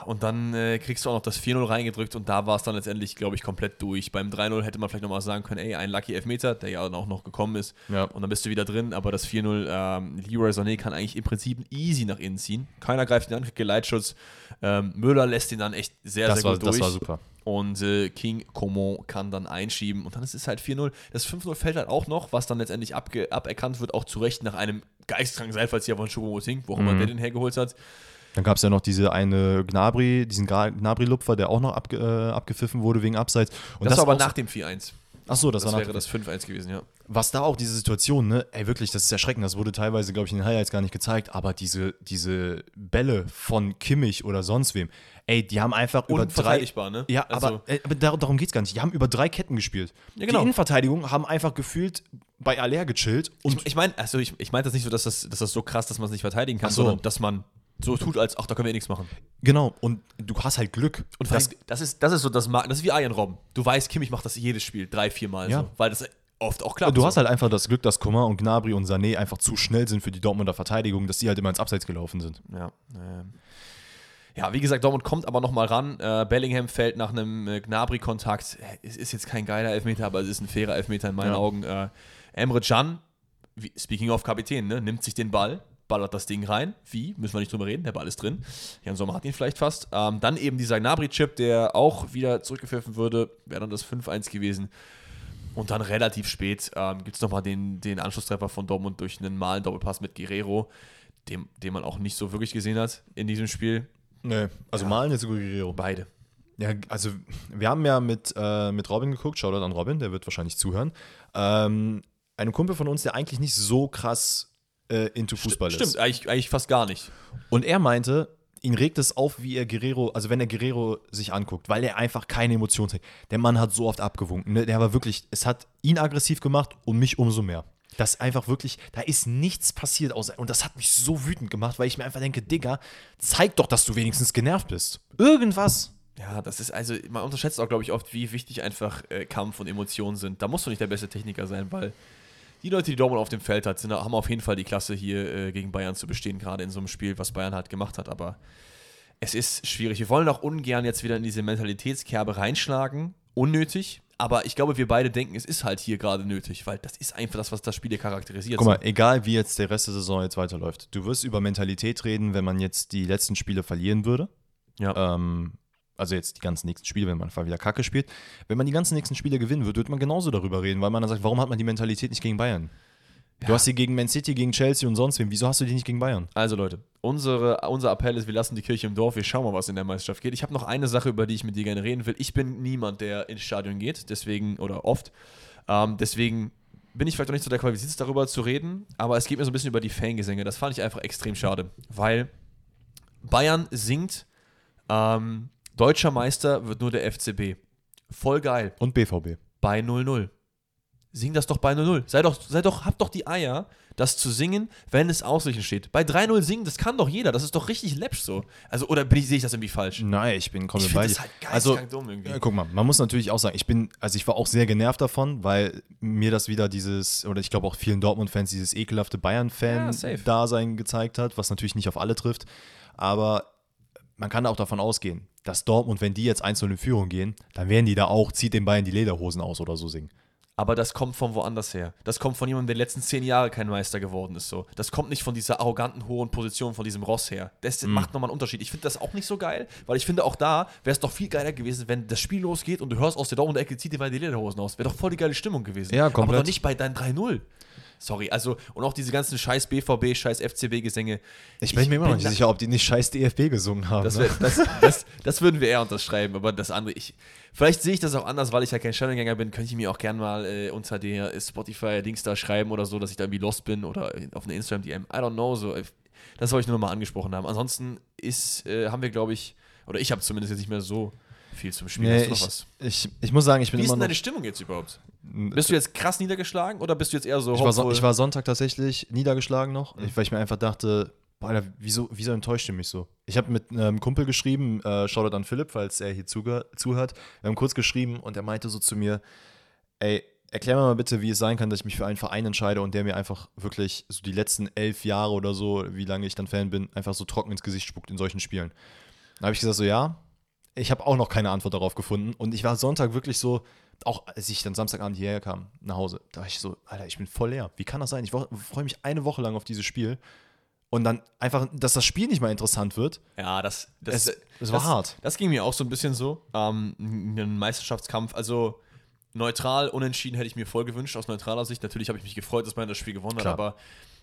Und dann äh, kriegst du auch noch das 4-0 reingedrückt und da war es dann letztendlich, glaube ich, komplett durch. Beim 3-0 hätte man vielleicht nochmal sagen können, ey, ein Lucky Elfmeter, der ja dann auch noch gekommen ist. Ja. Und dann bist du wieder drin, aber das 4-0, ähm, Leroy Sané kann eigentlich im Prinzip easy nach innen ziehen. Keiner greift ihn an, kriegt Geleitschutz. Ähm, Müller lässt ihn dann echt sehr, Das sehr war, gut durch. das war super. Und äh, King Coman kann dann einschieben. Und dann ist es halt 4-0. Das 5-0 fällt halt auch noch, was dann letztendlich aberkannt wird, auch zu Recht nach einem geisteskranken Seilfallzieher von Choupo-Moting, wo auch immer Mhm. der den hergeholt hat. Dann gab es ja noch diese eine Gnabri, diesen Gnabri-Lupfer, der auch noch abge, äh, abgepfiffen wurde wegen Abseits. Und das, war aber nach dem 4-1. Ach so, das, Das war wäre nach, das 5-1 gewesen, ja. Was da auch diese Situation, ne? Ey, wirklich, das ist erschreckend. Das wurde teilweise, glaube ich, in den Highlights gar nicht gezeigt. Aber diese, diese Bälle von Kimmich oder sonst wem, ey, die haben einfach über drei. Ne? Ja, Also- aber, äh, aber dar darum geht es gar nicht. Die haben über drei Ketten gespielt. Ja, genau. Die Innenverteidigung haben einfach gefühlt bei Aller gechillt. Und Ich, ich meine, also ich, ich meine das nicht so, dass das, dass das so krass, dass man es nicht verteidigen kann, so. sondern dass man so tut, als ach, da können wir eh nichts machen. genau, und du hast halt Glück. Und das, das, ist, das ist so das, Mar- das ist wie Iron Robben. Du weißt, Kimmich macht das jedes Spiel, drei, vier Mal Ja. so, weil das oft auch klappt. du so. hast halt einfach das Glück, dass Coman und Gnabry und Sané einfach zu schnell sind für die Dortmunder Verteidigung, dass die halt immer ins Abseits gelaufen sind. Ja, ähm. ja, wie gesagt, Dortmund kommt aber nochmal ran. Äh, Bellingham fällt nach einem äh, Gnabry-Kontakt. Äh, Es ist jetzt kein geiler Elfmeter, aber es ist ein fairer Elfmeter in meinen Ja. Augen. Emre Can, speaking of Kapitän, ne, nimmt sich den Ball, ballert das Ding rein. Wie? Müssen wir nicht drüber reden, der Ball ist drin. Jan Sommer hat ihn vielleicht fast. Ähm, dann eben dieser Gnabry-Chip, der auch wieder zurückgepfiffen würde, wäre dann das 5-1 gewesen. Und dann relativ spät ähm, gibt es nochmal den, den Anschlusstreffer von Dortmund durch einen malen Doppelpass mit Guerrero, dem, den man auch nicht so wirklich gesehen hat in diesem Spiel. Nee, also Ja. Malen jetzt Guerrero. Beide. Ja, also wir haben ja mit, äh, mit Robin geguckt, Shoutout an Robin, der wird wahrscheinlich zuhören. Ähm, ein Kumpel von uns, der eigentlich nicht so krass äh, into Fußball Stimmt, ist. eigentlich, eigentlich fast gar nicht. Und er meinte, ihn regt es auf, wie er Guerrero, also wenn er Guerrero sich anguckt, weil er einfach keine Emotion zeigt. Der Mann hat so oft abgewunken. Ne? Der war wirklich, es hat ihn aggressiv gemacht und mich umso mehr. Das einfach wirklich, da ist nichts passiert außer, und das hat mich so wütend gemacht, weil ich mir einfach denke, Digga, zeig doch, dass du wenigstens genervt bist. Irgendwas. Ja, das ist also, man unterschätzt auch, glaube ich, oft, wie wichtig einfach äh, Kampf und Emotionen sind. Da musst du nicht der beste Techniker sein, weil die Leute, die Dortmund auf dem Feld hat, sind, haben auf jeden Fall die Klasse hier äh, gegen Bayern zu bestehen, gerade in so einem Spiel, was Bayern halt gemacht hat. Aber es ist schwierig. Wir wollen auch ungern jetzt wieder in diese Mentalitätskerbe reinschlagen. Unnötig. Aber ich glaube, wir beide denken, es ist halt hier gerade nötig, weil das ist einfach das, was das Spiel hier charakterisiert. Guck mal, egal wie jetzt der Rest der Saison jetzt weiterläuft, du wirst über Mentalität reden, wenn man jetzt die letzten Spiele verlieren würde. Ja. Ähm, also jetzt die ganzen nächsten Spiele, wenn man wieder Kacke spielt. Wenn man die ganzen nächsten Spiele gewinnen wird, wird man genauso darüber reden, weil man dann sagt, warum hat man die Mentalität nicht gegen Bayern? Du Ja. hast sie gegen Man City, gegen Chelsea und sonst wem. Wieso hast du die nicht gegen Bayern? Also Leute, unsere, unser Appell ist, wir lassen die Kirche im Dorf, wir schauen mal, was in der Meisterschaft geht. Ich habe noch eine Sache, über die ich mit dir gerne reden will. Ich bin niemand, der ins Stadion geht, deswegen, oder oft, ähm, deswegen bin ich vielleicht noch nicht so der qualifiziert, darüber zu reden, aber es geht mir so ein bisschen über die Fangesänge. Das fand ich einfach extrem schade, weil Bayern singt, ähm, deutscher Meister wird nur der FCB. voll geil. Und BVB. Bei 0-0. Sing das doch bei 0-0. Sei doch, sei doch, hab doch die Eier, das zu singen, wenn es ausgeglichen steht. Bei 3-0 singen, das kann doch jeder. Das ist doch richtig läppsch so. Also, oder bin ich, sehe ich das irgendwie falsch? Nein, ich bin komplett Ich bei dir. das halt also, dumm irgendwie. Ja, guck mal, man muss natürlich auch sagen, ich bin, also ich war auch sehr genervt davon, weil mir das wieder dieses, oder ich glaube auch vielen Dortmund-Fans dieses ekelhafte Ja. Bayern-Fan-Dasein gezeigt hat, was natürlich nicht auf alle trifft. Aber man kann auch davon ausgehen, dass Dortmund, wenn die jetzt einzeln in Führung gehen, dann werden die da auch, zieht den Bayern die Lederhosen aus oder so singen. Aber das kommt von woanders her. Das kommt von jemandem, der die letzten zehn Jahre kein Meister geworden ist. So. Das kommt nicht von dieser arroganten, hohen Position von diesem Ross her. Das Mhm. macht nochmal einen Unterschied. Ich finde das auch nicht so geil, weil ich finde, auch da wäre es doch viel geiler gewesen, wenn das Spiel losgeht und du hörst aus der Dortmunder Ecke, zieht dir mal die Lederhosen aus. Wäre doch voll die geile Stimmung gewesen. Ja, Aber komplett. doch nicht bei deinem 3-0. Sorry, also, und auch diese ganzen scheiß BVB, scheiß FCB-Gesänge. Ich bin mir immer noch nicht sicher, ob die nicht scheiß DFB gesungen haben. Das, ne? wär, das, das, das würden wir eher unterschreiben, aber das andere, ich, vielleicht sehe ich das auch anders, weil ich ja kein Stadiongänger bin, könnte ich mir auch gerne mal äh, unter der Spotify-Dings da schreiben oder so, dass ich da irgendwie lost bin oder auf eine Instagram-DM. I don't know, so. Das soll ich nur noch mal angesprochen haben. Ansonsten ist, äh, haben wir, glaube ich, oder ich habe zumindest jetzt nicht mehr so viel zum Spiel. Nee, ich, was? ich, ich muss sagen, ich bin Wie ist denn deine Stimmung jetzt überhaupt? Bist du jetzt krass niedergeschlagen oder bist du jetzt eher so Ich war, so, ich war Sonntag tatsächlich niedergeschlagen noch, Mhm. weil ich mir einfach dachte, boah, Alter, wieso, wieso enttäuscht ihr mich so? Ich habe mit einem Kumpel geschrieben, äh, Shoutout an Philipp, falls er hier zuhört. Wir haben kurz geschrieben und er meinte so zu mir, ey, erklär mir mal bitte, wie es sein kann, dass ich mich für einen Verein entscheide und der mir einfach wirklich so die letzten elf Jahre oder so, wie lange ich dann Fan bin, einfach so trocken ins Gesicht spuckt in solchen Spielen. Dann habe ich gesagt so, ja, ich habe auch noch keine Antwort darauf gefunden und ich war Sonntag wirklich so, auch als ich dann Samstagabend hierher kam, nach Hause, da war ich so, Alter, ich bin voll leer. Wie kann das sein? Ich freue mich eine Woche lang auf dieses Spiel und dann einfach, dass das Spiel nicht mal interessant wird. Ja, das, das, Es- es war hart. Das ging mir auch so ein bisschen so. Ähm, ein Meisterschaftskampf, also neutral, unentschieden hätte ich mir voll gewünscht, aus neutraler Sicht. Natürlich habe ich mich gefreut, dass man das Spiel gewonnen Klar. hat, aber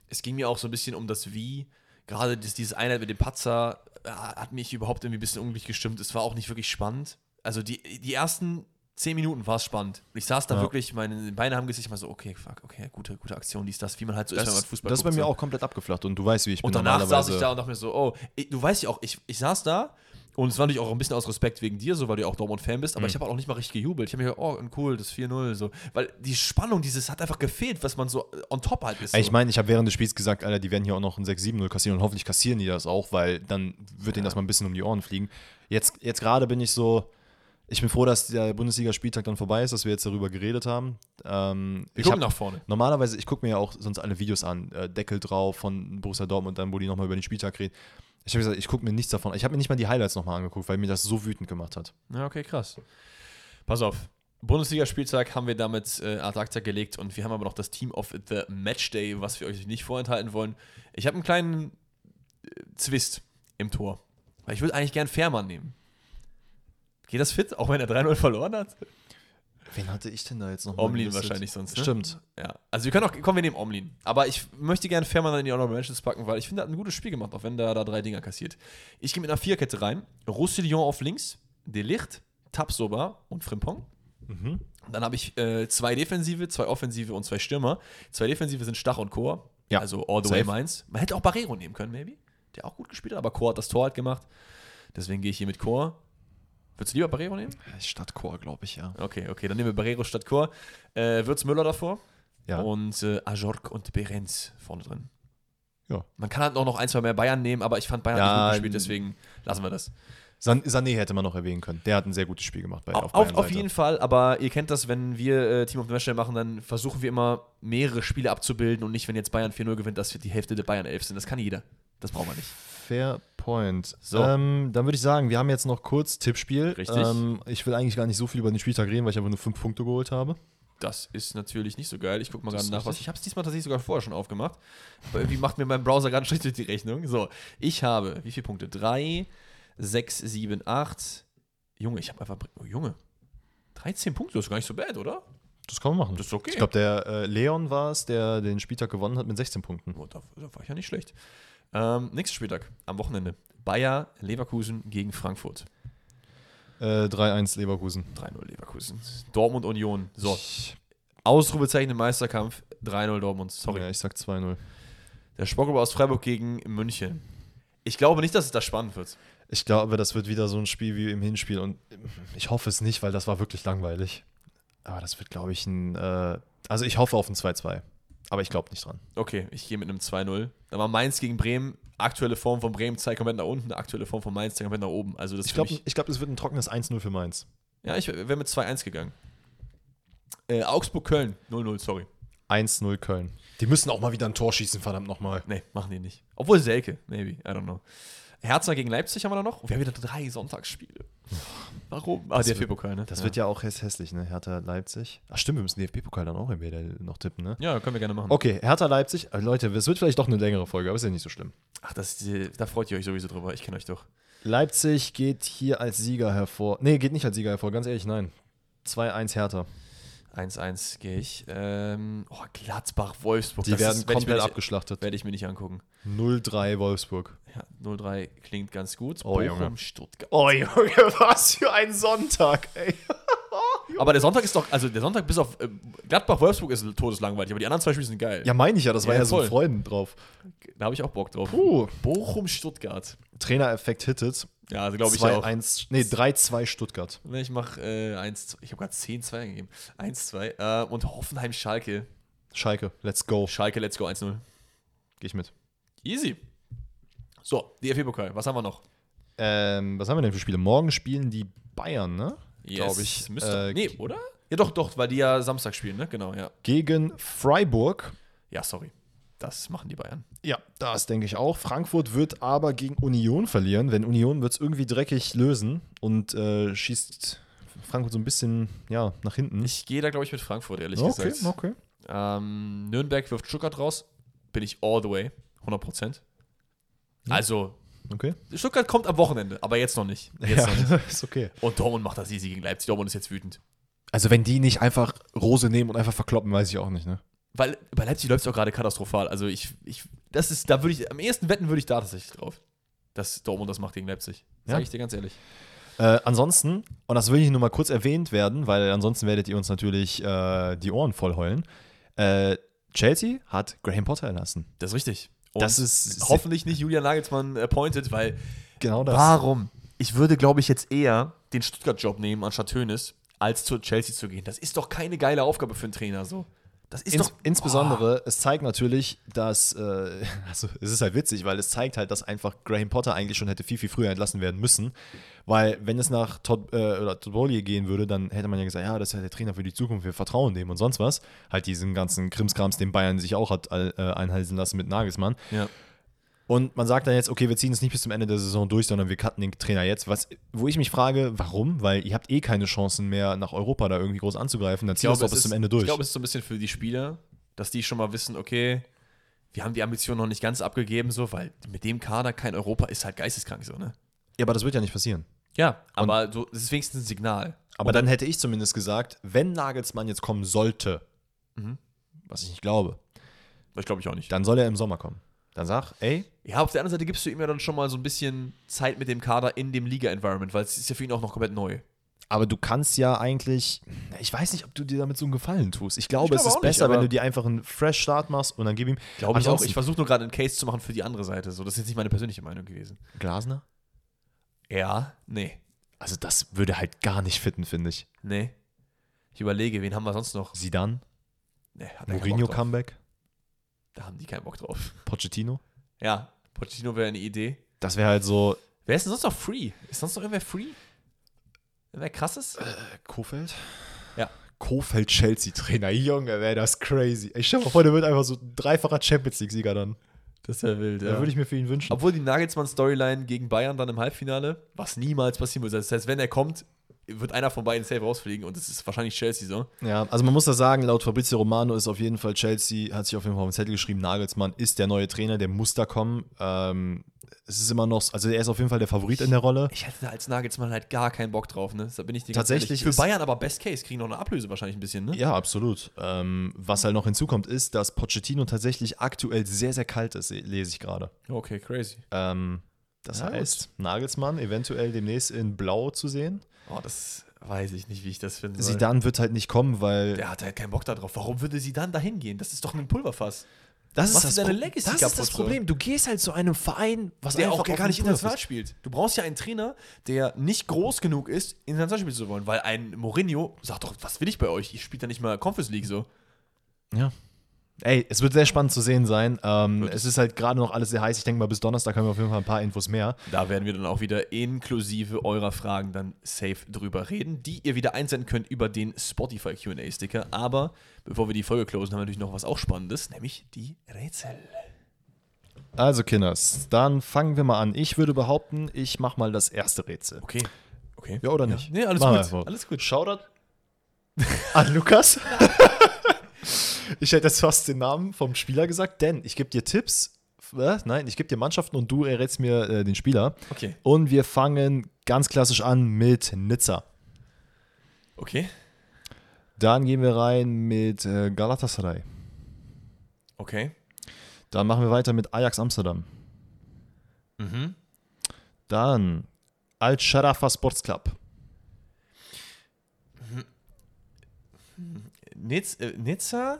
es ging mir auch so ein bisschen um das Wie. Gerade das, dieses Einheit mit dem Patzer hat mich überhaupt irgendwie ein bisschen unglücklich gestimmt. Es war auch nicht wirklich spannend. Also die, die ersten zehn Minuten war es spannend. Ich saß da Ja. wirklich, meine Beine haben gesicht, mal so, okay, fuck, okay, gute, gute Aktion, dies, das, wie man halt so ist, wenn man Das, Fußball das ist bei mir so. auch komplett abgeflacht und du weißt, wie ich bin Und danach saß ich da und dachte mir so, oh, ich, du weißt ja auch, ich, ich saß da und es war natürlich auch ein bisschen aus Respekt wegen dir, so weil du ja auch Dortmund-Fan bist, aber Mhm. ich habe auch nicht mal richtig gejubelt. Ich habe mir gedacht, oh, cool, das 4-0, so. Weil die Spannung, dieses hat einfach gefehlt, was man so äh, on top halt ist. So. Ich meine, ich habe während des Spiels gesagt, Alter, die werden hier auch noch ein 6-7-0 kassieren und hoffentlich kassieren die das auch, weil dann wird denen das mal ein bisschen um die Ohren fliegen. Jetzt, jetzt gerade bin ich so, ich bin froh, dass der Bundesligaspieltag dann vorbei ist, dass wir jetzt darüber geredet haben. Ähm, wir ich gucken hab, nach vorne. normalerweise, ich gucke mir ja auch sonst alle Videos an, äh, Deckel drauf von Borussia Dortmund, dann wo die nochmal über den Spieltag reden. Ich habe gesagt, ich gucke mir nichts davon. Ich habe mir nicht mal die Highlights nochmal angeguckt, weil mir das so wütend gemacht hat. Ja, okay, krass. Pass auf. Bundesligaspieltag haben wir damit äh, ad acta gelegt und wir haben aber noch das Team of the Matchday, was wir euch nicht vorenthalten wollen. Ich habe einen kleinen äh, Zwist im Tor. Weil ich würde eigentlich gern Fährmann nehmen. Geht das fit, auch wenn er 3-0 verloren hat? Wen hatte ich denn da jetzt noch? Omlin wahrscheinlich sonst, ne? Stimmt. Ja, also wir können auch, komm, wir nehmen Omlin. Aber ich möchte gerne Fährmann in die Honorable Mentions packen, weil ich finde, er hat ein gutes Spiel gemacht, auch wenn der da drei Dinger kassiert. Ich gehe mit einer Vierkette rein. Roussillon auf links, Delicht, Tapsoba und Frimpong. Mhm. Dann habe ich äh, zwei Defensive, zwei Offensive und zwei Stürmer. Zwei Defensive sind Stach und Chor. Ja, Also all the way safe. Mainz. Man hätte auch Barrero nehmen können, maybe. Der auch gut gespielt hat, aber Chor hat das Tor halt gemacht. Deswegen gehe ich hier mit Chor. Würdest du lieber Barrero nehmen? Stadtchor, glaube ich, ja. Okay, okay, dann nehmen wir Barrero statt Chor. Äh, Würz Müller davor. Ja. Und äh, Ajork und Berenz vorne drin. Ja. Man kann halt auch noch ein, zwei mehr Bayern nehmen, aber ich fand Bayern Ja, nicht gut gespielt, deswegen lassen wir das. San Sané hätte man noch erwähnen können. Der hat ein sehr gutes Spiel gemacht bei Auf, auf, Bayern auf jeden Fall, aber ihr kennt das, wenn wir äh, Team of the Match machen, dann versuchen wir immer mehrere Spiele abzubilden und nicht, wenn jetzt Bayern 4-0 gewinnt, dass wir die Hälfte der Bayern 11 sind. Das kann jeder. Das brauchen wir nicht. Fair point. So. Ähm, dann würde ich sagen, wir haben jetzt noch kurz Tippspiel. Richtig. Ähm, ich will eigentlich gar nicht so viel über den Spieltag reden, weil ich einfach nur fünf Punkte geholt habe. Das ist natürlich nicht so geil. Ich gucke mal gerade nach, was ich habe es diesmal tatsächlich sogar vorher schon aufgemacht. Aber irgendwie macht mir mein Browser gerade Strich durch die Rechnung. So, ich habe, wie viele Punkte? 3, 6, 7, 8. Junge, ich habe einfach, oh, Junge, 13 Punkte, das ist gar nicht so bad, oder? Das kann man machen. Das ist okay. Ich glaube, der äh, Leon war es, der den Spieltag gewonnen hat mit 16 Punkten. Oh, da, da war ich ja nicht schlecht. Ähm, nächster Spieltag, am Wochenende. Bayer Leverkusen gegen Frankfurt. Äh, 3-1 Leverkusen. 3-0 Leverkusen. Dortmund Union. So, Ich, Ausrufezeichen im Meisterkampf. 3-0 Dortmund. Sorry. Ja, ich sag 2-0. Der Sportclub aus Freiburg gegen München. Ich glaube nicht, dass es da spannend wird. Ich glaube, das wird wieder so ein Spiel wie im Hinspiel und ich hoffe es nicht, weil das war wirklich langweilig. Aber das wird, glaube ich, ein. Äh, also ich hoffe auf ein 2-2. Aber ich glaube nicht dran. Okay, ich gehe mit einem 2-0. Da war Mainz gegen Bremen. Aktuelle Form von Bremen zeigt komplett nach unten, aktuelle Form von Mainz zeigt komplett nach oben. Also das Ich glaube, glaub, es wird ein trockenes 1-0 für Mainz. Ja, ich wäre mit 2-1 gegangen. Äh, Augsburg-Köln, 0-0, sorry. 1-0 Köln. Die müssen auch mal wieder ein Tor schießen, verdammt nochmal. Nee, machen die nicht. Obwohl Selke, maybe, I don't know. Hertha gegen Leipzig haben wir da noch. Und wir haben wieder drei Sonntagsspiele. Warum? Ah, Das der pokal ne? Das ja. wird ja auch häss- hässlich, ne? Hertha Leipzig. Ach stimmt, wir müssen DFB-Pokal dann auch entweder noch tippen, ne? Ja, können wir gerne machen. Okay, Hertha Leipzig. Äh, Leute, es wird vielleicht doch eine längere Folge, aber ist ja nicht so schlimm. Ach, das, da freut ihr euch sowieso drüber. Ich kenne euch doch. Leipzig geht hier als Sieger hervor. Nee, geht nicht als Sieger hervor, ganz ehrlich, nein. 2-1 Hertha. 1-1 gehe ich. Ähm, oh, Gladbach, Wolfsburg. Die das werden ist- komplett nicht- abgeschlachtet. Werde ich mir nicht angucken. 0-3 Wolfsburg. Ja, 0-3 klingt ganz gut. Oh, Junge. Stuttgart. Oh Junge, *laughs* was für ein Sonntag, ey. Aber der Sonntag ist doch, also der Sonntag bis auf äh, Gladbach, Wolfsburg ist todeslangweilig, aber die anderen zwei Spiele sind geil. Ja, meine ich ja, das war Ja, so voll. ein Freuden drauf. Da habe ich auch Bock drauf. Puh. Bochum, Stuttgart. Trainereffekt hittet. Ja, also glaube ich auch. 2-1, nee, 3-2 Stuttgart. Ich mache äh, 1, ich habe gerade 10-2 gegeben. 1-2. Äh, und Hoffenheim, Schalke. Let's go. Schalke, let's go 1-0. Geh ich mit. Easy. So, DFB-Pokal. Was haben wir noch? Ähm, was haben wir denn für Spiele? Morgen spielen die Bayern, ne? Yes. Glaube ich. Müsste, Äh, nee, oder? Ja, doch, doch, weil die ja Samstag spielen, ne? Genau, ja. Gegen Freiburg. Ja, sorry. Das machen die Bayern. Ja, das denke ich auch. Frankfurt wird aber gegen Union verlieren. Wenn Union wird es irgendwie dreckig lösen und äh, schießt Frankfurt so ein bisschen ja, nach hinten. Ich gehe da, glaube ich, mit Frankfurt, ehrlich okay, gesagt. okay. Ähm, Nürnberg wirft Stuttgart raus. Bin ich all the way. 100 Prozent. Also, Okay. Stuttgart kommt am Wochenende, aber jetzt noch nicht. Jetzt Ja, noch nicht. *laughs* ist okay. Und Dortmund macht das easy gegen Leipzig. Dortmund ist jetzt wütend. Also wenn die nicht einfach Rose nehmen und einfach verkloppen, weiß ich auch nicht, ne? Weil bei Leipzig läuft es auch gerade katastrophal. Also ich, ich, das ist, da würde ich, am ehesten wetten würde ich da tatsächlich drauf. Dass Dortmund das macht gegen Leipzig. Sag Ja? ich dir ganz ehrlich. Äh, ansonsten, und das will ich nur mal kurz erwähnt werden, weil ansonsten werdet ihr uns natürlich äh, die Ohren voll heulen. Äh, Chelsea hat Graham Potter erlassen. Das ist richtig. Und Das ist- hoffentlich nicht Julian Nagelsmann appointed, weil Genau warum? Ich würde, glaube ich, jetzt eher den Stuttgart-Job nehmen anstatt Hönes, als zu Chelsea zu gehen. Das ist doch keine geile Aufgabe für einen Trainer so. Das ist Ins, doch insbesondere, es zeigt natürlich, dass, äh, *laughs* also es ist halt witzig, weil es zeigt halt, dass einfach Graham Potter eigentlich schon hätte viel, viel früher entlassen werden müssen. Weil, wenn es nach Todd, äh, oder Todd Bowley gehen würde, dann hätte man ja gesagt, ja, das ist ja der Trainer für die Zukunft, wir vertrauen dem und sonst was. Halt diesen ganzen Krimskrams, den Bayern sich auch hat äh, einhalten lassen mit Nagelsmann. Ja. Und man sagt dann jetzt, okay, wir ziehen es nicht bis zum Ende der Saison durch, sondern wir cutten den Trainer jetzt. Was, wo ich mich frage, warum? Weil ihr habt eh keine Chancen mehr, nach Europa da irgendwie groß anzugreifen. Dann Ich wir es doch bis ist, zum Ende durch. ich glaube, es ist so ein bisschen für die Spieler, dass die schon mal wissen, okay, wir haben die Ambition noch nicht ganz abgegeben, so, weil mit dem Kader kein Europa ist halt geisteskrank so, ne? ja, aber das wird ja nicht passieren. Ja, aber so, das ist wenigstens ein Signal. Aber dann hätte ich zumindest gesagt, wenn Nagelsmann jetzt kommen sollte, Mhm. was ich nicht glaube, Das glaube ich auch nicht. dann soll er im Sommer kommen. Dann sag, ey, Ja, auf der anderen Seite gibst du ihm ja dann schon mal so ein bisschen Zeit mit dem Kader in dem Liga-Environment, weil es ist ja für ihn auch noch komplett neu. aber du kannst ja eigentlich, ich weiß nicht, ob du dir damit so einen Gefallen tust. Ich glaube, Ich es glaube ist auch nicht, besser, wenn du dir einfach einen Fresh-Start machst und dann gib ihm. Glaube ich auch. Ich versuche nur gerade einen Case zu machen für die andere Seite. So, das ist jetzt nicht meine persönliche Meinung gewesen. Glasner? Ja, nee. Also das würde halt gar nicht fitten, finde ich. Nee. Ich überlege, wen haben wir sonst noch? Sidan, Nee, hat er Mourinho. Comeback, Da haben die keinen Bock drauf. Pochettino. Ja, Pochettino wäre eine Idee. Das wäre halt so Wer ist denn sonst noch free? Ist sonst noch irgendwer free? Irgendwer krasses? äh, Kofeld. Ja. Kofeld Chelsea-Trainer, Junge, wäre das crazy. Ich stell mal vor, der wird einfach so ein dreifacher Champions League-Sieger dann. Das wäre wild, Da würde ich mir für ihn wünschen. Obwohl die Nagelsmann-Storyline gegen Bayern dann im Halbfinale, was niemals passieren wird. Das heißt, wenn er kommt, wird einer von beiden safe rausfliegen und das ist wahrscheinlich Chelsea so. Ja, also man muss das sagen, laut Fabrizio Romano ist auf jeden Fall Chelsea, hat sich auf jeden Fall auf den Zettel geschrieben, Nagelsmann ist der neue Trainer, der muss da kommen. Ähm, es ist immer noch, also er ist auf jeden Fall der Favorit in der Rolle. Ich hätte da als Nagelsmann halt gar keinen Bock drauf, ne? Da bin ich Tatsächlich Für Bayern aber Best Case, kriegen noch eine Ablöse wahrscheinlich ein bisschen, ne? Ja, absolut. Ähm, was halt noch hinzukommt, ist, dass Pochettino tatsächlich aktuell sehr, sehr kalt ist, lese ich gerade. Okay, crazy. Ähm, das Ja, heißt, Nagelsmann eventuell demnächst in Blau zu sehen. Oh, das weiß ich nicht, wie ich das finden soll. Zidane wird halt nicht kommen, weil Der hat halt keinen Bock da drauf. Warum würde sie dann dahin gehen? Das ist doch ein Pulverfass. Das ist das, das ist das. Problem. Du gehst halt zu einem Verein, was der auch gar nicht international spielt. Du brauchst ja einen Trainer, der nicht groß genug ist, international spielen zu wollen, weil ein Mourinho sagt doch, was will ich bei euch? Ich spiele da nicht mal Conference League so. Ja. Ey, es wird sehr spannend zu sehen sein. Ähm, es ist halt gerade noch alles sehr heiß. Ich denke mal, bis Donnerstag haben wir auf jeden Fall ein paar Infos mehr. Da werden wir dann auch wieder inklusive eurer Fragen dann safe drüber reden, die ihr wieder einsenden könnt über den Spotify QA-Sticker. Aber bevor wir die Folge closen, haben wir natürlich noch was auch Spannendes, nämlich die Rätsel. Also, Kinders, dann fangen wir mal an. Ich würde behaupten, ich mache mal das erste Rätsel. Okay. Okay. Ja, oder nicht? Nee, alles gut. einfach. Alles gut. Shoutout an Lukas. *laughs* ich hätte jetzt fast den Namen vom Spieler gesagt, denn ich gebe dir Tipps. Äh, nein, ich gebe dir Mannschaften und du errätst mir äh, den Spieler. Okay. Und wir fangen ganz klassisch an mit Nizza. Okay. Dann gehen wir rein mit äh, Galatasaray. Okay. Dann machen wir weiter mit Ajax Amsterdam. Mhm. Dann Al-Sharafa Sports Club. Nizza, äh, Nizza,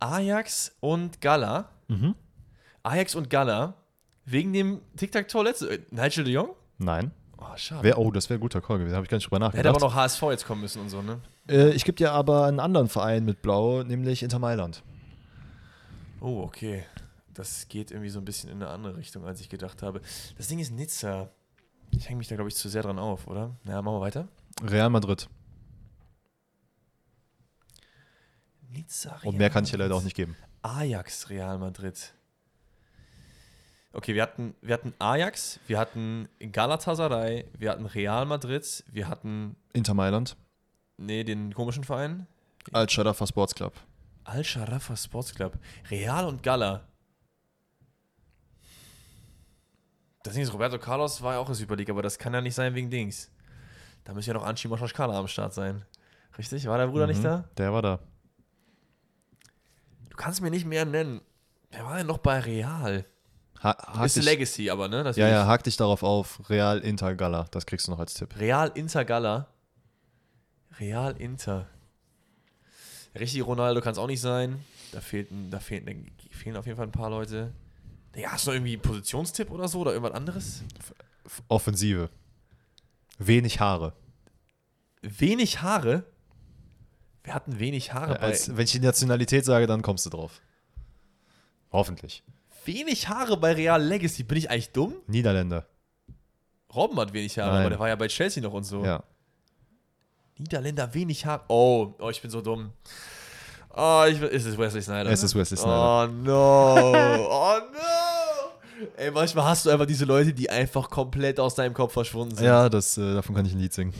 Ajax und Gala. Mhm. Ajax und Gala. Wegen dem Tic-Tac-Tor letzte. Äh, Nigel de Jong? Nein. Oh, schade. Wer, oh, das wäre ein guter Call gewesen. Habe ich gar nicht drüber Hätte aber nachgedacht. noch HSV jetzt kommen müssen und so, ne? Äh, ich gebe dir aber einen anderen Verein mit Blau, nämlich Inter Mailand. Oh, okay. Das geht irgendwie so ein bisschen in eine andere Richtung, als ich gedacht habe. Das Ding ist Nizza. Ich hänge mich da, glaube ich, zu sehr dran auf, oder? Na, machen wir weiter. Real Madrid. Nizza, Und mehr kann ich dir leider auch nicht geben. Ajax, Real Madrid. Okay, wir hatten, wir hatten Ajax, wir hatten Galatasaray, wir hatten Real Madrid, wir hatten, Inter Mailand. nee, den komischen Verein, Al-Sharafa Sports Club. Al-Sharafa Sports Club. Real und Gala. Das Ding ist, Roberto Carlos war ja auch in Super League, aber das kann ja nicht sein wegen Dings. Da müsste ja noch Anchi Moschkala am Start sein. Richtig? War der Bruder nicht Mhm, da? Der war da. Du kannst mir nicht mehr nennen. Wer war denn noch bei Real? Ha ist dich, Legacy, aber, ne? Das ja, ja, hak dich darauf auf. Real Inter Gala. Das kriegst du noch als Tipp. Real Inter Gala. Real Inter. Richtig Ronaldo kann es auch nicht sein. Da, fehlt, da fehlen, da fehlen auf jeden Fall ein paar Leute. Ja, hast du noch irgendwie einen Positionstipp oder so oder irgendwas anderes? Offensive. Wenig Haare. Wenig Haare. Wir hatten wenig Haare bei. Als, wenn ich die Nationalität sage, dann kommst du drauf. Hoffentlich. Wenig Haare bei Real Legacy. Bin ich eigentlich dumm? Niederländer. Robben hat wenig Haare, Nein. aber der war ja bei Chelsea noch und so. Ja. Niederländer wenig Haare. Oh, oh, ich bin so dumm. Oh, ich, ist es Wesley Snyder? Es ne? ist Wesley Snyder. Oh no. Oh no. Ey, manchmal hast du einfach diese Leute, die einfach komplett aus deinem Kopf verschwunden sind. Ja, das, äh, davon kann ich ein Lied singen.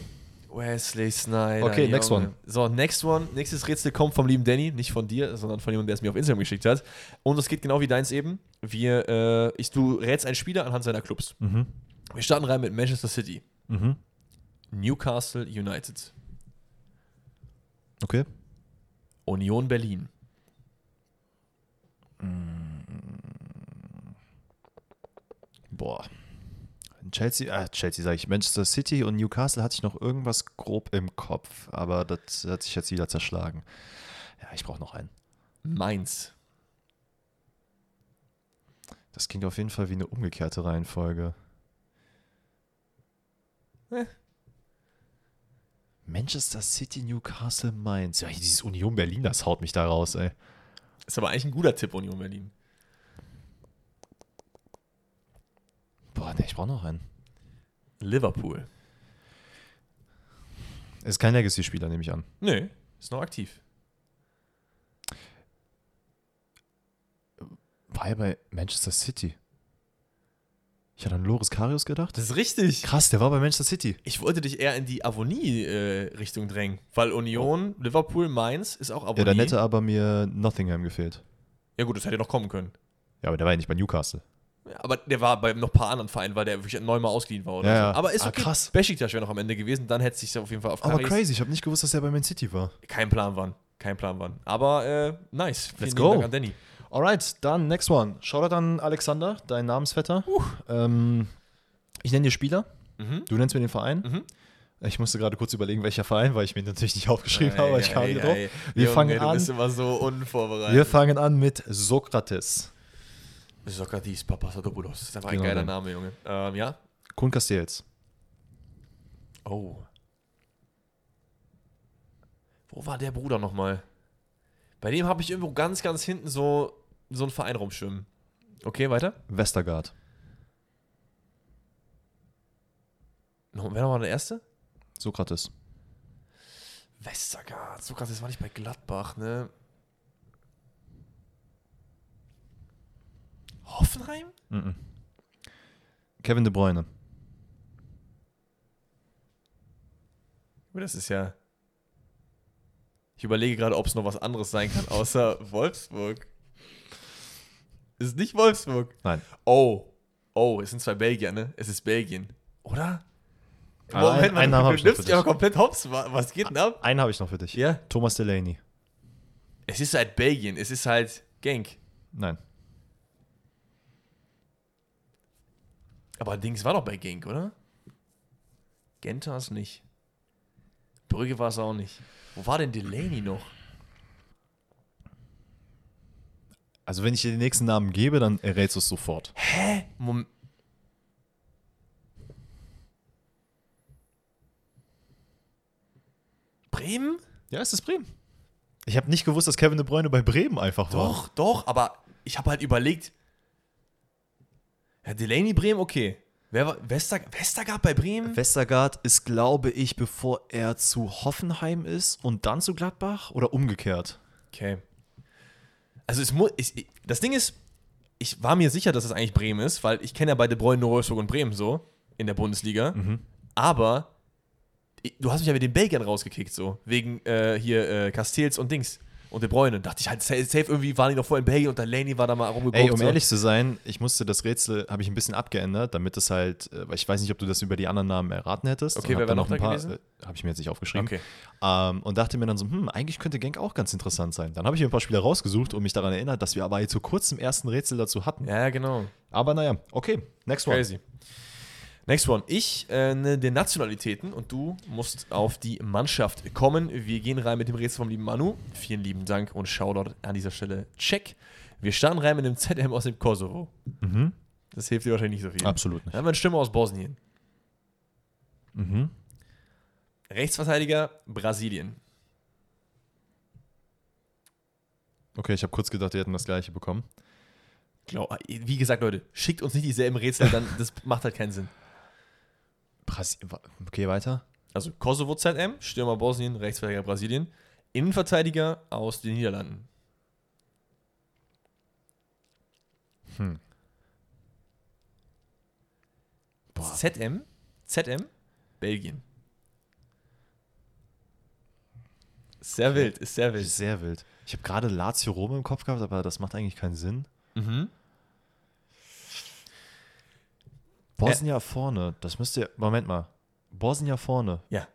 Wesley Snyder. Okay, next Junge. one. So, next one. Nächstes Rätsel kommt vom lieben Danny, nicht von dir, sondern von jemandem, der es mir auf Instagram geschickt hat. Und es geht genau wie deins eben. Wir, äh, ich, du rätst einen Spieler anhand seiner Clubs. Mhm. Wir starten rein mit Manchester City, Mhm. Newcastle United, Okay. Union Berlin, Boah. Chelsea, äh, Chelsea sage ich, Manchester City und Newcastle hatte ich noch irgendwas grob im Kopf, aber das hat sich jetzt wieder zerschlagen. Ja, ich brauche noch einen. Mainz, Das klingt auf jeden Fall wie eine umgekehrte Reihenfolge. Eh. Manchester City, Newcastle, Mainz. Ja, dieses Union Berlin, das haut mich da raus, ey. Ist aber eigentlich ein guter Tipp, Union Berlin. Boah, ne, ich brauche noch einen. Liverpool. Ist kein Legacy-Spieler, nehme ich an. Nö, ist noch aktiv. War er bei Manchester City? Ich hatte an Loris Karius gedacht. Das ist richtig. Krass, der war bei Manchester City. Ich wollte dich eher in die Avonie-Richtung drängen, weil Union, Liverpool, Mainz ist auch Avonie. Ja, dann hätte aber mir Nottingham gefehlt. ja gut, das hätte noch kommen können. Ja, aber der war ja nicht bei Newcastle. Aber der war bei noch ein paar anderen Vereinen, weil der wirklich neunmal ausgeliehen war oder Ja, so. Aber ist Ah, okay. krass. Besiktas wäre noch am Ende gewesen, dann hätte sich auf jeden Fall auf Aber Karis- crazy, ich habe nicht gewusst, dass er bei Man City war. Kein Plan wann. Kein Plan wann. Aber äh, nice. Vielen Let's go. Dank an Danny. Alright, dann next one. Shoutout an Alexander, dein Namensvetter. Ähm, ich nenne dir Spieler, Mhm. du nennst mir den Verein. Mhm. Ich musste gerade kurz überlegen, welcher Verein, weil ich mir natürlich nicht aufgeschrieben habe, aber ich kam Ei, ei, drauf. ei. Wir Junge, fangen du an. bist immer so unvorbereitet. Wir fangen an mit Sokrates. Sokrates Papasadopoulos. Das ist einfach Genau ein geiler. Name, Junge. Ähm, ja? Kun Castells. Oh. Wo war der Bruder nochmal? Bei dem habe ich irgendwo ganz, ganz hinten so, so einen Verein rumschwimmen. Okay, weiter. Westergaard. No, wer nochmal der Erste? Sokrates. Westergaard. So krass, das war nicht bei Gladbach, ne? Hoffenheim? Mhm. Kevin De Bruyne. Aber Das ist ja. Ich überlege gerade, ob es noch was anderes sein kann, außer *laughs* Wolfsburg. Ist nicht Wolfsburg. Nein. Oh. Oh, es sind zwei Belgier, ne? Es ist Belgien. Oder? Ah, ein- einen hab ich du noch für nimmst dich aber komplett hops. Wa- Was geht denn ab? Einen habe ich noch für dich. Ja. Thomas Delaney. Es ist halt Belgien. Es ist halt Genk. Nein. Aber Dings war doch bei Genk, oder? Gent war es nicht. Brügge war es auch nicht. Wo war denn Delaney noch? Also wenn ich dir den nächsten Namen gebe, dann errätst du es sofort. Hä? Mom Bremen? Ja, es ist Bremen. Ich habe nicht gewusst, dass Kevin De Bruyne bei Bremen einfach war. Doch, doch, aber ich habe halt überlegt. Ja, Delaney Bremen, okay. Wer war Wester, Westergaard bei Bremen? Westergaard ist, glaube ich, bevor er zu Hoffenheim ist und dann zu Gladbach oder umgekehrt. Okay. Also es muss, ich, ich- das Ding ist, ich war mir sicher, dass es eigentlich Bremen ist, weil ich kenne ja beide Bruyne, nur Wolfsburg und Bremen so in der Bundesliga. Aber ich, du hast mich ja mit den Belgiern rausgekickt so wegen äh, hier äh, Castells und Dings und De Bruyne. Dachte ich halt safe, safe irgendwie waren die noch vorher in Belgien und dann Laney war da mal rumgeguckt. Ey, um so. ehrlich zu sein, ich musste das Rätsel, habe ich ein bisschen abgeändert, damit es halt, äh, weil ich weiß nicht, ob du das über die anderen Namen erraten hättest. Okay, Und wer war noch ein paar, gewesen? äh, habe ich mir jetzt nicht aufgeschrieben. Okay. Ähm, und dachte mir dann so, hm, eigentlich könnte Genk auch ganz interessant sein. Dann habe ich mir ein paar Spieler rausgesucht und mich daran erinnert, dass wir aber zu kurz im ersten Rätsel dazu hatten. Ja, genau. Aber naja, okay, next one. Crazy. Next one. Ich äh, ne, den Nationalitäten und du musst auf die Mannschaft kommen. Wir gehen rein mit dem Rätsel vom lieben Manu. Vielen lieben Dank und Shoutout an dieser Stelle. Check. Wir starten rein mit dem ZM aus dem Kosovo. Mhm. Das hilft dir wahrscheinlich nicht so viel. Absolut Dann nicht. haben wir eine Stimme aus Bosnien. Mhm. Rechtsverteidiger Brasilien. Okay, ich habe kurz gedacht, wir hätten das gleiche bekommen. Glaub, wie gesagt, Leute, schickt uns nicht dieselben Rätsel, dann das macht halt keinen Sinn. Brasi okay, weiter. Also Kosovo ZM, Stürmer Bosnien, Rechtsverteidiger Brasilien, Innenverteidiger aus den Niederlanden. Hm. ZM, ZM, Belgien. Sehr wild, ist sehr wild. Sehr wild. Ich habe gerade Lazio Rom im Kopf gehabt, aber das macht eigentlich keinen Sinn. Mhm. Bosnien vorne, das müsste. Moment mal. Bosnien vorne. Ja.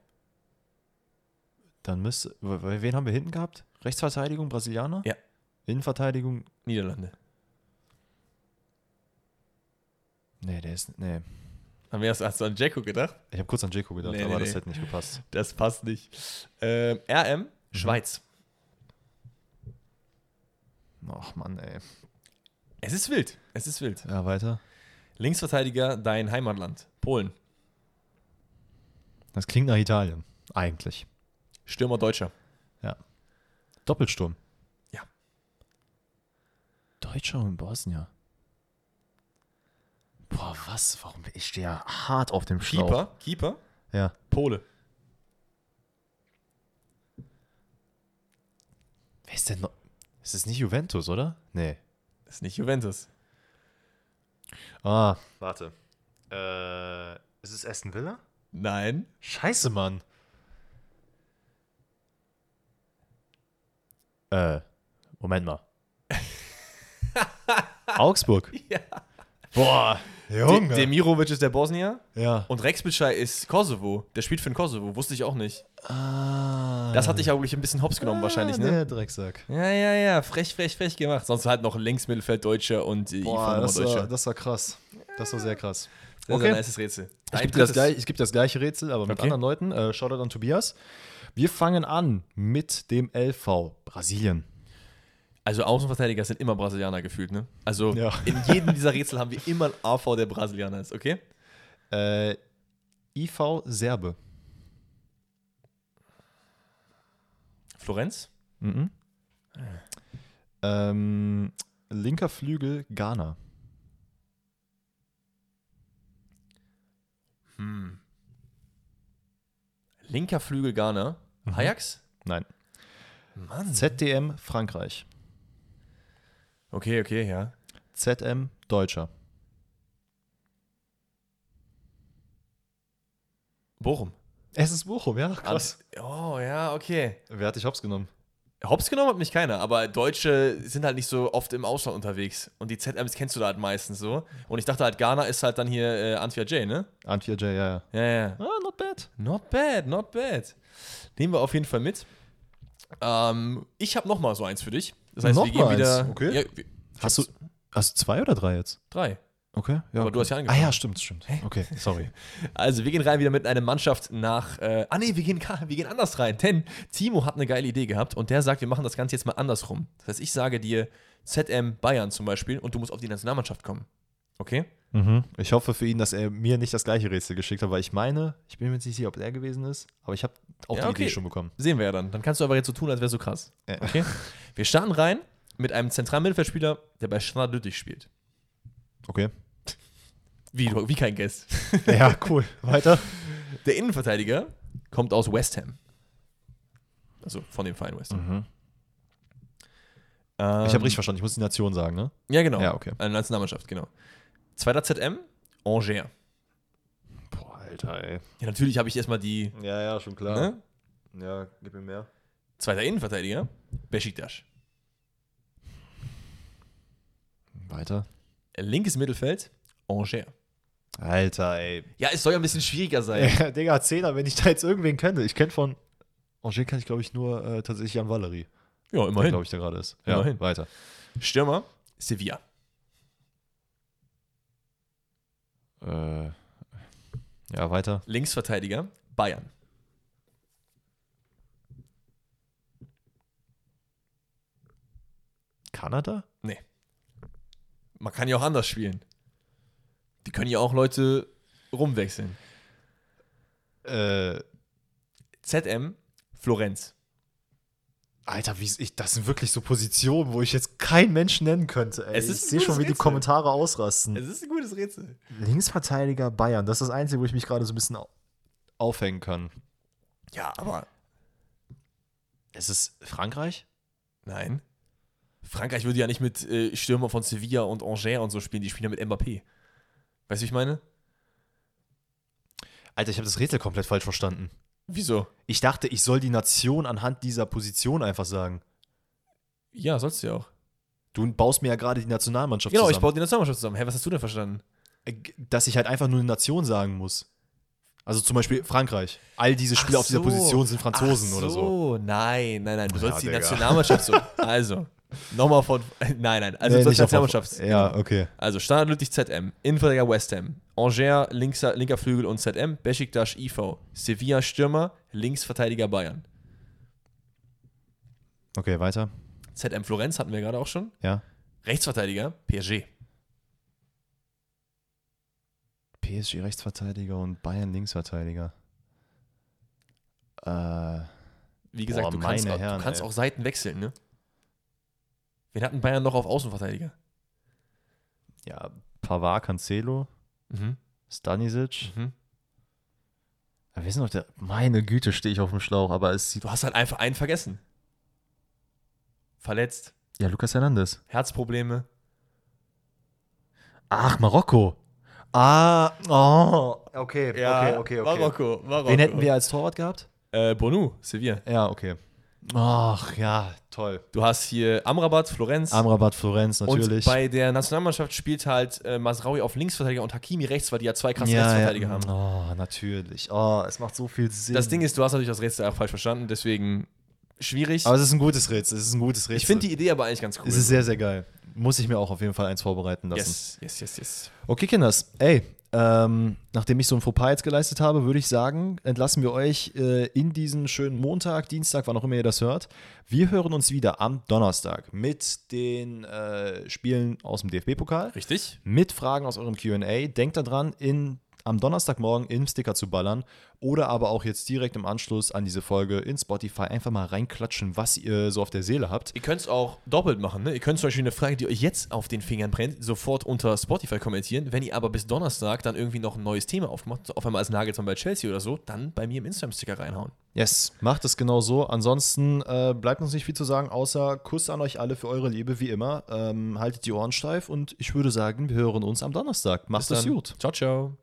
Dann müsste. Wen haben wir hinten gehabt? Rechtsverteidigung, Brasilianer? Ja. Innenverteidigung. Niederlande. Nee, der ist. Nee. Haben wir erst an Jacko gedacht? Ich habe kurz an Jeko gedacht, Nee, aber nee, das nee. hätte nicht gepasst. Das passt nicht. Ähm, RM, Schweiz. Ach Mann, ey. Es ist wild. Es ist wild. Ja, weiter. Linksverteidiger, dein Heimatland. Polen. Das klingt nach Italien. Eigentlich. Stürmer Deutscher. Ja. Doppelsturm. Ja. Deutscher und Bosnier. Boah, was? Warum? Ich stehe ja hart auf dem Schlauch. Keeper. Keeper. Ja. Pole. Wer ist denn noch? Ist es nicht Juventus, oder? Nee. Das ist nicht Juventus. Ah, warte. Äh, ist es Aston Villa? Nein. Scheiße, Mann. Äh, Moment mal. *laughs* Augsburg. Ja. Boah, De Demirovic ist der Bosnier Ja. und Rex Bitschei ist Kosovo. Der spielt für den Kosovo, wusste ich auch nicht. Ah. Das hatte ich auch wirklich ein bisschen hops genommen wahrscheinlich, ne? Der Drecksack. Ja, ja, ja, frech, frech, frech gemacht. Sonst halt noch Linksmittelfeld Deutscher und äh, Boah, Ivan das Deutscher. war, das war krass. Das war sehr krass. Das okay. ist ein nices Rätsel. Ich gebe das, drittes- gleich, ich geb das gleiche Rätsel, aber mit Okay. anderen Leuten. Äh, Shoutout an Tobias. Wir fangen an mit dem LV Brasilien. Also Außenverteidiger sind immer Brasilianer gefühlt, ne? Also Ja. in jedem dieser Rätsel haben wir immer einen AV, der Brasilianer ist, okay? Äh, IV Serbe. Florenz? Mhm. Ähm, linker Flügel Ghana. Linker Flügel Ghana. Ajax? Nein. Mann. ZDM Frankreich. Okay, okay, ja. ZM Deutscher. Bochum. Es ist Bochum, ja, Oh, ja, okay. Wer hat dich hops genommen? Hops genommen hat mich keiner, aber Deutsche sind halt nicht so oft im Ausland unterwegs. Und die ZMs kennst du da halt meistens so. Und ich dachte halt, Ghana ist halt dann hier äh, Antwia J, ne? Antje J, ja, ja. Ja, ja. Ah, not bad. Not bad, not bad. Nehmen wir auf jeden Fall mit. Ähm, ich habe noch mal so eins für dich. Das heißt, Noch wir gehen wieder. Okay. Ja, wir- Hast du, hast du zwei oder drei jetzt? drei. Okay, ja. Aber du hast ja Ah angefangen. ja, stimmt, stimmt. Okay, sorry. *laughs* Also wir gehen rein wieder mit einer Mannschaft nach. Äh, ah nee, wir gehen, wir gehen anders rein. Denn Timo hat eine geile Idee gehabt und der sagt, wir machen das Ganze jetzt mal andersrum. Das heißt, ich sage dir ZM Bayern zum Beispiel und du musst auf die Nationalmannschaft kommen. Okay? Mhm. Ich hoffe für ihn, dass er mir nicht das gleiche Rätsel geschickt hat, weil ich meine, ich bin mir jetzt nicht sicher, ob er gewesen ist, aber ich habe auch Ja, die okay. Idee schon bekommen. Sehen wir ja dann. Dann kannst du aber jetzt so tun, als wäre so krass. Ja. Okay? *laughs* Wir starten rein mit einem zentralen Mittelfeldspieler, der bei Standard Lüttich spielt. Okay. Wie, wie kein Guest. *laughs* Ja, cool. Weiter. Der Innenverteidiger kommt aus West Ham. Also von dem Verein West Ham. Mhm. Ähm, Ich habe richtig verstanden, ich muss die Nation sagen, ne? Ja, genau. Ja, okay. Eine Nationalmannschaft, genau. Zweiter ZM, Angers. Boah, Alter, ey. Ja, natürlich habe ich erstmal die. Ja, ja, schon klar. Ne? Ja, gib mir mehr. Zweiter Innenverteidiger, Besiktas. Weiter. Linkes Mittelfeld, Angers. Alter, ey. Ja, es soll ja ein bisschen schwieriger sein. *laughs* Ja, Digga, Zehner, wenn ich da jetzt irgendwen kenne. Ich kenne von Angers kann ich, glaube ich, nur äh, tatsächlich Jan Valerie, Ja, immerhin. glaube ich, der gerade ist. Ja, Immerhin. weiter. Stürmer, Sevilla. Äh, ja, weiter. Linksverteidiger, Bayern. Kanada? Man kann ja auch anders spielen. Die können ja auch Leute rumwechseln. Äh, ZM, Florenz. Alter, wie ich, das sind wirklich so Positionen, wo ich jetzt keinen Menschen nennen könnte. Ey. Es ist ich sehe schon, wie die Rätsel. Kommentare ausrasten. Es ist ein gutes Rätsel. Linksverteidiger Bayern, das ist das Einzige, wo ich mich gerade so ein bisschen au- aufhängen kann. Ja, aber Es ist Frankreich? nein. Frankreich würde ja nicht mit äh, Stürmer von Sevilla und Angers und so spielen. Die spielen ja mit Mbappé. Weißt du, wie ich meine? Alter, ich habe das Rätsel komplett falsch verstanden. Wieso? Ich dachte, ich soll die Nation anhand dieser Position einfach sagen. Ja, sollst du ja auch. Du baust mir ja gerade die Nationalmannschaft Genau, ich zusammen. baue die Nationalmannschaft zusammen. Hä, was hast du denn verstanden? Äh, Dass ich halt einfach nur eine Nation sagen muss. Also zum Beispiel Frankreich. All diese Spieler auf dieser so. Position sind Franzosen Ach oder so. Nein, nein, nein. Du Ja, sollst die Digga. Nationalmannschaft so. *laughs* Also, nochmal von. *laughs* Nein, nein. Also, Nee, auf- Nationalmannschaft. Ja, okay. Also, Standard Lüttich ZM, Innenverteidiger West Ham, Angers linkser, linker Flügel und ZM, Besiktas IV, Sevilla Stürmer, Linksverteidiger Bayern. Okay, weiter. ZM Florenz hatten wir gerade auch schon. Ja. Rechtsverteidiger PSG. PSG Rechtsverteidiger und Bayern Linksverteidiger. Äh, Wie gesagt, Boah, du kannst, Herren, du kannst auch Seiten wechseln, ne? Wen hatten Bayern noch auf Außenverteidiger? ja, Pavard, Cancelo, Mhm. Stanisic. Mhm. Ja, wer ist noch der? Meine Güte, stehe ich auf dem Schlauch, aber es sieht. Du hast halt einfach einen vergessen. Verletzt, Ja, Lucas Hernandez. Herzprobleme. Ach, Marokko. Ah, oh. Okay, Marokko, Marokko. Wen hätten wir als Torwart gehabt? Äh, Bonu, Sevilla. Ja, okay. Ach ja, toll. Du hast hier Amrabat, Florenz. Amrabat, Florenz, natürlich. Und bei der Nationalmannschaft spielt halt äh, Masraui auf Linksverteidiger und Hakimi rechts, weil die ja zwei krasse ja, Rechtsverteidiger ja. haben. Oh, natürlich. Oh, es macht so viel Sinn. Das Ding ist, du hast natürlich das Rätsel auch falsch verstanden, deswegen schwierig. aber es ist ein gutes Rätsel. Es ist ein gutes Rätsel. ich finde die Idee aber eigentlich ganz cool. Es ist sehr, sehr geil. Muss ich mir auch auf jeden Fall eins vorbereiten lassen. yes, yes, yes, yes. Okay, Kinders. Ey, ähm, nachdem ich so ein Fauxpas jetzt geleistet habe, würde ich sagen, entlassen wir euch äh, in diesen schönen Montag, Dienstag, wann auch immer ihr das hört. Wir hören uns wieder am Donnerstag mit den äh, Spielen aus dem DFB-Pokal, Richtig? mit Fragen aus eurem QA. Denkt daran, in, am Donnerstagmorgen in Sticker zu ballern oder aber auch jetzt direkt im Anschluss an diese Folge in Spotify einfach mal reinklatschen, was ihr so auf der Seele habt. Ihr könnt es auch doppelt machen. Ne? Ihr könnt zum Beispiel eine Frage, die euch jetzt auf den Fingern brennt, sofort unter Spotify kommentieren. Wenn ihr aber bis Donnerstag dann irgendwie noch ein neues Thema aufmacht, auf einmal als Nagelsmann bei Chelsea oder so, dann bei mir im Instagram-Sticker reinhauen. Yes, macht es genau so. Ansonsten äh, bleibt uns nicht viel zu sagen, außer Kuss an euch alle für eure Liebe, wie immer. Ähm, haltet die Ohren steif und ich würde sagen, wir hören uns am Donnerstag. Macht es gut. Ciao, ciao.